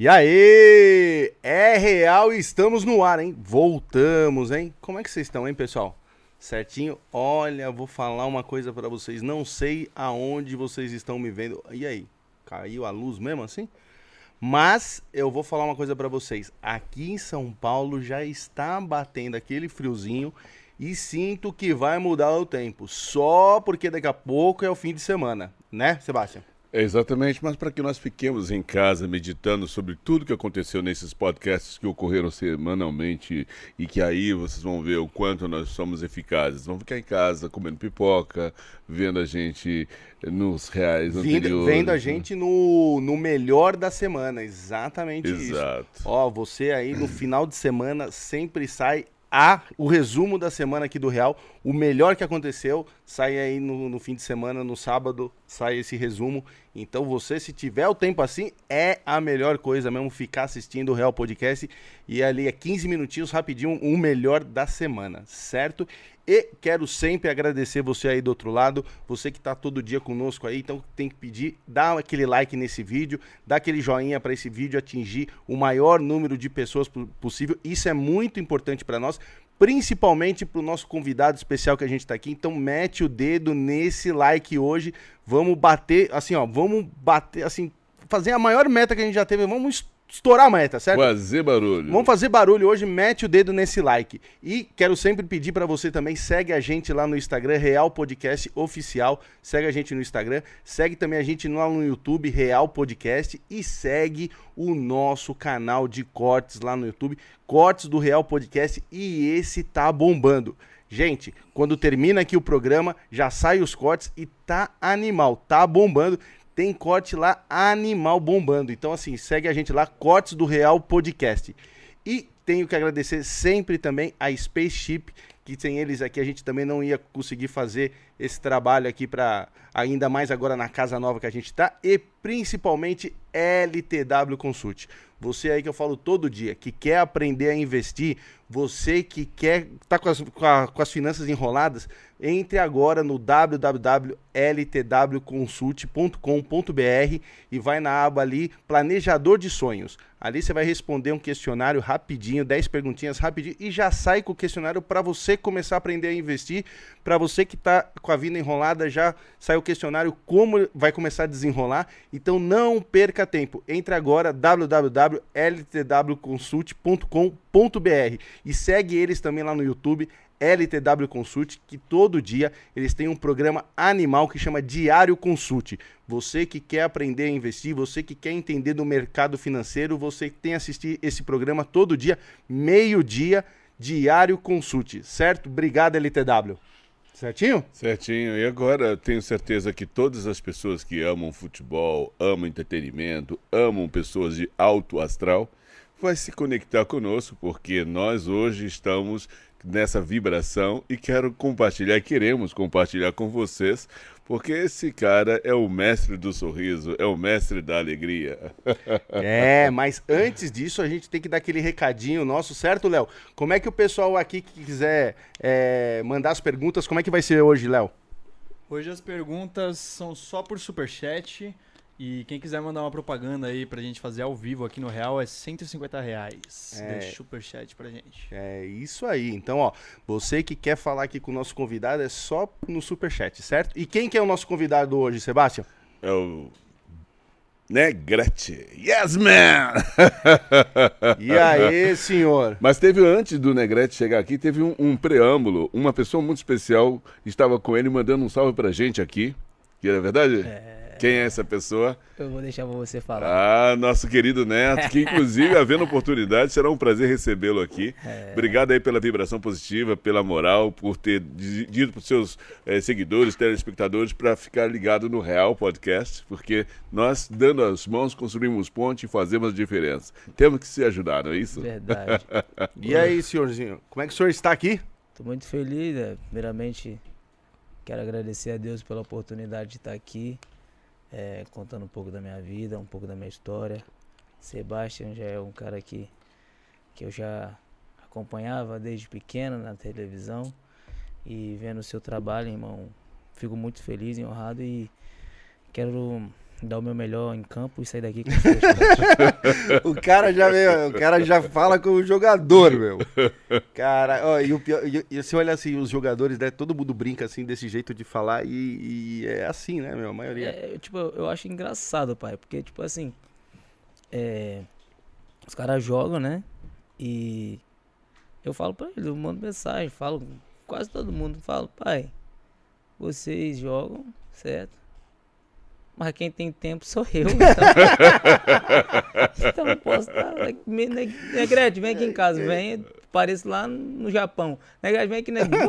E aí, é real e estamos no ar, hein? Voltamos, hein? Como é que vocês estão, hein, pessoal? Certinho? Olha, vou falar uma coisa para vocês. Não sei aonde vocês estão me vendo. E aí? Caiu a luz mesmo assim? Mas eu vou falar uma coisa para vocês. Aqui em São Paulo já está batendo aquele friozinho e sinto que vai mudar o tempo. Só porque daqui a pouco é o fim de semana, né, Sebastião? É exatamente, mas para que nós fiquemos em casa meditando sobre tudo que aconteceu nesses podcasts que ocorreram semanalmente e que aí vocês vão ver o quanto nós somos eficazes. Vão ficar em casa comendo pipoca, vendo a gente nos reais Vindo, anteriores. Vendo a gente no, no melhor da semana, exatamente isso. Exato. Ó, você aí no final de semana sempre sai a o resumo da semana aqui do Real, o melhor que aconteceu, sai aí no, no, fim de semana, no sábado, sai esse resumo. Então você, se tiver o tempo assim, é a melhor coisa mesmo, ficar assistindo o Real Podcast e ali é 15 minutinhos, rapidinho, o melhor da semana, certo? E quero sempre agradecer você aí do outro lado, você que está todo dia conosco aí, então tem que pedir, dá aquele like nesse vídeo, dá aquele joinha para esse vídeo atingir o maior número de pessoas possível. Isso é muito importante para nós, principalmente para o nosso convidado especial que a gente está aqui. Então mete o dedo nesse like hoje, vamos bater, assim ó, vamos bater, assim, fazer a maior meta que a gente já teve, vamos estourar a meta, certo? Fazer barulho. Vamos fazer barulho hoje, mete o dedo nesse like. E quero sempre pedir para você também, segue a gente lá no Instagram, Real Podcast Oficial. Segue a gente no Instagram, segue também a gente lá no YouTube, Real Podcast. E segue o nosso canal de cortes lá no YouTube, Cortes do Real Podcast. E esse tá bombando. Gente, quando termina aqui o programa, já sai os cortes e tá animal, tá bombando tem corte lá animal bombando. Então, assim, segue a gente lá, Cortes do Real Podcast. E tenho que agradecer sempre também a Spaceship, que sem eles aqui a gente também não ia conseguir fazer esse trabalho aqui para ainda mais agora na casa nova que a gente está e principalmente LTW Consult. Você aí que eu falo todo dia, que quer aprender a investir, você que quer tá com as, com, a, com as finanças enroladas, entre agora no www.ltwconsult.com.br e vai na aba ali Planejador de Sonhos. Ali você vai responder um questionário rapidinho, 10 perguntinhas rapidinho e já sai com o questionário para você começar a aprender a investir. Para você que está com a vida enrolada, já sai o questionário como vai começar a desenrolar. Então não perca tempo. Entre agora www.ltwconsult.com.br e segue eles também lá no YouTube. LTW Consult, que todo dia eles têm um programa animal que chama Diário Consult. Você que quer aprender a investir, você que quer entender do mercado financeiro, você que tem assistir esse programa todo dia, meio-dia, Diário Consult, certo? Obrigado, LTW. Certinho? Certinho. E agora tenho certeza que todas as pessoas que amam futebol, amam entretenimento, amam pessoas de alto astral, vai se conectar conosco, porque nós hoje estamos nessa vibração e quero compartilhar, queremos compartilhar com vocês, porque esse cara é o mestre do sorriso, é o mestre da alegria. É, mas antes disso a gente tem que dar aquele recadinho nosso, certo, Léo? Como é que o pessoal aqui que quiser é, mandar as perguntas, como é que vai ser hoje, Léo? Hoje as perguntas são só por superchat. E quem quiser mandar uma propaganda aí pra gente fazer ao vivo aqui no Real é 150 reais. É. Deixa superchat pra gente. É isso aí. Então, ó, você que quer falar aqui com o nosso convidado é só no superchat, certo? E quem que é o nosso convidado hoje, Sebastião? É o Negrete. Yes, man! e aí, senhor? Mas teve, antes do Negrete chegar aqui, teve um, um, preâmbulo. Uma pessoa muito especial estava com ele mandando um salve pra gente aqui. Que era verdade? É. Quem é essa pessoa? Eu vou deixar pra você falar. Ah, nosso querido Neto, que inclusive, havendo oportunidade, será um prazer recebê-lo aqui. É. Obrigado aí pela vibração positiva, pela moral, por ter dito para os seus eh, seguidores, telespectadores, para ficar ligado no Real Podcast, porque nós, dando as mãos, construímos ponte e fazemos a diferença. Temos que se ajudar, não é isso? Verdade. e aí, senhorzinho, como é que o senhor está aqui? Estou muito feliz, né? primeiramente quero agradecer a Deus pela oportunidade de estar aqui é, contando um pouco da minha vida, um pouco da minha história. Sebastian já é um cara que, que eu já acompanhava desde pequeno na televisão e vendo o seu trabalho, irmão, fico muito feliz e honrado e quero dar o meu melhor em campo e sair daqui com O cara já veio, o cara já fala com o jogador, meu. Cara, ó, e, o pior, e, e você olha assim, os jogadores, né? Todo mundo brinca assim desse jeito de falar e, e é assim, né, meu? A maioria. É, eu, tipo, eu acho engraçado, pai, porque, tipo assim, é, os caras jogam, né? E eu falo pra eles, eu mando mensagem, falo, quase todo mundo falo, pai, vocês jogam, certo? Mas quem tem tempo sou eu. Então, então não posso estar. Negrete, vem aqui em casa, vem, pareço lá no Japão. Negrete, vem aqui, Negrete.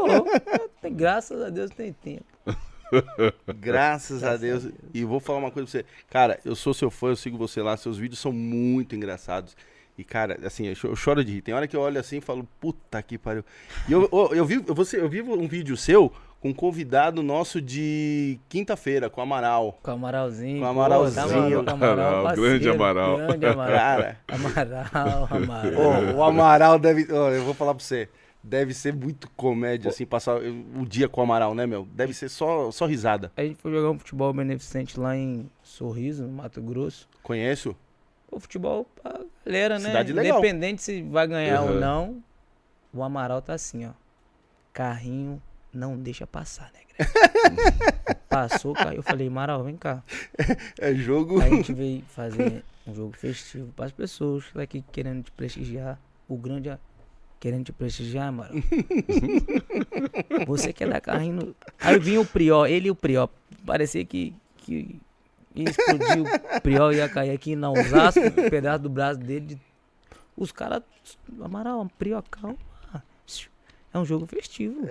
Graças a Deus tem tempo. Graças a Deus. E vou falar uma coisa pra você. Cara, eu sou seu fã, eu sigo você lá. Seus vídeos são muito engraçados. E, cara, assim, eu choro de rir. Tem hora que eu olho assim e falo, puta que pariu. E eu, eu, eu, vi, você, eu vi um vídeo seu com um convidado nosso de quinta-feira, com o Amaral. Com o Amaralzinho. Com o Amaralzinho. Pô, Amaral, Amaral grande Amaral. Grande Amaral. Cara. Amaral, Amaral. Oh, o Amaral deve. Oh, eu vou falar pra você. Deve ser muito comédia, assim, passar o dia com o Amaral, né, meu? Deve ser só, só risada. A gente foi jogar um futebol beneficente lá em Sorriso, no Mato Grosso. Conheço? O futebol pra galera, né? Cidade legal. Independente se vai ganhar uhum. ou não, o Amaral tá assim, ó. Carrinho não deixa passar, né, Passou, caiu. Eu falei, Amaral, vem cá. É jogo. Aí a gente veio fazer um jogo festivo para as pessoas daqui querendo te prestigiar. O grande querendo te prestigiar, Amaral. Você quer dar carrinho. No... Aí vinha o Prior, ele e o Prior. Parecia que, que ia explodir o Prior ia cair aqui na Osasco, um pedaço do braço dele. Os caras. Amaral, Prior, calma. É um jogo festivo.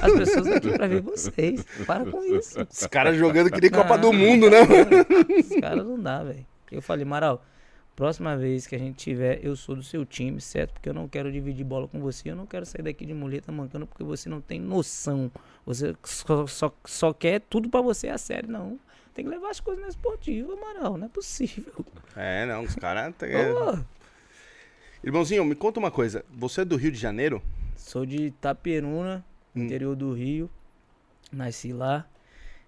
As pessoas estão aqui pra ver vocês. Para com isso. Os caras jogando que nem Copa do Mundo, né? Os caras não dá, velho. Eu falei, Maral, próxima vez que a gente tiver, eu sou do seu time, certo? Porque eu não quero dividir bola com você. Eu não quero sair daqui de muleta mancando porque você não tem noção. Você só, só, só quer tudo pra você a sério. Não. Tem que levar as coisas na esportiva, Amaral. Não é possível. É, não. Os caras. Tem... Irmãozinho, me conta uma coisa. Você é do Rio de Janeiro? Sou de Itaperuna, hum. interior do Rio. Nasci lá.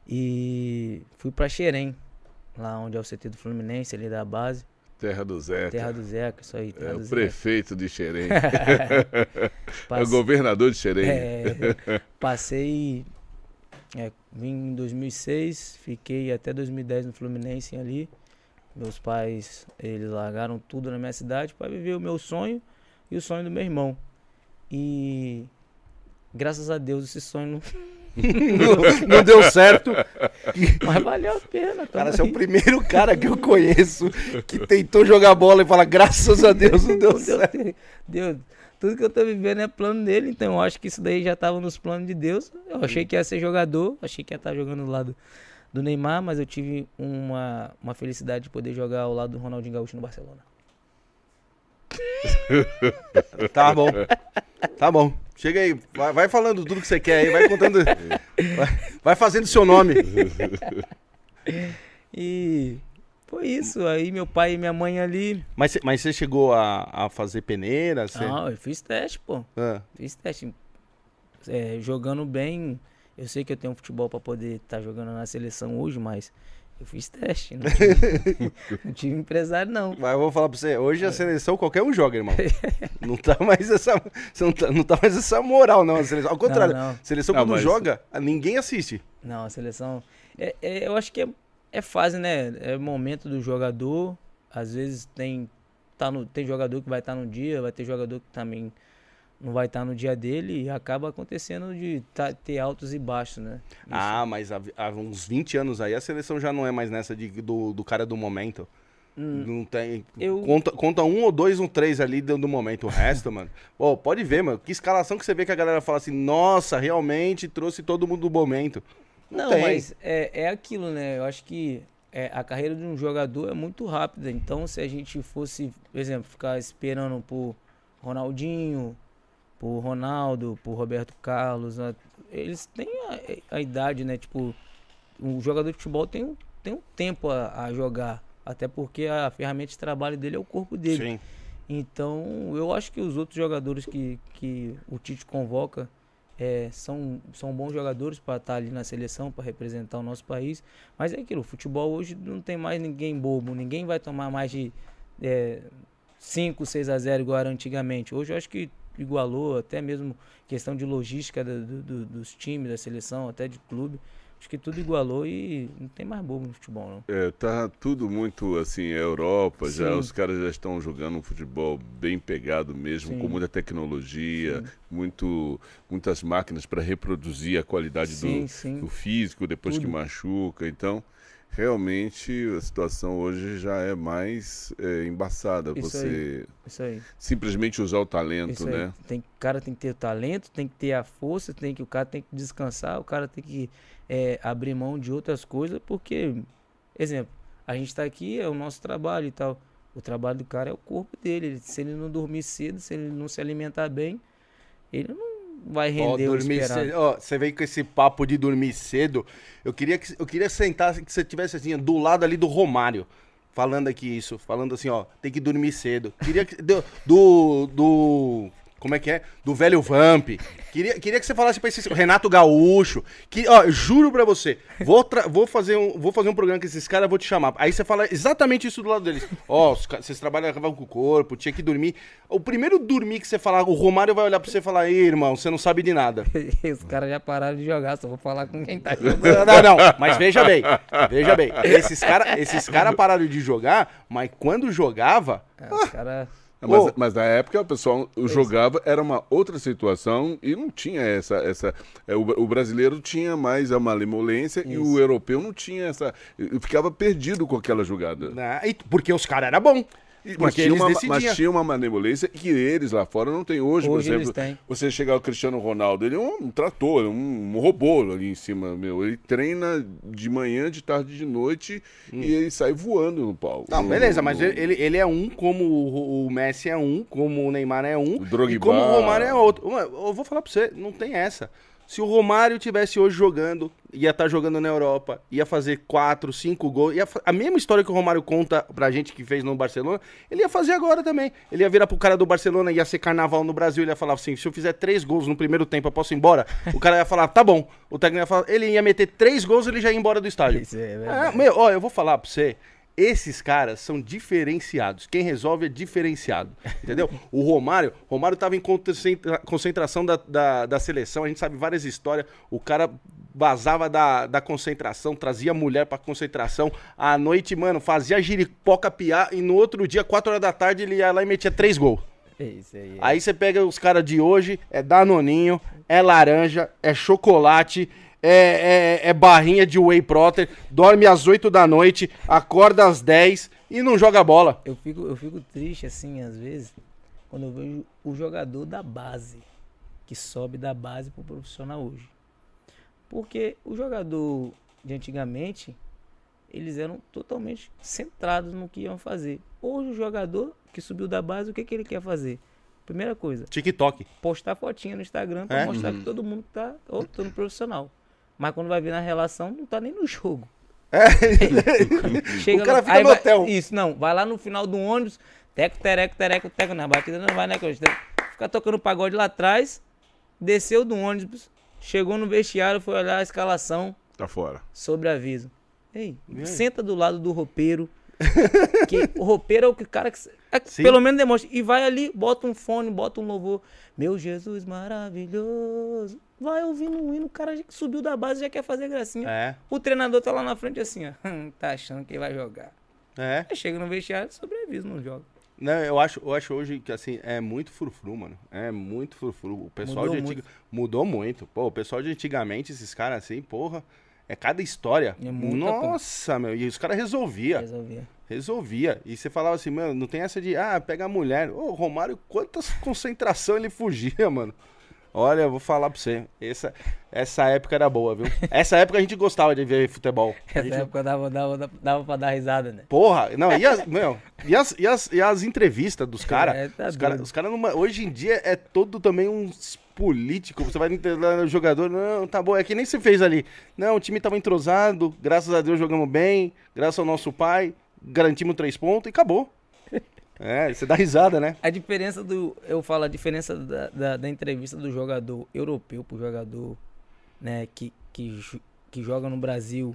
E fui pra Xerém, lá onde é o CT do Fluminense, ali da base. Terra do Zeca. Terra do Zeca, isso aí. é o prefeito de Xerém. Passe... É o governador de Xerém. É, passei. É, vim em 2006, fiquei até 2010 no Fluminense ali. Meus pais, eles largaram tudo na minha cidade para viver o meu sonho e o sonho do meu irmão. E graças a Deus esse sonho não, não, deu certo. Mas valeu a pena. Cara, você é o primeiro cara que eu conheço que tentou jogar bola e fala, graças a Deus não deu certo. Deus, Deus, tudo que eu tô vivendo é plano dele, então eu acho que isso daí já tava nos planos de Deus. Eu achei que ia ser jogador, achei que ia estar jogando do lado do Neymar, mas eu tive uma, uma felicidade de poder jogar ao lado do Ronaldinho Gaúcho no Barcelona. tá bom. Tá bom. Chega aí, vai, vai, falando tudo que você quer aí, vai contando. Vai, vai fazendo seu nome. E foi isso. Aí meu pai e minha mãe ali. Mas, mas você chegou a, a fazer peneira? Você... Não, eu fiz teste, pô. Ah. Fiz teste. É, jogando bem. Eu sei que eu tenho futebol para poder estar tá jogando na seleção hoje, mas eu fiz teste, não tive, não tive empresário, não. Mas eu vou falar pra você, hoje a seleção qualquer um joga, irmão. não tá mais essa. Não tá, não tá mais essa moral, não. A seleção, ao contrário, não, não. seleção não, quando mas... joga, ninguém assiste. Não, a seleção. É, é, eu acho que é, é fase, né? É momento do jogador. Às vezes tem. Tá no, tem jogador que vai estar tá no dia, vai ter jogador que também não vai estar no dia dele e acaba acontecendo de tá, ter altos e baixos, né? Isso. Ah, mas há, há, uns 20 anos aí a seleção já não é mais nessa de, do, do cara do momento. Hum, não tem. Eu... Conta, conta um ou dois, um três ali do, do momento. O resto, mano. Pô, pode ver, mano. Que escalação que você vê que a galera fala assim, nossa, realmente trouxe todo mundo do momento. Não, não mas é, é aquilo, né? Eu acho que é, a carreira de um jogador é muito rápida. Então, se a gente fosse, por exemplo, ficar esperando por Ronaldinho, por Ronaldo, por Roberto Carlos. Né? Eles têm a, a, idade, né? Tipo, um jogador de futebol tem, um, tem um tempo a, a, jogar. Até porque a ferramenta de trabalho dele é o corpo dele. Sim. Então, eu acho que os outros jogadores que, que o Tite convoca, é, são, são bons jogadores para estar ali na seleção, para representar o nosso país. Mas é aquilo, futebol hoje não tem mais ninguém bobo, ninguém vai tomar mais de é, 5, 6 a 0 igual era antigamente. Hoje eu acho que igualou, até mesmo questão de logística do, do, dos times, da seleção, até de clube. Acho que tudo igualou e não tem mais bobo no futebol, não. É, tá tudo muito assim, Europa, Sim. já os caras já estão jogando um futebol bem pegado mesmo, Sim. com muita tecnologia, Sim. muito, muitas máquinas para reproduzir a qualidade do, do físico depois que Tudo. machuca. Então, realmente a situação hoje já é mais é, embaçada. Isso Você Isso aí. simplesmente usar o talento, Isso aí. né? Tem, o cara tem que ter o talento, tem que ter a força, tem que, o cara tem que descansar, o cara tem que é, abrir mão de outras coisas, porque, exemplo, a gente tá aqui, é o nosso trabalho e tal. O trabalho do cara é o corpo dele. Ele- se ele não dormir cedo, se ele não se alimentar bem, ele não vai render o dormir cedo. Ó, você veio com esse papo de dormir cedo. Eu queria que eu queria sentar que você tivesse assim, do lado ali do Romário. Falando aqui isso, falando assim, ó, tem que dormir cedo. Queria que do do, do- como é que é? Do velho Vamp. Queria, queria que você falasse pra esse Renato Gaúcho. Que, ó, juro pra você, vou, vou, fazer um, vou fazer um programa com esses caras, vou te chamar. Aí você fala exatamente isso do lado deles. Ó, ca- vocês trabalhavam com o corpo, tinha que dormir. O primeiro dormir que você falar, o Romário vai olhar pra você e falar, Ei, irmão, você não sabe de nada. Os caras já pararam de jogar, só vou falar com quem tá Não, jogando. não, não, mas veja bem, veja bem. Esses caras esses cara pararam de jogar, mas quando jogava, É, Os caras. Mas, Ô. mas na época o pessoal jogava, era uma outra situação e não tinha essa. essa é, o, o brasileiro tinha mais a malemolência e o Isso. europeu não tinha essa. Ficava perdido com aquela jogada. e- porque os caras eram bons. Mas Porque tinha, eles uma, mas tinha uma malemolência que eles lá fora não têm hoje, por Hoje eles exemplo. têm. Você chegar o Cristiano Ronaldo, ele é um trator, um, um robô ali em cima, meu. Ele treina de manhã, de tarde, de noite e ele sai voando no palco. Hum. Não, beleza, mas ele, ele- ele é um, como o, o Messi é um, como o Neymar é um, O Drogba. e como o Romário é outro. Eu vou falar pra você, não tem essa. Se o Romário tivesse hoje jogando, ia estar jogando na Europa, ia fazer quatro, cinco gols, ia a mesma história que o Romário conta pra gente que fez no Barcelona, ele ia fazer agora também. Ele ia virar pro cara do Barcelona, ia ser carnaval no Brasil, ele ia falar assim, se eu fizer três gols no primeiro tempo, eu posso ir embora? O cara ia falar, tá bom. O técnico ia falar, ele ia meter três gols, ele já ia embora do estádio. Isso é verdade. meu, ó, eu vou falar pra você. Esses caras são diferenciados. Quem resolve é diferenciado. Entendeu? O Romário, Romário tava em concentra- concentração da, da, da seleção, a gente sabe várias histórias. O cara vazava da, da concentração, trazia mulher pra concentração. À noite, mano, fazia giripoca piar e no outro dia, 4 horas da tarde, ele ia lá e metia três gols. É isso aí. é. Aí você pega os caras de hoje, é danoninho, é laranja, é chocolate, é, é- é barrinha de whey protein, dorme às 8 da noite, acorda às 10 e não joga bola. Eu fico, eu fico triste, assim, às vezes, quando eu vejo o jogador da base, que sobe da base pro profissional hoje. Porque o jogador de antigamente, eles eram totalmente centrados no que iam fazer. Hoje o jogador que subiu da base, o que, que ele quer fazer? Primeira coisa, TikTok. postar fotinha no Instagram pra É? mostrar que todo mundo tá, tô no profissional. Mas quando vai ver na relação, não tá nem no jogo. Chega O cara lá- fica no vai- hotel. Isso, não. Vai lá no final do ônibus, teco, tereco, tereco, teco, na batida não vai, né, coisa. Fica tocando pagode lá atrás, desceu do ônibus, chegou no vestiário, foi olhar a escalação, Tá fora. sobre aviso. Ei, senta do lado do roupeiro. que o roupeiro é o que o cara que. É, Sim. pelo menos demonstra. E vai ali, bota um fone, bota um louvor. Meu Jesus maravilhoso. Vai ouvindo um hino, o cara já que subiu da base já quer fazer gracinha. É, O treinador tá lá na frente assim, ó. "Hum, tá achando que vai jogar. é. Aí chega no vestiário, sobreaviso, não joga. Não, eu acho, eu acho hoje que assim, é muito frufru, mano. É muito frufru. O pessoal Mudou de antiga... mudou muito. Pô, o pessoal de antigamente, esses caras assim, porra, é cada história. É muita. Nossa, meu, e os caras resolvia. Resolvia. Resolvia. E você falava assim, mano, não tem essa de, ah, pega a mulher. Ô, Romário, quantas concentração ele fugia, mano. Olha, eu vou falar pra você. Essa, essa época era boa, viu? Essa época a gente gostava de ver futebol. Essa gente- época dava, dava, dava pra dar risada, né? Porra, não, e as, meu, e as, e as, e as entrevistas dos caras? É, tá os caras cara numa- hoje em dia é todo também uns político. Você vai no jogador, não, tá bom, é que nem você fez ali. Não, o time tava entrosado, graças a Deus jogamos bem, graças ao nosso pai, garantimos três pontos e acabou. É, você dá risada, né? A diferença do. Eu falo a diferença da, da, da entrevista do jogador europeu pro jogador né, que, que, que joga no Brasil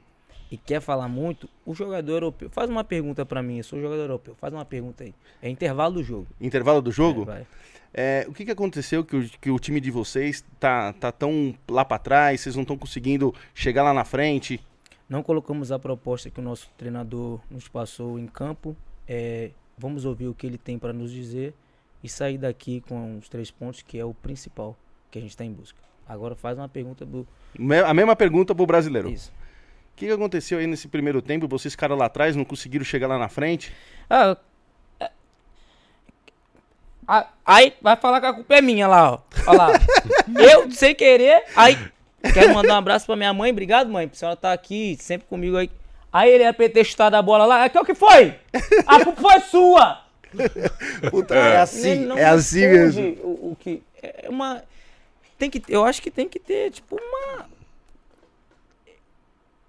e quer falar muito, o jogador europeu. Faz uma pergunta para mim, eu sou jogador europeu. Faz uma pergunta aí. É intervalo do jogo. Intervalo do jogo? É, vai. É, o que, que aconteceu que o, que o time de vocês tá, tá tão lá para trás, vocês não estão conseguindo chegar lá na frente? Não colocamos a proposta que o nosso treinador nos passou em campo. É, vamos ouvir o que ele tem para nos dizer e sair daqui com os três pontos, que é o principal que a gente está em busca. Agora faz uma pergunta do. A mesma pergunta pro brasileiro. Isso. O que, que aconteceu aí nesse primeiro tempo? Vocês ficaram lá atrás, não conseguiram chegar lá na frente? Ah, aí vai falar que a culpa é minha lá, ó. Olha lá. eu, sem querer, aí. Quero mandar um abraço pra minha mãe. Obrigado, mãe. Por senhora estar aqui sempre comigo aí. Aí ele era pra ter chutado a bola lá. É que o que foi? A culpa foi sua! Puta, é, assim, Ele não é assim mesmo. O, o que é uma tem que eu acho que tem que ter tipo uma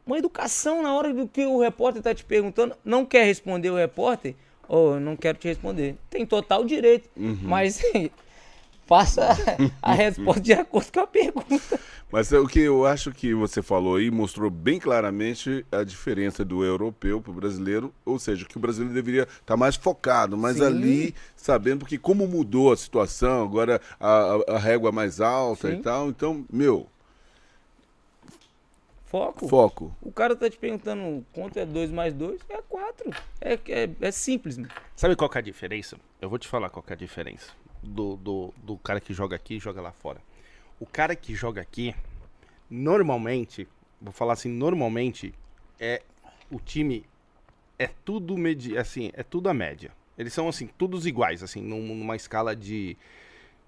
uma educação na hora do que o repórter tá te perguntando, não quer responder o repórter, ou eu não quero te responder. Tem total direito, mas faça a resposta de acordo com a pergunta. Mas é o que eu acho que você falou aí mostrou bem claramente a diferença do europeu para o brasileiro, ou seja, que o brasileiro deveria estar mais focado, mas Sim. ali sabendo que como mudou a situação, agora a, a- a régua mais alta Sim. e tal, então, meu, Foco. foco. O cara tá te perguntando quanto é 2 mais 2, é 4. É, é, é simples. mano. Sabe qual que é a diferença? Eu vou te falar qual que é a diferença do, do, do cara que joga aqui e joga lá fora. O cara que joga aqui, normalmente, vou falar assim, normalmente, é o time é tudo medi assim, é tudo a média. Eles são assim, todos iguais, assim, num- numa escala de,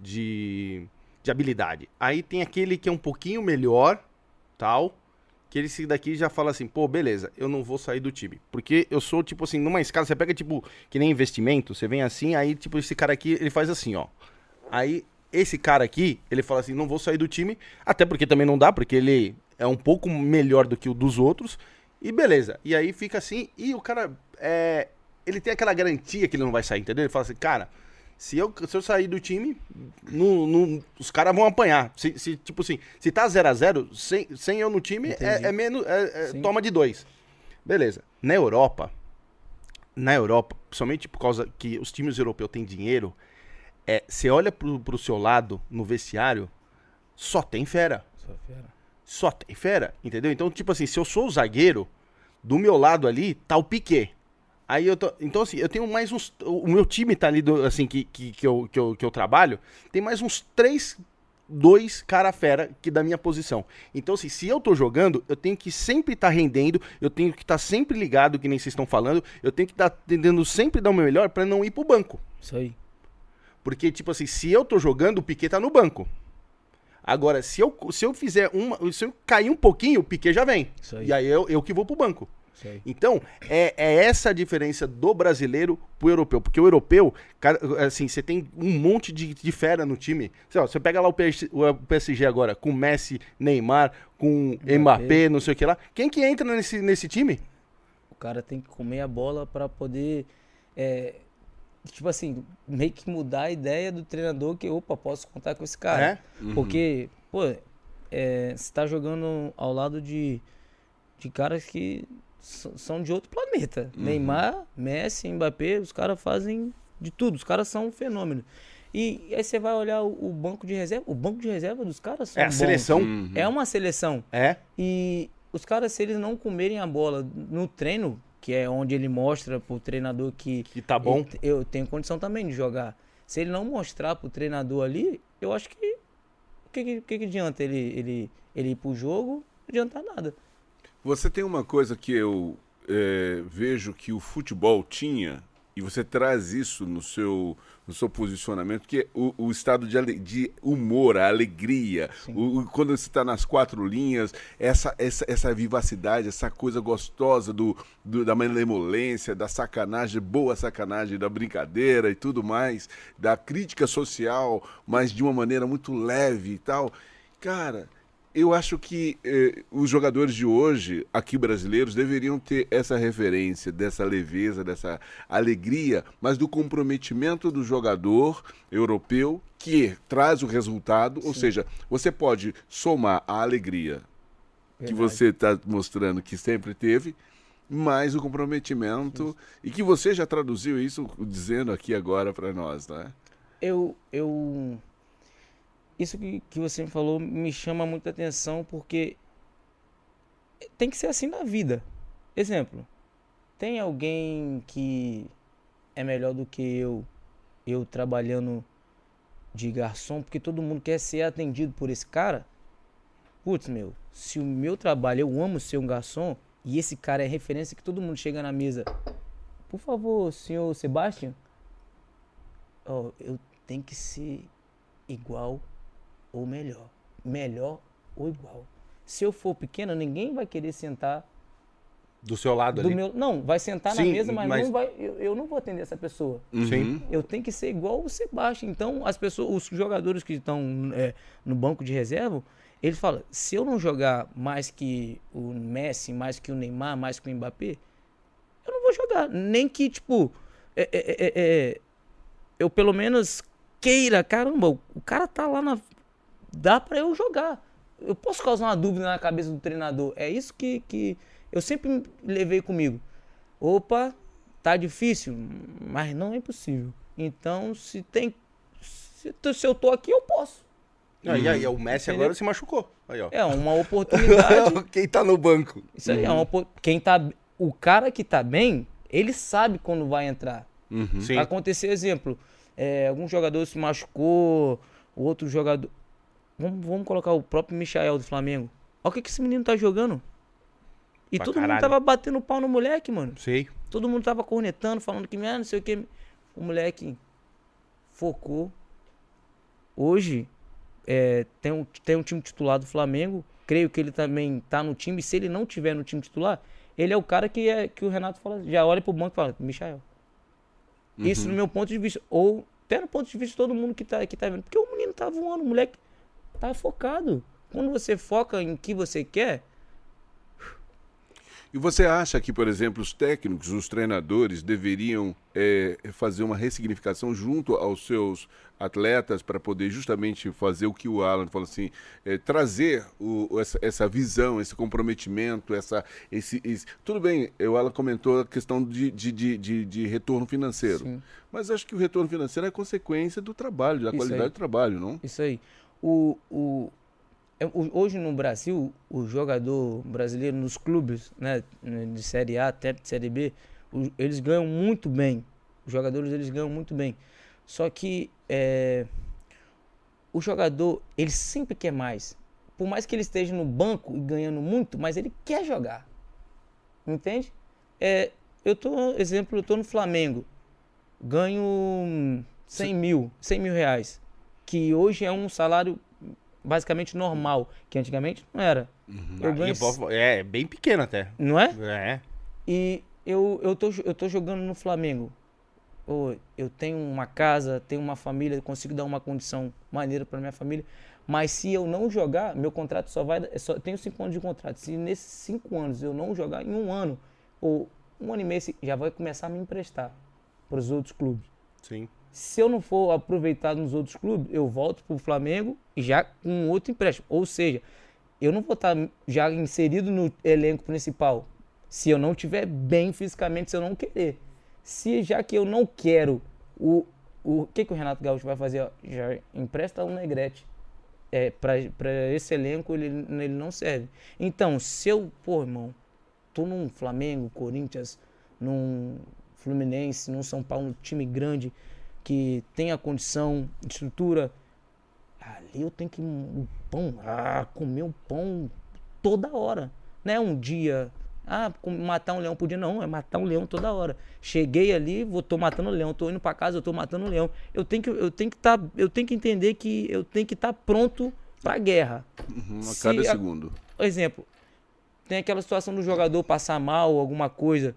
de, de habilidade. Aí tem aquele que é um pouquinho melhor, tal, que esse daqui já fala assim, pô, beleza, eu não vou sair do time. Porque eu sou, tipo assim, numa escala, você pega, tipo, que nem investimento, você vem assim, aí, tipo, esse cara aqui, ele faz assim, ó. Aí, esse cara aqui, ele fala assim, não vou sair do time, até porque também não dá, porque ele é um pouco melhor do que o dos outros, e beleza. E aí fica assim, e o cara, é, ele tem aquela garantia que ele não vai sair, entendeu? Ele fala assim, cara, se eu, se eu sair do time, não- não- os caras vão apanhar. Se, se, tipo assim, se tá 0x0, sem, sem eu no time, é, é menos. é- é toma de dois. Beleza. Na Europa, na Europa, principalmente por causa que os times europeus têm dinheiro, é, você olha pro, pro seu lado, no vestiário, só tem fera. Só tem fera, entendeu? Então, tipo assim, se eu sou o zagueiro, do meu lado ali tá o Piquet. Aí eu tô. Então, assim, eu tenho mais uns. O meu time tá ali, do, assim, que, que, que, eu, que, eu, que eu trabalho, tem mais uns três, dois cara fera que da minha posição. Então, assim, se eu tô jogando, eu tenho que sempre estar rendendo, eu tenho que estar sempre ligado, que nem vocês estão falando, eu tenho que estar tentando sempre dar o meu melhor pra não ir pro banco. Isso aí. Porque, tipo assim, se eu tô jogando, o Piquet tá no banco. Agora, se eu, se eu fizer uma. Se eu cair um pouquinho, o Piquet já vem. Isso aí. E aí eu, eu que vou pro banco. Aí. Então, é, é essa a diferença do brasileiro pro europeu. Porque o europeu, cara, assim, você tem um monte de, de fera no time. Sei Você pega lá o PSG, o PSG agora, com Messi, Neymar, com Mbappé, Mbappé. não sei o que lá. Quem que entra nesse, nesse time? O cara tem que comer a bola pra poder. é, tipo assim, meio que mudar a ideia do treinador que, opa, posso contar com esse cara. É? Porque, pô, é, você tá jogando ao lado de, de caras que são de outro planeta. Neymar, Messi, Mbappé, os caras fazem de tudo. Os caras são um fenômeno. E aí você vai olhar o, o banco de reserva. O banco de reserva dos caras são É a bons. seleção. Uhum. É uma seleção. É. E os caras, se eles não comerem a bola no treino, que é onde ele mostra pro treinador que Que tá bom. ele- eu tenho condição também de jogar. Se ele não mostrar pro treinador ali, eu acho que o que, que, que que adianta ele, ele, ele ir pro jogo? Não adianta nada. Você tem uma coisa que eu é, vejo que o futebol tinha, e você traz isso no seu, no seu posicionamento, que é o, o estado de, de humor, a alegria, o, o- quando você está nas quatro linhas, essa, essa, essa vivacidade, essa coisa gostosa do, do- da malemolência, da sacanagem, boa sacanagem, da brincadeira e tudo mais, da crítica social, mas de uma maneira muito leve e tal. Cara, eu acho que eh, os jogadores de hoje, aqui brasileiros, deveriam ter essa referência, dessa leveza, dessa alegria, mas do comprometimento do jogador europeu que traz o resultado. Ou seja, você pode somar a alegria que Verdade. você está mostrando que sempre teve, mais o comprometimento, e que você já traduziu isso dizendo aqui agora para nós, né? eu, eu isso que, que você me falou me chama muita atenção porque tem que ser assim na vida. Exemplo, tem alguém que é melhor do que eu, eu trabalhando de garçom, porque todo mundo quer ser atendido por esse cara? Putz, meu, se o meu trabalho, eu amo ser um garçom, e esse cara é referência que todo mundo chega na mesa. Por favor, senhor Sebastião, ó, eu tenho que ser igual ou melhor. Melhor ou igual. Se eu for pequeno, ninguém vai querer sentar Do seu lado do ali. meu. Não, vai sentar na Sim, mesa, mas, mas- não vai. Eu, eu não vou atender essa pessoa. Sim. Eu tenho que ser igual o Sebastião. Então, as pessoas, os jogadores que estão é, no banco de reserva, eles falam: se eu não jogar mais que o Messi, mais que o Neymar, mais que o Mbappé, eu não vou jogar. Nem que, tipo, é, é, é, é, eu pelo menos queira, caramba, o o cara tá lá na. Dá pra eu jogar. Eu posso causar uma dúvida na cabeça do treinador. É isso que, que eu sempre levei comigo. Opa, tá difícil, mas não é impossível. Então, se tem. Se, se eu tô aqui, eu posso. Ah, e aí, o Messi Entendeu? agora se machucou. Aí, ó. É uma oportunidade. Quem tá no banco? Isso aí é uma opor- Quem tá. O cara que tá bem, ele sabe quando vai entrar. Uhum. Vai acontecer, exemplo, é, algum jogador se machucou, outro jogador. Vamos, vamos colocar o próprio Michael do Flamengo. Olha o que, que esse menino tá jogando. E Pra todo caralho. mundo tava batendo pau no moleque, mano. Sei. Todo mundo tava cornetando, falando que, ah, não sei o que. O moleque focou. Hoje, é, tem, um, tem um time titular do Flamengo. Creio que ele também tá no time. Se ele não tiver no time titular, ele é o cara que, é, que o Renato fala, já olha pro banco e fala, Michael. Isso no meu ponto de vista. Ou até no ponto de vista de todo mundo que tá, que tá vendo. Porque o menino tá voando, o moleque tá focado. Quando você foca em que você quer, E você acha que, por exemplo, os técnicos, os treinadores deveriam eh, fazer uma ressignificação junto aos seus atletas para poder justamente fazer o que o Alan falou assim, eh, trazer o- essa, essa visão, esse comprometimento, essa, esse, esse- Tudo bem, o Alan comentou a questão de, de, de, de- de retorno financeiro, Sim. mas acho que o retorno financeiro é consequência do trabalho, da Isso qualidade aí. do trabalho, não? Isso aí. O, é, o- hoje no Brasil, o jogador brasileiro nos clubes, né, de Série A até de Série B, eles ganham muito bem. Os jogadores eles ganham muito bem. Só que é, o jogador, ele sempre quer mais. Por mais que ele esteja no banco e ganhando muito, mas ele quer jogar. Entende? É, eu tô, exemplo, eu tô no Flamengo. Ganho hum, 100 mil, 100 mil reais. Que hoje é um salário basicamente normal. Que antigamente não era. Eu Ah, ganho, posso- É, bem pequeno até. não é? É. E eu, eu, tô, eu tô jogando no Flamengo. Ô, eu tenho uma casa, tenho uma família, consigo dar uma condição maneira para minha família. Mas se eu não jogar, meu contrato só vai. é Só, tenho cinco anos de contrato. Se nesses cinco anos eu não jogar, em um ano, ou um ano e meio, já vai começar a me emprestar para os outros clubes. Sim. Se eu não for aproveitado nos outros clubes, eu volto pro Flamengo e já com outro empréstimo. Ou seja, eu não vou estar já inserido no elenco principal se eu não estiver bem fisicamente, se eu não querer. Se já que eu não quero, o, o que, que o Renato Gaúcho vai fazer? Já empresta um Negrete. É, para esse elenco ele, ele não serve. Então, se eu, pô, irmão, tô num Flamengo, Corinthians, num Fluminense, num São Paulo, um time grande que tem a condição, estrutura, ali eu tenho que um pão, ah, comer o pão toda hora, não é um dia, ah, matar um leão por dia, não, é matar um leão toda hora. Cheguei ali, vou tô matando um leão, tô indo para casa, eu tô matando um leão. Eu tenho que eu tenho que tá, eu tenho que entender que eu tenho que estar pronto para guerra. Uhum, a Se cada a- segundo. Exemplo, tem aquela situação do jogador passar mal, alguma coisa.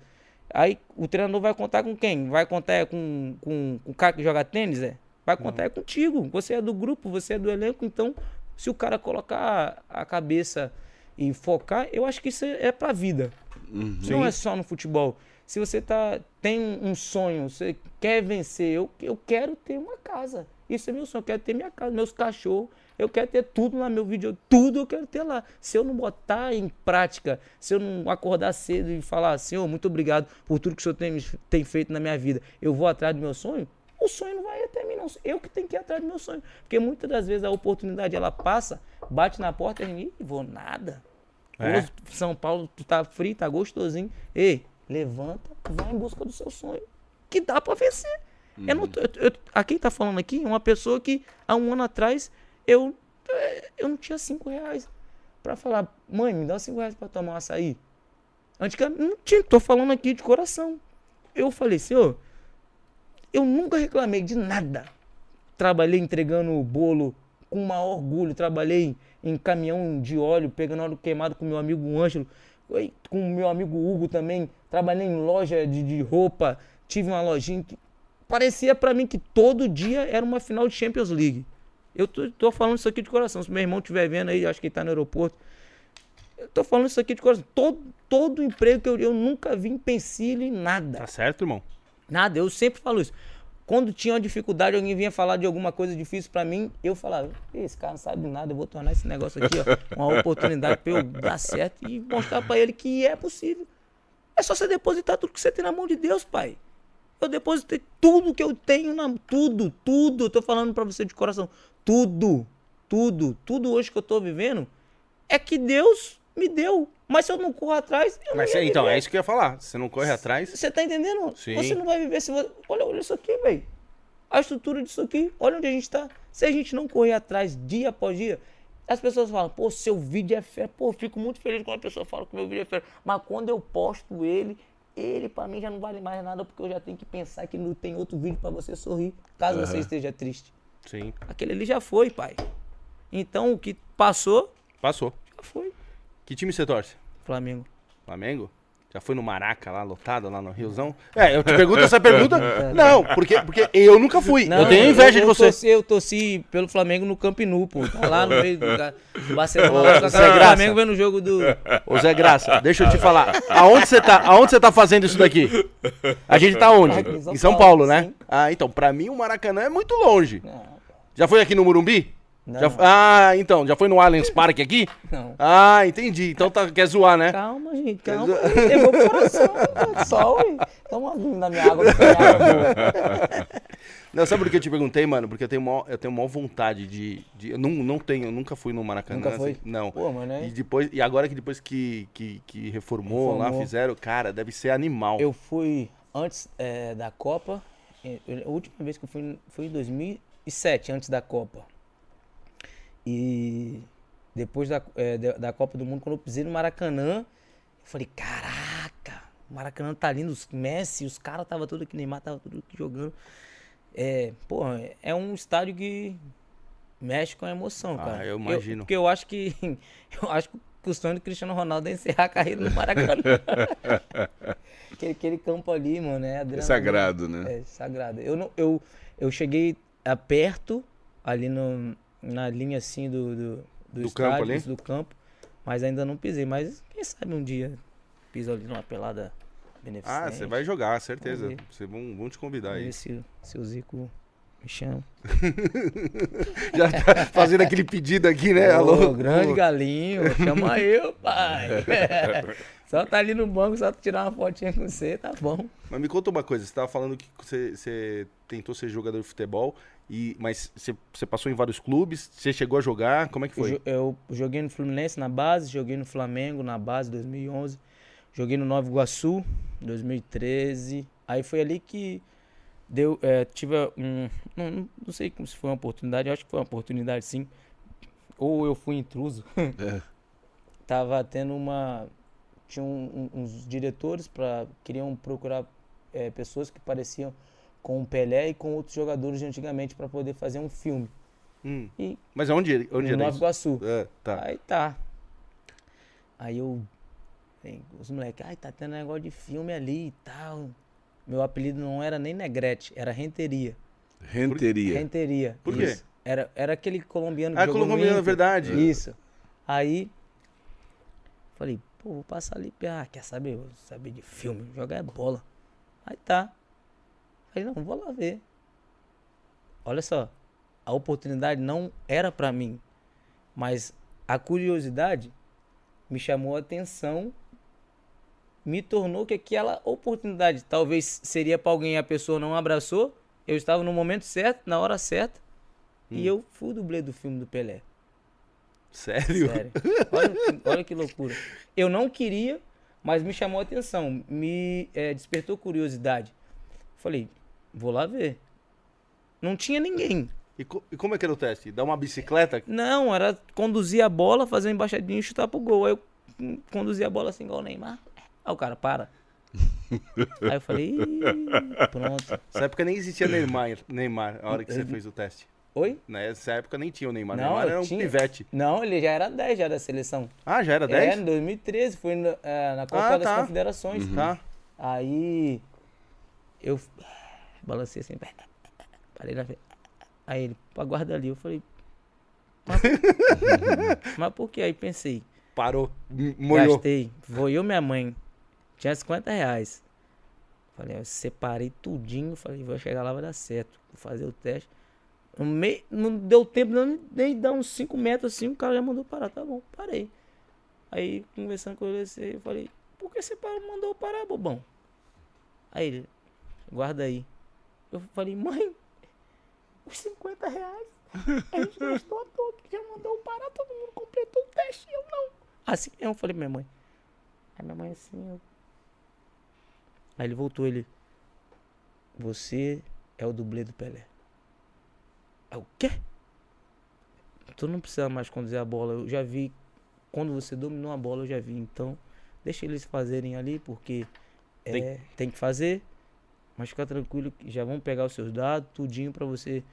Aí o treinador vai contar com quem? Vai contar é com, com, com o cara que joga tênis, é? Vai contar é contigo. Você é do grupo, você é do elenco, então Se o cara colocar a cabeça e focar, eu acho que isso é pra vida. Uhum. Não é só no futebol. Se você tá, tem um sonho, você quer vencer, eu, eu quero ter uma casa. Isso é meu sonho, eu quero ter minha casa, meus cachorros, eu quero ter tudo lá, meu vídeo, tudo eu quero ter lá. Se eu não botar em prática, se eu não acordar cedo e falar, Senhor, muito obrigado por tudo que o Senhor tem, tem feito na minha vida, eu vou atrás do meu sonho, o sonho não vai até mim, não. Eu que tenho que ir atrás do meu sonho. Porque muitas das vezes a oportunidade ela passa, bate na porta e a gente, "Ih, vou nada. É. São Paulo, tu tá frio, tá gostosinho. Ei, levanta, vai em busca do seu sonho. Que dá pra vencer. Eu não tô- eu- eu- a quem tá falando aqui é uma pessoa que há um ano atrás eu, eh, eu não tinha cinco reais pra falar, mãe, me dá cinco reais pra tomar um açaí. Antigamente, não tinha, tô falando aqui de coração. Eu falei, senhor, eu nunca reclamei de nada. Trabalhei entregando o bolo com maior orgulho. Trabalhei em caminhão de óleo, pegando óleo queimado com meu amigo Ângelo, com meu amigo Hugo também. Trabalhei em loja de, de roupa, tive uma lojinha que parecia pra mim que todo dia era uma final de Champions League. Eu tô, tô falando isso aqui de coração. Se meu irmão estiver vendo aí, acho que ele tá no aeroporto. Eu tô falando isso aqui de coração. Todo, todo emprego que eu, eu nunca vi empecilho em nada. Tá certo, irmão? Nada, eu sempre falo isso. Quando tinha uma dificuldade, alguém vinha falar de alguma coisa difícil pra mim, eu falava, "Ih, esse cara não sabe nada, eu vou tornar esse negócio aqui, ó, uma oportunidade pra eu dar certo e mostrar pra ele que é possível. É só você depositar tudo que você tem na mão de Deus, pai. Eu depositei tudo que eu tenho na tudo, tudo, eu tô falando pra você de coração, tudo, tudo, tudo hoje que eu tô vivendo é que Deus me deu. Mas se eu não corro atrás, eu Mas não então, é isso que eu ia falar. Você não corre atrás. Você tá entendendo? Sim. Você não vai viver se você... Olha, olha isso aqui, velho. A estrutura disso aqui. Olha onde a gente tá. Se a gente não correr atrás dia após dia, as pessoas falam, pô, seu vídeo é fera. Pô, eu fico muito feliz quando a pessoa fala que meu vídeo é fera. Mas quando eu posto ele, ele pra mim já não vale mais nada, porque eu já tenho que pensar que não tem outro vídeo pra você sorrir, caso você esteja triste. Sim. Aquele ali já foi, pai. Então o que passou, Passou. já foi. Que time você torce? Flamengo. Flamengo? Já foi no Maraca lá, lotado, lá no Riozão? É, eu te pergunto essa pergunta. Não, porque, porque eu nunca fui. eu tenho inveja eu, de você. Eu torci, eu torci pelo Flamengo no Camp Nou, pô. Tá lá no meio do, do Barcelona, Zé cara do Graça. Flamengo vendo o jogo do... Ô Zé Graça, deixa eu te falar. Aonde você tá? Aonde você tá fazendo isso daqui? A gente tá onde? Em São Paulo, né? Ah, então, pra mim o Maracanã é muito longe. Não, Já foi aqui no Murumbi? Não, Já- Ah, então, já foi no Allianz Parque aqui? não. Ah, entendi. Então tá, quer zoar, né? Calma, gente, calma. Pegou o coração, né? sol. Toma vinho na minha água. que minha água. Não, sabe por que eu te perguntei, mano? Porque eu tenho maior, eu tenho maior vontade de. de eu não, não tenho, eu nunca fui no Maracanã. Nunca foi? assim, não. Pô, mano, é... E, depois, e agora que depois que, que, que reformou, lá, Reformou. fizeram, cara, deve ser animal. Eu fui antes é, da Copa. eh, eu- A última vez que eu fui foi em 2007, antes da Copa. E depois da, eh, da, Copa do Mundo, quando eu pisei no Maracanã, eu falei: caraca, o Maracanã tá lindo. Os Messi, os caras tava tudo aqui, Neymar tava tudo aqui jogando. É, porra, é um estádio que mexe com a emoção, Ah, cara. eu imagino. porque eu acho que. Eu acho que o sonho do Cristiano Ronaldo é encerrar a carreira no Maracanã. aquele, aquele campo ali, mano, é É sagrado, né? É sagrado. Eu, não, eu, eu cheguei a perto, ali no, na linha assim do, do, do, Do estádio, campo ali? do campo, mas ainda não pisei. Mas quem sabe um dia piso ali numa pelada beneficente. Ah, você vai jogar, certeza. Vocês vão, vão te convidar aí. se, se o Zico me chama. Já tá fazendo aquele pedido aqui, né? Ô, Alô? grande Ô, galinho, chama eu, pai. só tá ali no banco, só tirar uma fotinha com você, tá bom. Mas me conta uma coisa, você tava falando que você, você tentou ser jogador de futebol, e, mas você, passou em vários clubes, você chegou a jogar, como é que Eu, foi? jo- eu joguei no Fluminense na base, joguei no Flamengo na base 2011, joguei no Nova Iguaçu 2013. Aí foi ali que deu, é, tive um, não, não- sei como se foi uma oportunidade, eu acho que foi uma oportunidade sim. Ou eu fui intruso. É. Tava tendo uma tinha um- um- uns diretores para queriam procurar é, pessoas que pareciam com o Pelé e com outros jogadores de antigamente para poder fazer um filme. Hum. E Mas onde, ele- onde no era Nova? Iguaçu. É, tá. Aí tá. Aí eu. Os moleques, ai, tá tendo negócio de filme ali e tal. Meu apelido não era nem Negrete, era Renteria. Renteria. Renteria. Por quê? isso. Era, era aquele colombiano Ah, jogou no colombiano, Inter. verdade. Isso. Aí, falei, pô, vou passar ali. Ah, quer saber? Vou saber de filme, jogar é bola. Aí tá. Falei, não, vou lá ver. Olha só, a oportunidade não era pra mim, mas a curiosidade me chamou a atenção, me tornou que aquela oportunidade talvez seria pra alguém e a pessoa não abraçou. Eu estava no momento certo, na hora certa, e eu fui o dublê do filme do Pelé. Sério? Sério. Olha, que- olha que loucura. Eu não queria, mas me chamou a atenção, me eh, despertou curiosidade. Falei, vou lá ver. Não tinha ninguém. E, co- e como é que era o teste? Dar uma bicicleta? Não, era conduzir a bola, fazer uma embaixadinha e chutar pro gol. Aí eu conduzia a bola assim igual o Neymar. Aí o cara, para. Aí eu falei, "Ih, pronto. Nessa época nem existia Neymar, Neymar, a hora que você fez o teste. Oi? Nessa época nem tinha o Neymar. Não, Neymar era um tinha. pivete. Não, ele já era 10 já da seleção. Ah, já era É, 10? em 2013, foi na, eh, na Copa Ah, das tá. Confederações. Tá. Aí eu balancei assim, parei na frente. Aí ele, aguarda ali. Eu falei, mas, mas por que? Aí pensei, Parou. Molhou. gastei, vou eu e minha mãe, tinha 50 reais. Falei, eu separei tudinho, falei, vou chegar lá, vai dar certo. Vou fazer o teste. No meio, não deu tempo não, nem dar uns 5 metros assim, o cara já mandou parar. Tá bom, parei. Aí, conversando com ele, assim, eu falei, por que você mandou parar, bobão? Aí ele, guarda aí. Eu falei, mãe, os 50 reais a gente gastou à toa, que já mandou parar, todo mundo completou o teste e eu não. Assim eu falei, minha mãe. Aí minha mãe assim, eu... Aí ele voltou, ele, você é o dublê do Pelé. É o quê? Tu não precisa mais conduzir a bola. Eu já vi. Quando você dominou a bola, eu já vi. Então, deixa eles fazerem ali, porque Tem- é, tem que fazer. Mas fica tranquilo que já vão pegar os seus dados, tudinho pra você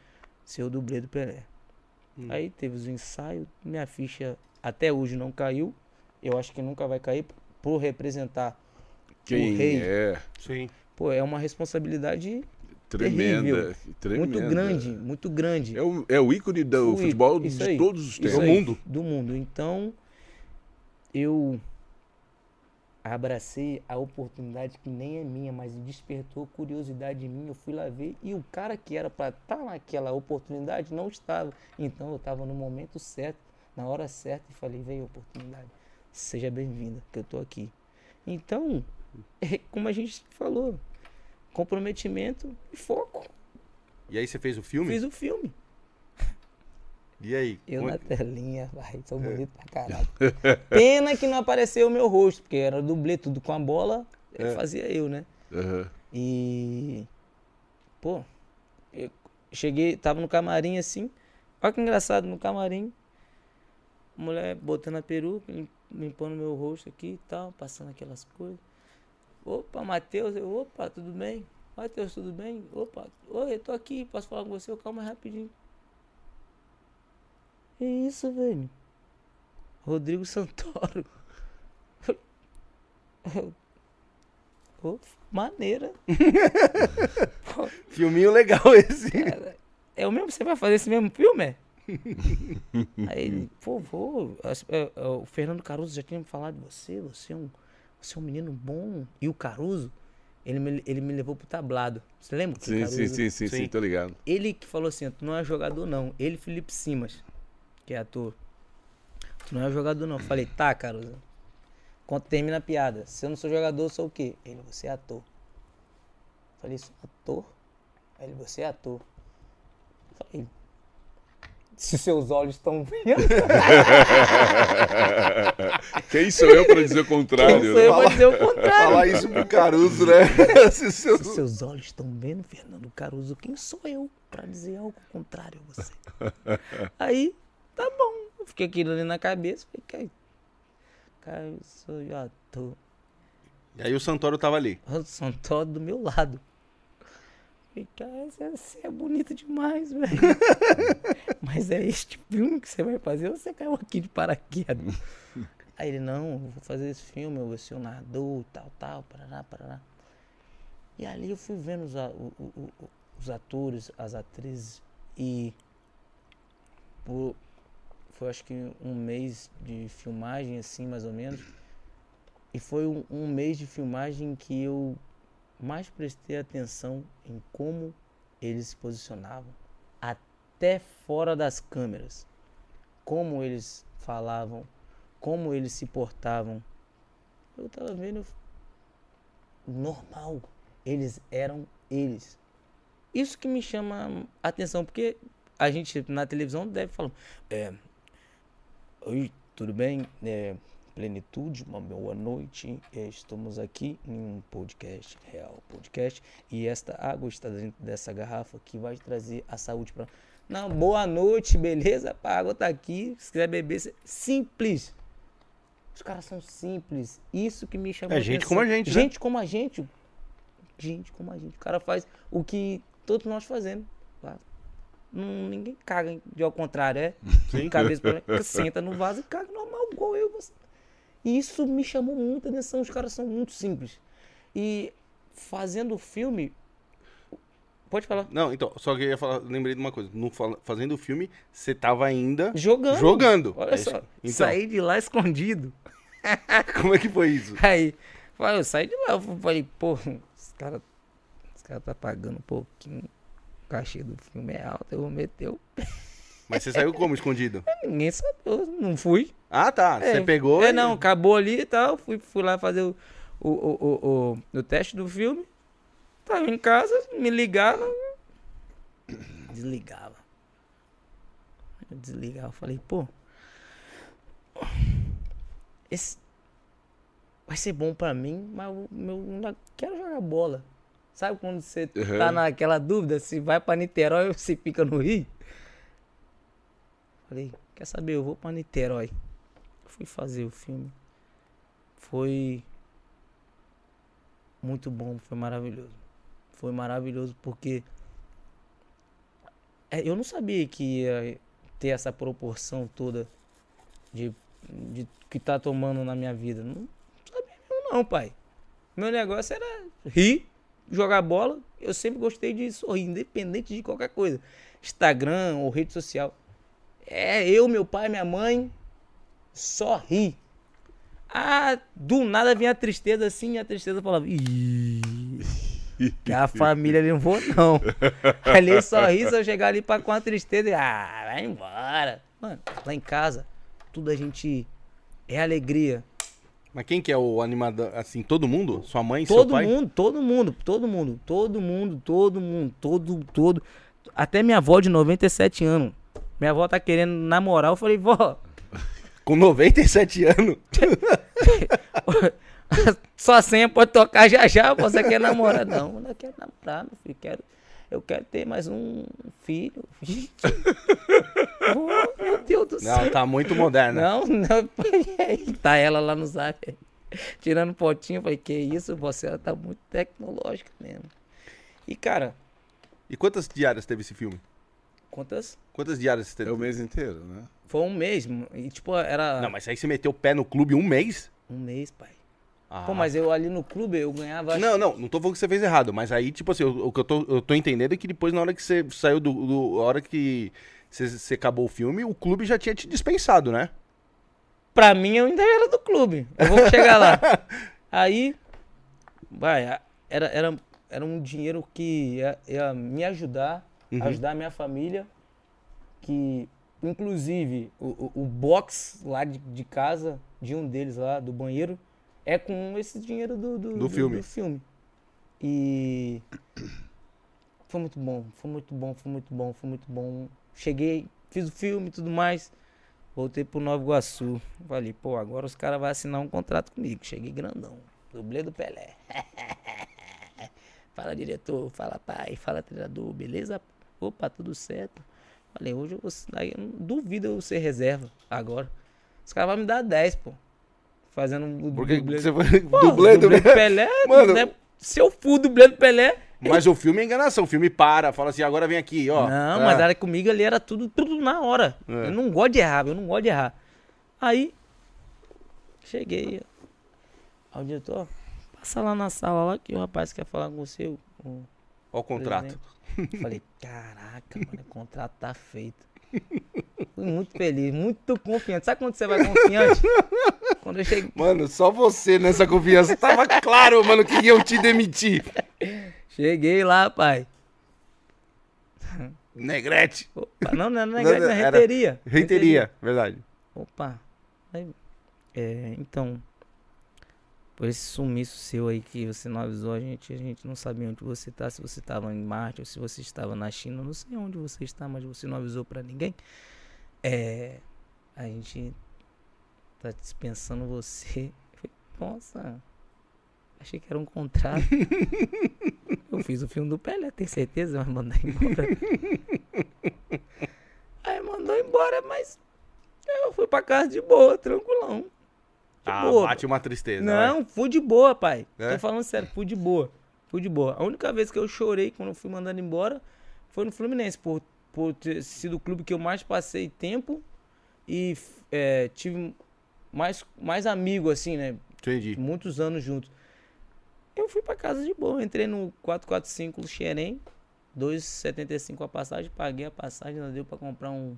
ser o dublê do Pelé. Hum. Aí teve os ensaios, minha ficha até hoje não caiu. Eu acho que nunca vai cair por representar. Quem rei. é Sim. Pô, é uma responsabilidade tremenda, tremenda. muito grande, muito grande. É o, é o ícone do O futebol de aí, todos os tempos. Do mundo. Do mundo. Então, eu abracei a oportunidade que nem é minha, mas despertou curiosidade em mim. Eu fui lá ver e o cara que era para estar naquela oportunidade não estava. Então, eu estava no momento certo, na hora certa e falei: veio a oportunidade. Seja bem-vinda, que eu tô aqui. Então, é como a gente falou, comprometimento e foco. E aí você fez o filme? Fiz o filme. E aí? Eu Como- na telinha, vai, sou bonito pra caralho. Pena que não apareceu o meu rosto, porque era dublê, tudo com a bola, É. fazia eu, né? Aham. E. Pô, eu cheguei, tava no camarim assim. Olha que engraçado, no camarim. Mulher botando a peruca, lim- limpando meu rosto aqui e tal, passando aquelas coisas. Opa, Matheus, eu, opa, tudo bem? Matheus, tudo bem? Opa, oi, eu tô aqui, posso falar com você? Eu, calma aí rapidinho. Que isso, velho? Rodrigo Santoro. Maneira. Filminho legal esse. É o mesmo? Você vai fazer esse mesmo filme? é? Aí ele, pô, vou. É, é, O Fernando Caruso já tinha me falado de você, você é um, você é um menino bom. E o Caruso, ele me, ele me levou pro tablado. Você lembra? sim, sim, sim, sim, Sim. tô ligado. Ele que falou assim, tu não é jogador não. Ele, Felipe Simas, que é ator. Tu não é jogador não. Eu Falei, tá, Caruso. Quando termina a piada, se eu não sou jogador, eu sou o quê? Ele, você é ator. Eu Falei, sou ator? Aí Ele, você é ator. Eu Falei, se seus olhos estão vendo, Quem sou eu para dizer o quem contrário? sou né? eu pra dizer o contrário? Falar isso pro Caruso, né? Se seu- Se seus olhos estão vendo, Fernando Caruso, quem sou eu pra dizer algo contrário a você? Aí, tá bom. Eu fiquei aquilo ali na cabeça. Falei, cara, eu sou ator. E aí o Santoro tava ali. O Santoro do meu lado. Falei, cara, você- é bonito demais, velho. Mas é este filme que você vai fazer ou você caiu aqui de paraquedas? Aí ele, não, eu vou fazer esse filme, eu vou ser um narrador, tal, tal, parará, parará. E ali eu fui vendo os, o- o- o- os atores, as atrizes, e por, foi acho que um mês de filmagem, assim, mais ou menos. E foi um, um mês de filmagem que eu mais prestei atenção em como eles se posicionavam, até fora das câmeras. Como eles falavam, como eles se portavam. Eu tava vendo normal. Eles eram eles. Isso que me chama atenção, porque a gente na televisão deve falar. É, Oi, tudo bem? É, plenitude, uma boa noite. É, estamos aqui em um podcast, real podcast, e esta água está dentro dessa garrafa que vai trazer a saúde para. Não, boa noite, beleza? A água tá aqui. Se quiser beber, simples. Os caras são simples. Isso que me chama É a gente atenção. como a gente, né? Gente como a gente. Gente como a gente. O cara faz o que todos nós fazemos. lá. Não, ninguém caga de ao contrário, é? Sim. Cabeça pra... Senta no vaso e caga normal, igual eu. e Você. E isso me chamou muita atenção. Os caras são muito simples. E fazendo o filme. Pode falar. Não, então, só que eu ia falar, lembrei de uma coisa. No, fazendo o filme, você tava ainda Jogando. jogando. Olha É só. Então, Saí de lá escondido. como é que foi isso? Aí, eu saí de lá, eu falei, pô, os caras os cara tá pagando um pouquinho, cachê do filme é alto, eu vou meter o pé. Mas você saiu como escondido? Ninguém sabe, eu não fui. Ah, tá. Você É, pegou. É, e- não, acabou ali e tal, fui, fui lá fazer o, o, o, o, o, teste do filme, tava em casa, me ligaram, desligava. Eu desligava, falei, pô, esse vai ser bom pra mim, mas eu, meu, ainda quero jogar bola. Sabe quando você tá Uhum. naquela dúvida se vai pra Niterói ou se fica no Rio? Falei, quer saber, eu vou pra Niterói. Fui fazer o filme. Foi muito bom, foi maravilhoso. Foi maravilhoso porque é, eu não sabia que ia ter essa proporção toda de, de que tá tomando na minha vida. Não sabia mesmo não, pai. Meu negócio era rir, jogar bola. Eu sempre gostei de sorrir, independente de qualquer coisa. Instagram ou rede social. É eu, meu pai, minha mãe, só ri. Ah, do nada vinha a tristeza assim, e a tristeza falava, que a família não vou não. Ali só ri se eu chegar ali pra com a tristeza e, ah, vai embora. Mano, lá em casa, tudo a gente é alegria. Mas quem que é o animador? Assim, todo mundo? Sua mãe, seu Todo pai? mundo, todo mundo, todo mundo, todo mundo, todo mundo, todo, todo. Até minha avó de 97 anos. Minha avó tá querendo namorar, eu falei, vó, Com 97 anos. Sua senha pode tocar já já, você quer namorar? Não, eu não quero namorar, meu filho. Quero, eu quero ter mais um filho. Oh, meu Deus do céu. Não, tá muito moderna. Não, não. Tá ela lá no zap. Tirando potinho. eu Falei, que isso, você ela tá muito tecnológica mesmo. E, cara, E quantas diárias teve esse filme? quantas? Quantas diárias você teve? É o mês inteiro, né? Foi um mês. E, tipo, era Não, mas aí você meteu o pé no clube um mês? um mês, pai. Ah. Pô, mas eu ali no clube, eu ganhava... Não, não, não tô falando que você fez errado, mas aí, tipo assim, o, o que eu tô, eu tô entendendo é que depois, na hora que você saiu do. do- a hora que você, você acabou o filme, o clube já tinha te dispensado, né? Pra mim, eu ainda era do clube. Eu vou chegar lá. Aí, vai, era, era, era um dinheiro que ia, ia me ajudar, Uhum. ajudar a minha família. Que, inclusive, o, o, o box lá de, de casa, de um deles lá, do banheiro, é com esse dinheiro do, do, Do filme. do filme. E foi muito bom, foi muito bom, foi muito bom, foi muito bom. Cheguei, fiz o filme e tudo mais. Voltei pro Nova Iguaçu. Falei, pô, agora os caras vão assinar um contrato comigo. Cheguei grandão. Dublê do Pelé. fala diretor, fala pai, fala treinador, beleza? Opa, tudo certo. Falei, hoje eu vou. Aí eu não duvido eu ser reserva agora. Os caras vão me dar 10, pô. Fazendo o Porque dublê. você foi Pô, dublê, dublê. do Pelé. Mano. né? Se eu for dublê do Pelé. Mas o filme é enganação. O filme para, fala assim, agora vem aqui, ó. Não, Ah. mas era comigo ali, era tudo, tudo na hora. É. Eu não gosto de errar, eu não gosto de errar. Aí, cheguei. Ao diretor, passa lá na sala lá que o rapaz quer falar com você. o- o o contrato. presidente." Falei, caraca, mano, o contrato tá feito. Fui muito feliz, muito confiante. Sabe quando você vai confiante? Quando eu cheguei. Mano, só você nessa confiança. Tava claro, mano, que iam te demitir. Cheguei lá, pai. Negrete. Opa, não, não, não é grande, Não, é reiteria. Reiteria, verdade. Opa. É, então, por esse sumiço seu aí que você não avisou a gente, a gente não sabia onde você tá, se você tava em Marte ou se você estava na China, não sei onde você está, mas você não avisou pra ninguém. É, a gente tá dispensando você. Eu falei, Nossa, achei que era um contrato. eu fiz o filme do Pelé, tem certeza? Vai mandar embora. Aí mandou embora, mas eu fui pra casa de boa, tranquilão. Ah, boa. bate uma tristeza. Não, fui de boa, pai. É? Tô falando sério, fui de boa. Fui de boa. A única vez que eu chorei quando eu fui mandando embora foi no Fluminense, por, por ter sido o clube que eu mais passei tempo e é, tive mais, mais amigo, assim, né? Entendi. Muitos anos juntos. Eu fui pra casa de boa. Entrei no 445 Xerém, 2,75 a passagem, paguei a passagem, ainda deu pra comprar um,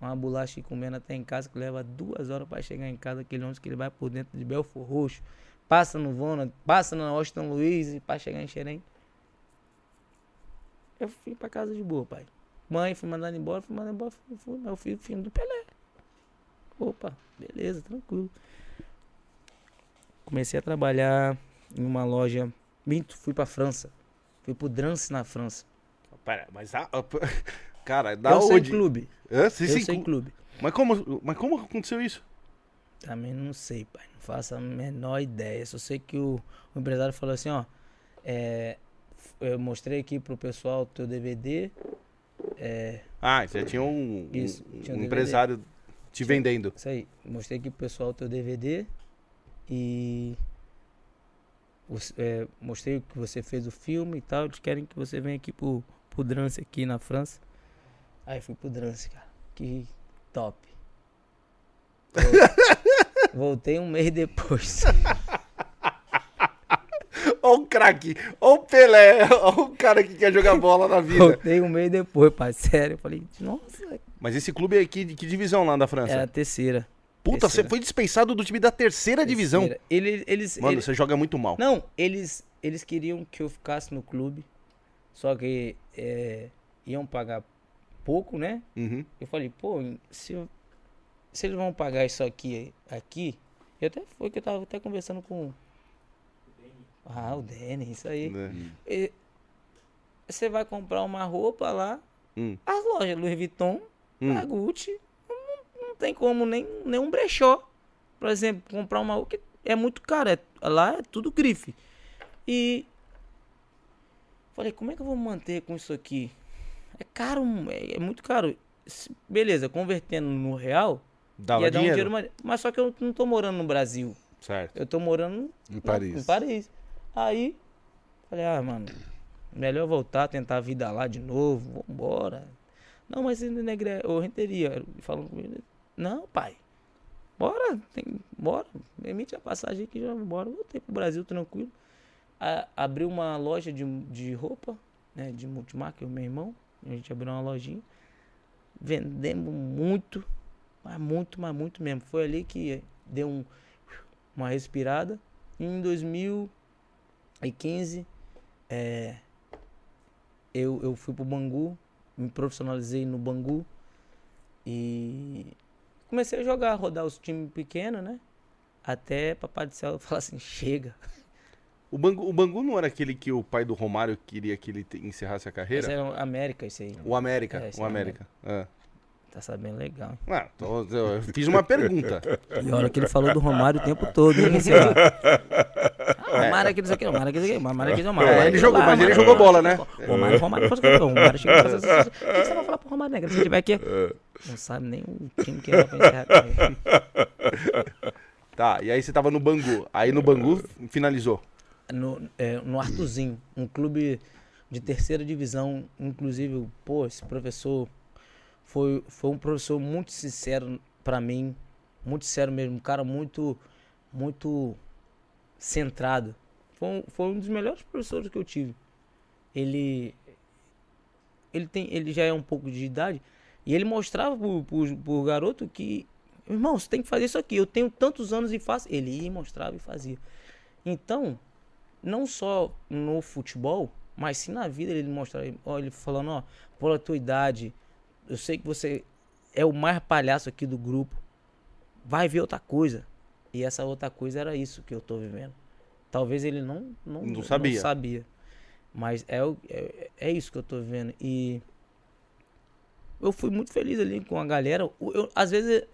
uma bolacha e comendo até em casa, que leva duas horas pra chegar em casa, aquele ônibus que ele vai por dentro de Belfor Roxo, passa no Vona, passa na Washington Luiz e pra chegar em Xerém. Eu fui pra casa de boa, pai. Mãe, fui mandando embora, fui mandando embora, fui, fui, meu filho, filho do Pelé. Opa, beleza, tranquilo. Comecei a trabalhar em uma loja. Minto, fui pra França. Fui pro Drance na França. Pera, mas a, cara, da eu onde? clube. Sim, eu sim, clu- clube. Mas como, mas como aconteceu isso? Também não sei, pai. Não faço a menor ideia. Só sei que o, o empresário falou assim, ó. é, eu mostrei aqui pro pessoal o teu DVD. É, Ah, você tinha um, Isso, um tinha um empresário te Tinha. vendendo. isso aí. Mostrei aqui pro pessoal o teu DVD. E. é, mostrei que você fez o filme e tal. Eles querem que você venha aqui pro, pro Drance aqui na França. Aí fui pro Drance, cara. Que top. Vol- Voltei um mês depois. Ó o craque, ó o Pelé, ó o cara que quer jogar bola na vida. Voltei um mês depois, pai. Sério. Eu falei, nossa, Mas esse clube é que, que divisão lá da França? é a terceira. Puta, você terceira. foi dispensado do time da terceira divisão. Terceira. Ele- eles, Mano, ele- você joga muito mal. Não, eles, eles queriam que eu ficasse no clube. Só que é, iam pagar pouco, né? Uhum. Eu falei, pô, se, eu- se eles vão pagar isso aqui, aqui, eu até foi que eu tava até conversando com. Ah, o Denis, isso aí. Né? E Você vai comprar uma roupa lá, Hum. as lojas Louis Vuitton, Hum. a Gucci, não, não tem como nem, nem um brechó. Por exemplo, comprar uma roupa que é muito caro, é, lá é tudo grife. E falei, como é que eu vou manter com isso aqui? É caro, é, é muito caro. Beleza, convertendo no real, Dava ia dar dinheiro? um dinheiro, mas, mas só que eu não tô morando no Brasil. Certo. Eu tô morando Em Paris. Em Paris. Aí, falei, ah, mano, melhor voltar, tentar a vida lá de novo, vambora. Não, mas negre, ou renteria. Falando comigo, não, pai, bora, tem, bora, emite a passagem aqui, já bora. Voltei pro Brasil tranquilo. A, abri uma loja de, de roupa, né, de multimarca, eu e meu irmão. A gente abriu uma lojinha. Vendemos muito, mas muito, mas muito mesmo. Foi ali que deu um, uma respirada. Em 2015, é, eu, eu fui pro Bangu, me profissionalizei no Bangu e comecei a jogar, rodar os times pequenos, né? Até Papai do Céu falar assim, chega. O Bangu, o Bangu não era aquele que o pai do Romário queria que ele te- encerrasse a Esse carreira? era o América, esse aí. O América, É, esse o é o América. Ah. Tá sabendo legal. Ah, tô- eu fiz uma pergunta. E olha que ele falou do Romário o tempo todo, hein, esse lá. Ah, Romário aqui, não sei o que, Romário aqui, não sei o que, Romário aqui, Romário. É, ele jogou, lá, mas ele jogou bola, né? Romário, Romário, Romário, Romário chegou e falou assim, o que você vai falar pro Romário Negra? Se ele tiver aqui, não sabe nem o time que é pra encerrar a. Tá, e aí você tava no Bangu. Aí no Bangu finalizou. No, é, no Artuzinho, um clube de terceira divisão. Inclusive, pô, esse professor foi, foi um professor muito sincero pra mim, muito sério mesmo, um cara muito, muito centrado. Foi um, foi um dos melhores professores que eu tive. Ele, ele tem, ele já é um pouco de idade E ele mostrava pro, pro, pro garoto que, irmão, você tem que fazer isso aqui. Eu tenho tantos anos e faço. Ele ia, mostrava e fazia. Então, não só no futebol, mas sim na vida ele mostrava, ó, ele falando, ó, pela tua idade, eu sei que você é o mais palhaço aqui do grupo. Vai ver outra coisa. E essa outra coisa era isso que eu tô vivendo. Talvez ele não não, Não sabia. não sabia. Mas é, é, é isso que eu tô vivendo. E eu fui muito feliz ali com a galera. O- eu- às vezes,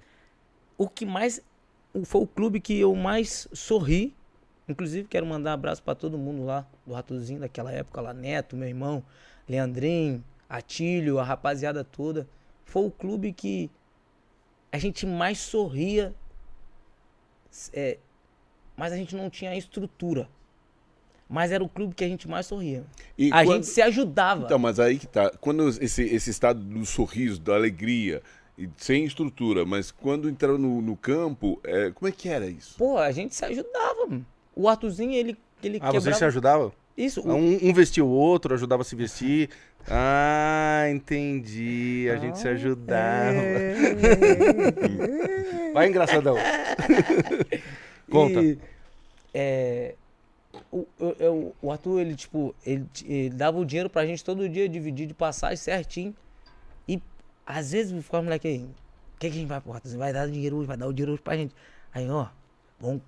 o que mais. Foi o clube que eu mais sorri. Inclusive, quero mandar um abraço pra todo mundo lá, do Ratozinho daquela época lá, Neto, meu irmão, Leandrinho, Atílio, a rapaziada toda. Foi o clube que a gente mais sorria, é, mas a gente não tinha estrutura. Mas era o clube que a gente mais sorria. E a quando- gente se ajudava. Então, mas aí que tá. Quando esse, esse estado do sorriso, da alegria, e sem estrutura, mas quando entraram no, no campo, é, como é que era isso? Pô, a gente se ajudava, mano. O Arthurzinho, ele, ele Ah, quebrava... se ajudava? Isso, o- Um, um vestia o outro, ajudava a se vestir. Ah, entendi. A gente se ajudava. Vai, engraçadão. Conta. E, é, o, eu- o Arthur, ele, tipo, ele, ele dava o dinheiro pra gente todo dia, dividir de passagem certinho. E às vezes ficava, moleque aí, o que, que a gente vai pro Arthur? Vai dar dinheiro hoje, vai dar o dinheiro hoje pra gente. Aí, ó, vamos,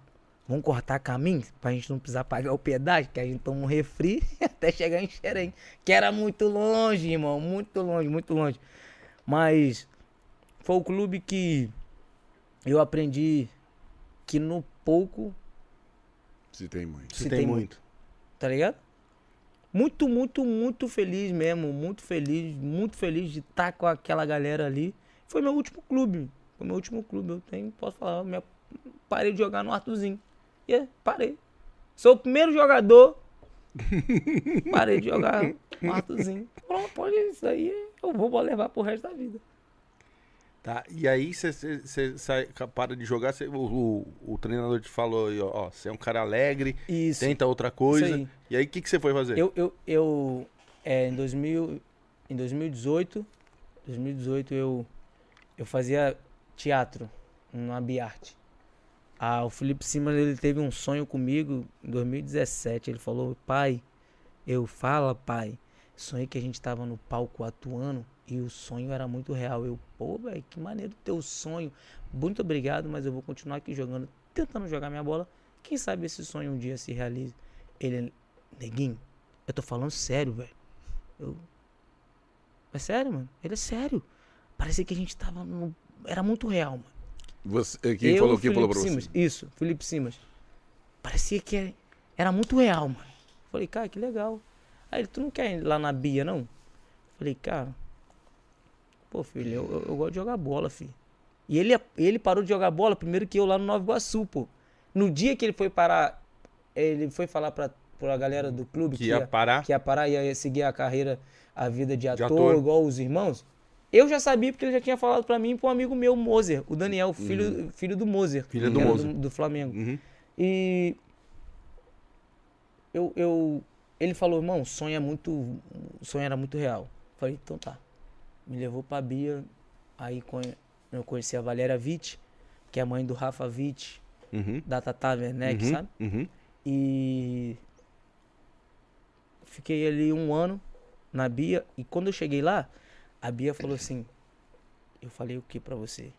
vamos cortar caminho pra gente não precisar pagar o pedágio, que a gente toma um refri até chegar em Xerém. Que era muito longe, irmão, muito longe, muito longe. Mas foi o clube que eu aprendi que no pouco Se tem muito. Se se tem, tem muito. tá ligado? Muito, muito, muito feliz mesmo, muito feliz, muito feliz de estar com aquela galera ali. Foi meu último clube, foi meu último clube, eu tenho, posso falar, minha, parei de jogar no Arthurzinho. E é, parei. Sou o primeiro jogador, parei de jogar no Arthurzinho. Pronto, pode isso aí, eu vou levar pro resto da vida. Tá, e aí você para de jogar, cê- o, o, o treinador te falou, ó, você é um cara alegre, Isso. tenta outra coisa. aí. E aí, o que, você foi fazer? Eu, eu, eu é, em, 2000, em 2018, 2018 eu, eu fazia teatro na Biarte. Ah, o Felipe Simas ele teve um sonho comigo em 2017. Ele falou, pai, eu fala, pai, sonhei que a gente tava no palco atuando e o sonho era muito real. Eu, pô, velho, que maneiro teu sonho. Muito obrigado, mas eu vou continuar aqui jogando, tentando jogar minha bola. Quem sabe esse sonho um dia se realize. Ele, neguinho, eu tô falando sério, velho. Eu. É sério, mano? Ele é sério. Parecia que a gente tava no. Era muito real, mano. Você, é, quem eu, falou, quem Felipe falou pra Simas. você? Isso, Felipe Simas. Parecia que era, era muito real, mano. Falei, cara, que legal. Aí ele, tu não quer ir lá na Bia, não? Falei, cara. Pô, filho, eu, eu, eu gosto de jogar bola, filho. E ele, ele parou de jogar bola primeiro que eu lá no Nova Iguaçu, pô. No dia que ele foi parar, ele foi falar pra, pra galera do clube que ia parar. que ia parar e ia seguir a carreira, a vida de ator, ator. igual os irmãos. Eu já sabia porque ele já tinha falado pra mim e pra um amigo meu, Moser, o Daniel, filho, filho do Moser. Filho do era Moser. Do, Flamengo. Uhum. E eu, eu, ele falou, irmão, o sonho é muito, o sonho era muito real. Falei, então tá. Me levou pra Bia, aí eu conheci a Valéria Witt, que é a mãe do Rafa Witt, Uhum. da Tata Werneck, uhum. sabe? Uhum. E fiquei ali um ano na Bia. E quando eu cheguei lá, a Bia falou assim: Eu falei o que pra você?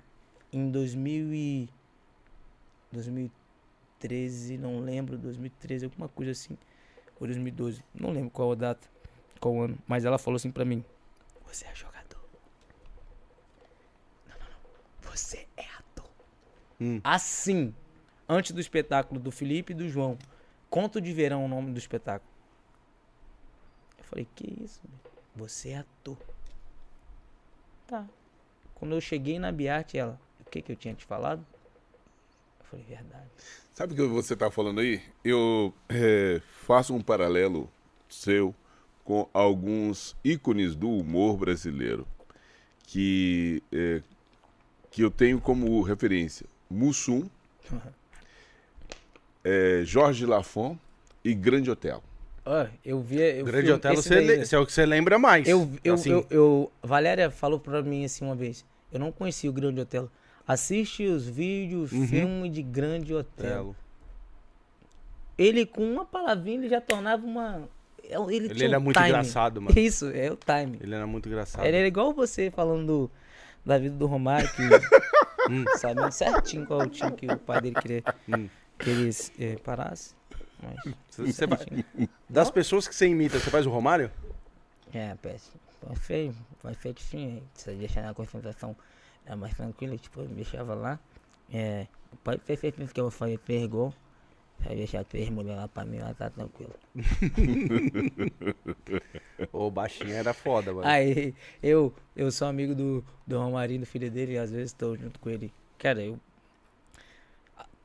Em 2000 e 2013, não lembro, 2013, alguma coisa assim. Ou 2012, não lembro qual a data, qual ano. Mas ela falou assim pra mim: Você é jogador. Não, não, não. Você é ator. Hum. Assim, antes do espetáculo do Felipe e do João. Conto de Verão é o nome do espetáculo. Eu falei, que isso? meu? Você é ator. Tá. Quando eu cheguei na Biarte, ela, o que que eu tinha te falado? Eu falei, verdade. Sabe o que você está falando aí? Eu é, faço um paralelo seu com alguns ícones do humor brasileiro que, é, que eu tenho como referência. Mussum, é, Jorge Lafon e Grande Hotel. Ó, eu vi. Eu Grande fui- Otelo, você daí, le- né? é o que você lembra mais. Eu, eu, assim. eu, eu- Valéria falou pra mim assim uma vez. Eu não conhecia o Grande Otelo. Assiste os vídeos, Uhum. filme de Grande Otelo. Otelo. Ele com uma palavrinha ele já tornava uma. é, Ele, Ele era um muito timing. engraçado, mano. Isso, é o time. Ele era muito engraçado. Ele era igual você falando do- da vida do Romário, que Hum. sabendo certinho qual o time que o pai dele queria Hum. que ele eh, parasse. Mas, Você- vai-. Das pessoas que você imita, você faz o Romário? É, péssimo. Foi feio, foi feito sim. Você deixar na concentração era mais tranquilo, tipo, eu deixava lá. É, pode ter certeza que eu falei três gols. Vai deixar três mulheres lá pra mim, lá tá tranquilo. O baixinho era foda, mano. Aí, eu, eu sou amigo do, do Romarinho, do filho dele, e às vezes tô junto com ele. Cara, eu.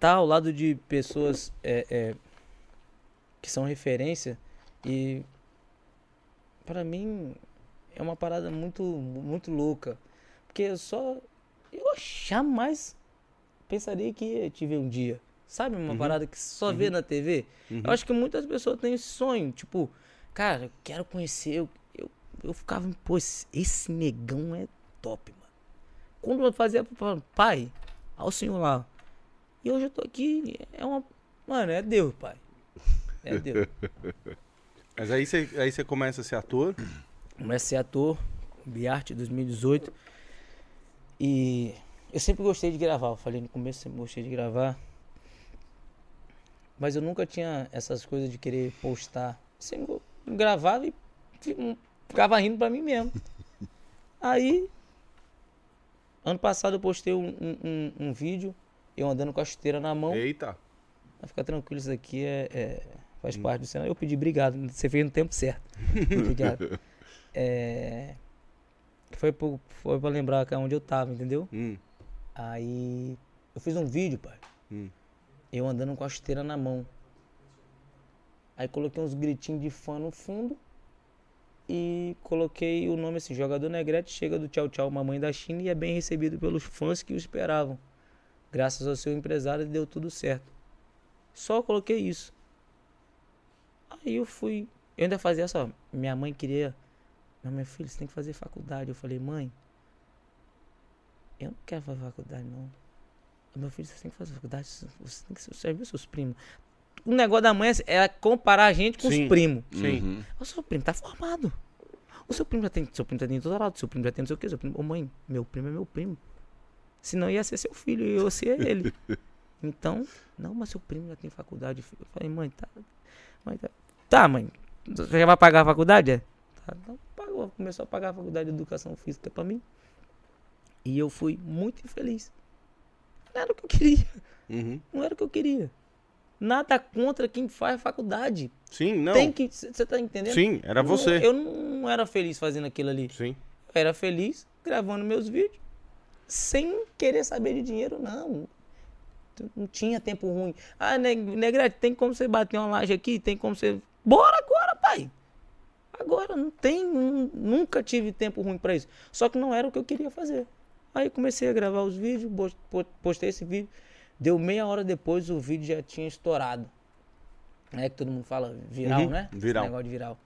Tá ao lado de pessoas é, é, que são referência e. Pra mim, é uma parada muito, muito louca. Porque eu só. Eu jamais pensaria que ia te ver um dia. Sabe? Uma Uhum. parada que só vê na TV. Uhum. Eu acho que muitas pessoas têm esse sonho. Tipo, cara, eu quero conhecer. Eu, eu, eu ficava, pô, esse, esse negão é top, mano. Quando eu fazia, eu falava, pai, ao senhor lá. E hoje eu tô aqui, é uma. Mano, é Deus, pai. É Deus. Mas aí você, aí você começa a ser ator. Comecei a ser ator, Biarte 2018. E eu sempre gostei de gravar. Eu falei no começo, sempre gostei de gravar. Mas eu nunca tinha essas coisas de querer postar. Sempre gravava e fi- ficava rindo pra mim mesmo. Aí, ano passado eu postei um, um- um- vídeo, eu andando com a chuteira na mão. Eita. Mas fica tranquilo, isso aqui é, é- faz parte do cenário. Eu pedi obrigado, você fez no tempo certo. obrigado. É, foi, por, foi pra lembrar é onde eu tava, entendeu? Hum. Aí eu fiz um vídeo, pai. Hum. Eu andando com a chuteira na mão. Aí coloquei uns gritinhos de fã no fundo. E coloquei o nome assim, jogador Negrete chega do tchau tchau mamãe da China e é bem recebido pelos fãs que o esperavam. Graças ao seu empresário deu tudo certo. Só coloquei isso. Aí eu fui. Eu ainda fazia só. Minha mãe queria. Não, meu filho, você tem que fazer faculdade. Eu falei, mãe. Eu não quero fazer faculdade, não. Meu filho, você tem que fazer faculdade. Você tem que servir os seus primos. O negócio da mãe é comparar a gente com Sim. os primos. Sim. Uhum. O seu primo tá formado. O seu primo já tem. Seu primo já tem doutorado, seu primo já tem não sei o quê. Seu primo, ô mãe, meu primo é meu primo. Senão ia ser seu filho e eu ser ele. Então, não, mas seu primo já tem faculdade. filho. Eu falei, mãe, tá. Mãe, tá. Tá, mãe. Você já vai pagar a faculdade? É? Tá, então pagou. Começou a pagar a faculdade de educação física pra mim. E eu fui muito infeliz. Não era o que eu queria. Uhum. Não era o que eu queria. Nada contra quem faz faculdade. Sim, não. Tem que. Você tá entendendo? Sim, era você. Eu não era feliz fazendo aquilo ali. Sim. Eu era feliz gravando meus vídeos. Sem querer saber de dinheiro, não. Não tinha tempo ruim. Ah, Ne- Negrete, tem como você bater uma laje aqui? Tem como você. Bora agora, pai! Agora, não tem. nun- Nunca tive tempo ruim pra isso. Só que não era o que eu queria fazer. Aí comecei a gravar os vídeos, postei esse vídeo. Deu meia hora depois, o vídeo já tinha estourado. É que todo mundo fala viral, Uhum, né? Esse viral. negócio de viral.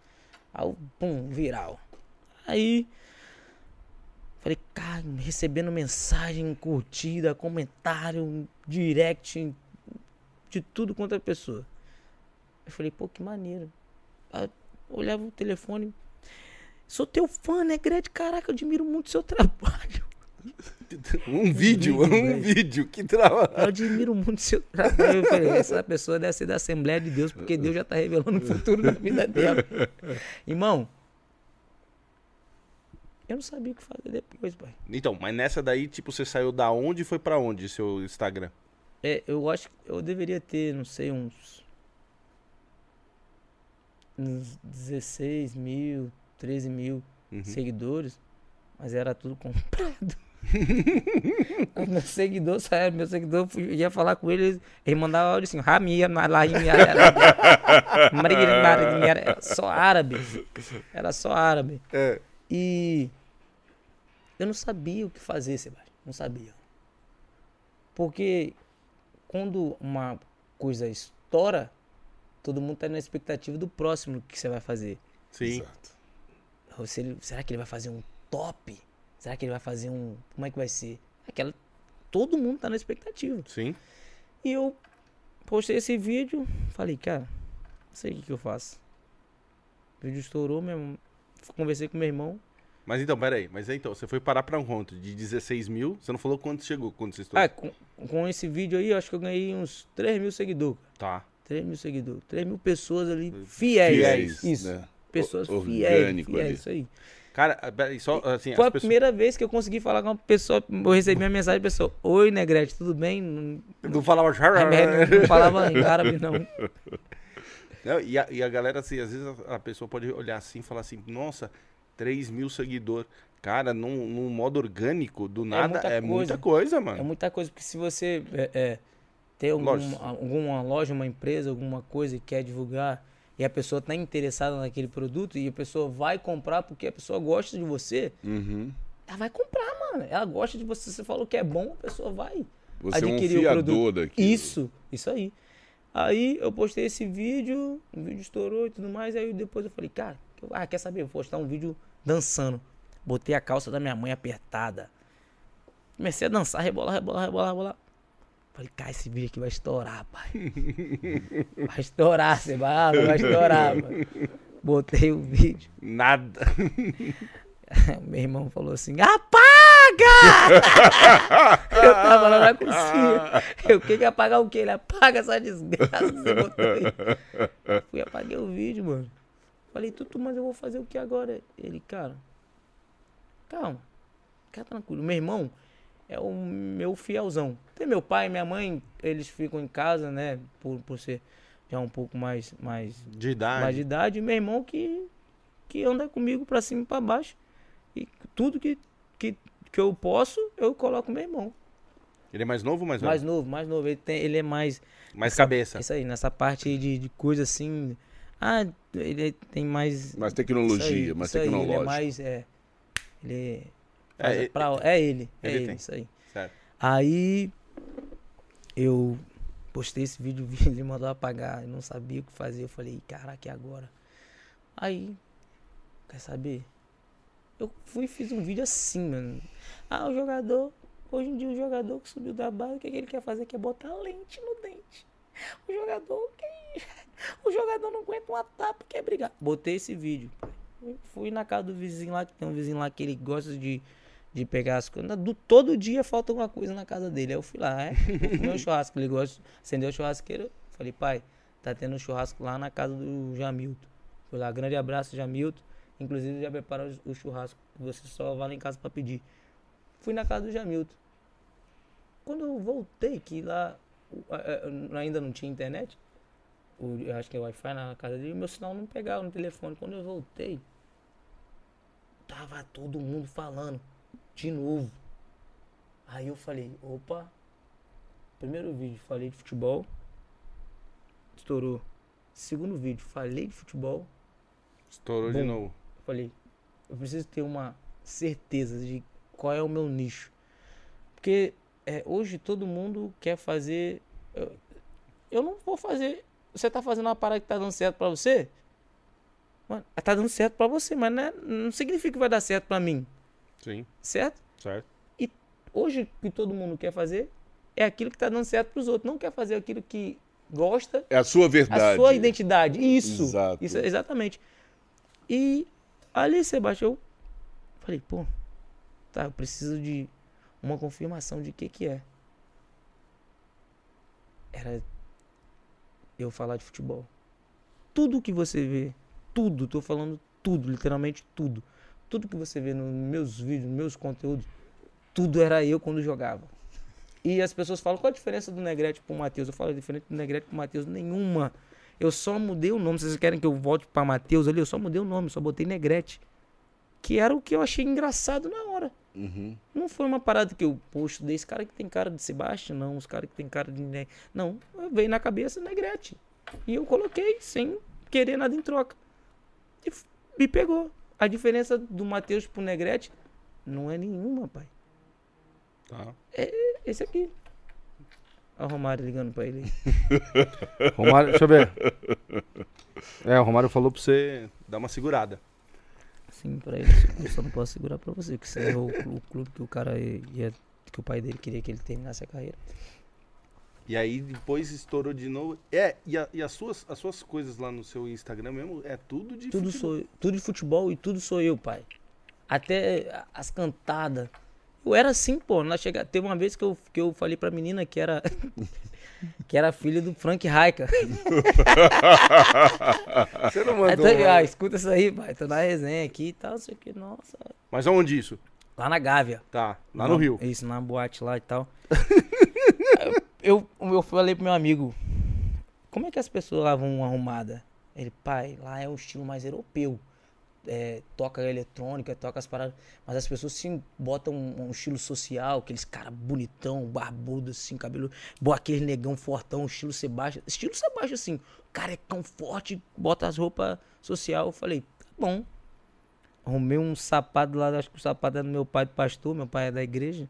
Aí, pum, viral. Aí, falei, cara, recebendo mensagem, curtida, comentário, direct, de tudo quanto é pessoa. Eu falei, pô, que maneiro. Eu olhava o telefone. Sou teu fã, né, Gretchen? Caraca, eu admiro muito o seu trabalho. Um vídeo, vídeo, um vídeo. Que trava. Eu admiro muito o seu trabalho. Eu falei, essa pessoa deve ser da Assembleia de Deus, porque Deus já tá revelando o futuro da vida dela. Irmão, eu não sabia o que fazer depois, pai. Então, mas nessa daí, tipo, você saiu da onde e foi pra onde, seu Instagram? É, eu acho que eu deveria ter, não sei, uns. Uns 16 mil, 13 mil Uhum. seguidores, mas era tudo comprado. meu seguidor saiu, meu seguidor ia falar com ele, ele mandava áudio assim, Ramia, era só árabe. Era só árabe. É. E eu não sabia o que fazer, Sebastião. Não sabia. Porque quando uma coisa estoura, todo mundo tá na expectativa do próximo que você vai fazer. Sim. Exato. Ou se ele- será que ele vai fazer um top? Será que ele vai fazer um. Como é que vai ser? Aquela. Todo mundo tá na expectativa. Sim. E eu postei esse vídeo, falei, cara, não sei o que, que eu faço. O vídeo estourou mesmo. Conversei com meu irmão. Mas então, peraí. Mas aí, então, você foi parar pra um conto de 16 mil. Você não falou quanto chegou, quando você estourou. Ah, com, com esse vídeo aí, eu acho que eu ganhei uns 3 mil seguidores. Tá. 3 mil seguidores. 3 mil pessoas ali fiéis. Fiéis, Isso. né? Pessoas O- fiéis. ali. isso aí. Cara, peraí, só assim. Foi a pessoas- primeira vez que eu consegui falar com uma pessoa. Eu recebi uma mensagem da pessoa: Oi, Negrete, tudo bem? Não, Não falava. não, não falava em árabe, não. Não, e, a, e a galera, assim, às vezes a, a pessoa pode olhar assim e falar assim, nossa, 3 mil seguidores. Cara, num, num modo orgânico, do nada, muita é coisa. muita coisa, É mano. muita coisa, porque se você é, é, tem algum, alguma loja, uma empresa, alguma coisa e quer divulgar e a pessoa tá interessada naquele produto e a pessoa vai comprar porque a pessoa gosta de você, Uhum. ela vai comprar, mano. Ela gosta de você. Você falou que é bom, a pessoa vai. Você é um adquirir o produto. daquilo. Isso, isso aí. Aí eu postei esse vídeo, o vídeo estourou e tudo mais. Aí depois eu falei, cara, ah, quer saber? Vou postar um vídeo dançando. Botei a calça da minha mãe apertada. Comecei a dançar, rebolar, rebolar, rebolar, rebolar. Falei, cara, esse vídeo aqui vai estourar, pai. Vai estourar, você vai, vai estourar, mano. Botei o vídeo. Nada. Meu irmão falou assim: apaga! eu tava lá na cozinha. Eu, o que é apagar o quê? Ele apaga essa desgraça que você botou aí. Fui apaguei o vídeo, mano. Falei, Tutu, mas eu vou fazer o que agora? Ele, cara, calma, fica tranquilo. Meu irmão é o meu fielzão. Tem meu pai e minha mãe, eles ficam em casa, né? Por, por ser já um pouco mais, mais De idade. mais de idade, e meu irmão que, que anda comigo pra cima e pra baixo. E tudo que, que, que eu posso, eu coloco meu irmão. Ele é mais novo ou mais velho? Mais novo, mais novo. Ele, tem, ele é mais. Mais cabeça. Isso aí, nessa parte de, de coisa assim. Ah, ele tem mais. Mais tecnologia, aí, mais isso aí, Ele é tecnológico. mais. É, ele É, faz ele- pra- é ele. É ele ele, isso aí. Certo. Aí eu postei esse vídeo, ele mandou apagar, eu não sabia o que fazer. Eu falei, caraca, e agora? Aí, quer saber? Eu fui e fiz um vídeo assim, mano. Ah, o jogador, hoje em dia o jogador que subiu da base, o que, que ele quer fazer? Quer botar lente no dente. O jogador que. O jogador não aguenta uma tapa, quer brigar. Botei esse vídeo. Fui na casa do vizinho lá, que tem um vizinho lá que ele gosta de, de pegar as coisas. Do, todo dia falta alguma coisa na casa dele. Aí eu fui lá, é, comer um churrasco. Gosta, acendeu a churrasqueira. Falei, pai, tá tendo um churrasco lá na casa do Jamilton. Fui lá, grande abraço, Jamilton. Inclusive já preparou o churrasco. Você só vai lá em casa pra pedir. Fui na casa do Jamilton. Quando eu voltei, que lá ainda não tinha internet, eu acho que é Wi-Fi na casa dele, meu sinal não pegava no telefone. Quando eu voltei, tava todo mundo falando de novo. Aí eu falei, opa, primeiro vídeo, falei de futebol, estourou. Segundo vídeo, falei de futebol, Estourou de Bom. novo. eu falei, eu preciso ter uma certeza de qual é o meu nicho. Porque é, hoje todo mundo quer fazer. Eu, eu não vou fazer. Você tá fazendo uma parada que tá dando certo pra você? Mano, tá dando certo pra você, mas não, é- não significa que vai dar certo pra mim. Sim, Certo? certo. Hoje o que todo mundo quer fazer é aquilo que tá dando certo pros outros. Não quer fazer aquilo que gosta É a sua verdade. a sua identidade. Isso. Exato. Isso, exatamente. E ali, Sebastião, eu falei, pô, tá, eu preciso de uma confirmação de que que é. Era eu falar de futebol. Tudo que você vê, tudo, tô falando tudo, literalmente tudo. Tudo que você vê nos meus vídeos, nos meus conteúdos, tudo era eu quando jogava. E as pessoas falam, qual a diferença do Negrete pro Matheus? Eu falo, a diferença do Negrete pro Matheus, nenhuma. Eu só mudei o nome. Se vocês querem que eu volte pra Matheus ali, eu só mudei o nome, só botei Negrete. Que era o que eu achei engraçado na hora. Uhum. Não foi uma parada que eu, pô, estudei esse cara que tem cara de Sebastião, não, os caras que tem cara de. Ne- Não, veio na cabeça Negrete. E eu coloquei, sem querer nada em troca. E me pegou. A diferença do Matheus pro Negrete não é nenhuma, pai. Tá. Esse aqui. Olha o Romário ligando pra ele. Romário, deixa eu ver. É, o Romário falou pra você dar uma segurada. Sim, pra ele. Eu só não posso segurar pra você, que você é o, o clube que o cara ia. Que o pai dele queria que ele terminasse a carreira. E aí depois estourou de novo. É, e, a- e as, suas, as suas coisas lá no seu Instagram mesmo é tudo de Tudo, futebol. sou, tudo de futebol e tudo sou eu, pai. Até as cantadas. Eu era assim, pô. Nós chega... Teve uma vez que eu, que eu falei pra menina que era. que era filho do Frank Raika. Você não mandou. tô- né? ah, escuta isso aí, pai. Tô na resenha aqui e tal, não sei o que. Nossa. Mas aonde isso? Lá na Gávea. Tá, lá no Na- Rio. Isso, na boate lá e tal. eu, eu falei pro meu amigo, como é que as pessoas lá vão arrumada? Ele, pai, lá é um estilo mais europeu. É, toca eletrônica, toca as paradas. Mas as pessoas sim botam um, um estilo social, aqueles cara bonitão, barbudo, assim, cabelo. Boa, aquele negão fortão, estilo Sebastião. Estilo Sebastião, assim, carecão forte, bota as roupas social. Eu falei, tá bom. Arrumei um sapato lá, acho que o sapato é do meu pai do pastor, meu pai é da igreja.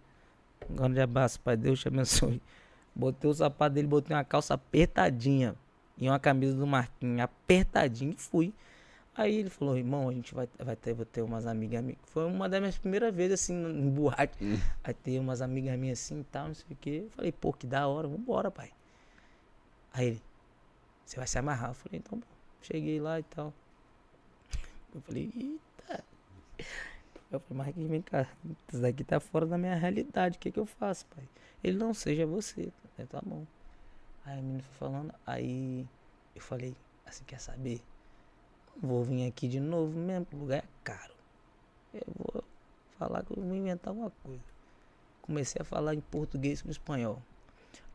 Um grande abraço, pai, Deus te abençoe. Botei o sapato dele, botei uma calça apertadinha e uma camisa do Marquinhos apertadinha e fui. Aí ele falou, irmão, a gente vai, vai ter, vou ter umas amigas minhas. Foi uma das minhas primeiras vezes assim em boate. Aí ter umas amigas minhas assim e tal, não sei o quê. Eu falei, pô, que da hora, vambora, pai. Aí ele, você vai se amarrar. Eu falei, então bom. Cheguei lá e tal. Eu falei, eita. Eu falei, Marquinhos, vem cá. Isso daqui tá fora da minha realidade. O que que eu faço, pai? Ele, não, seja você. Eu, tá bom. Aí a menina foi falando. Aí eu falei, assim, quer saber? Vou vir aqui de novo mesmo, o lugar é caro. Eu vou falar que eu vou inventar uma coisa. Comecei a falar em português com espanhol.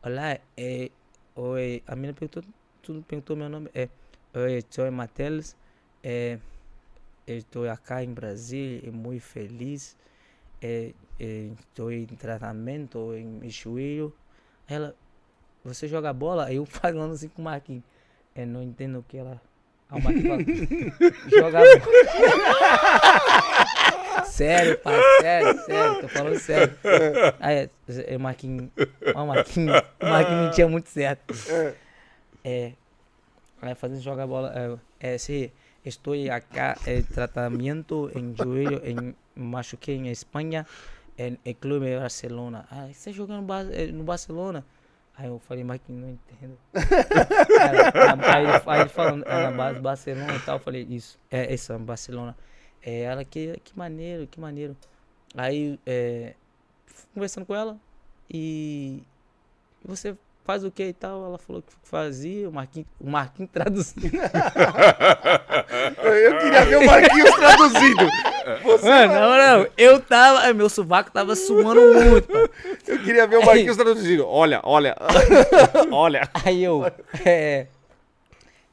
Olá, é, oi, a menina perguntou, tudo perguntou meu nome. É, oi, sou Mateus. É, estou aqui em Brasília, muito feliz. É, é, estou em tratamento em joelho. Ela, você joga bola? Eu falando assim com o Marquinhos. Eu não entendo o que ela. Aí o Marquinhos fala, joga bola. sério, pai, sério, sério, tô falando sério. Aí é, o Marquinhos. O Marquinhos. O Marquinhos mentia muito certo. É. Aí fazendo jogar bola. É, é sim, estou aqui em tratamento em joelho, em machuquei em Espanha, em, em clube Barcelona. Ah, você jogando no, eh, no Barcelona? Aí eu falei, Marquinhos, não entendo. aí, aí, ele- aí ele falando, é na base Barcelona e tal, eu falei, isso, é isso, é Barcelona. É, ela, que, que maneiro, que maneiro. Aí, é, conversando com ela, e você faz o que e tal? Ela falou que fazia, o Marquinhos, o Marquinhos traduzindo. Eu queria ver o Marquinhos traduzindo. Você, Mano, na moral, eu tava, meu sovaco tava suando muito, eu queria ver o Marquinhos traduzindo. Olha, olha. olha. Aí eu, é,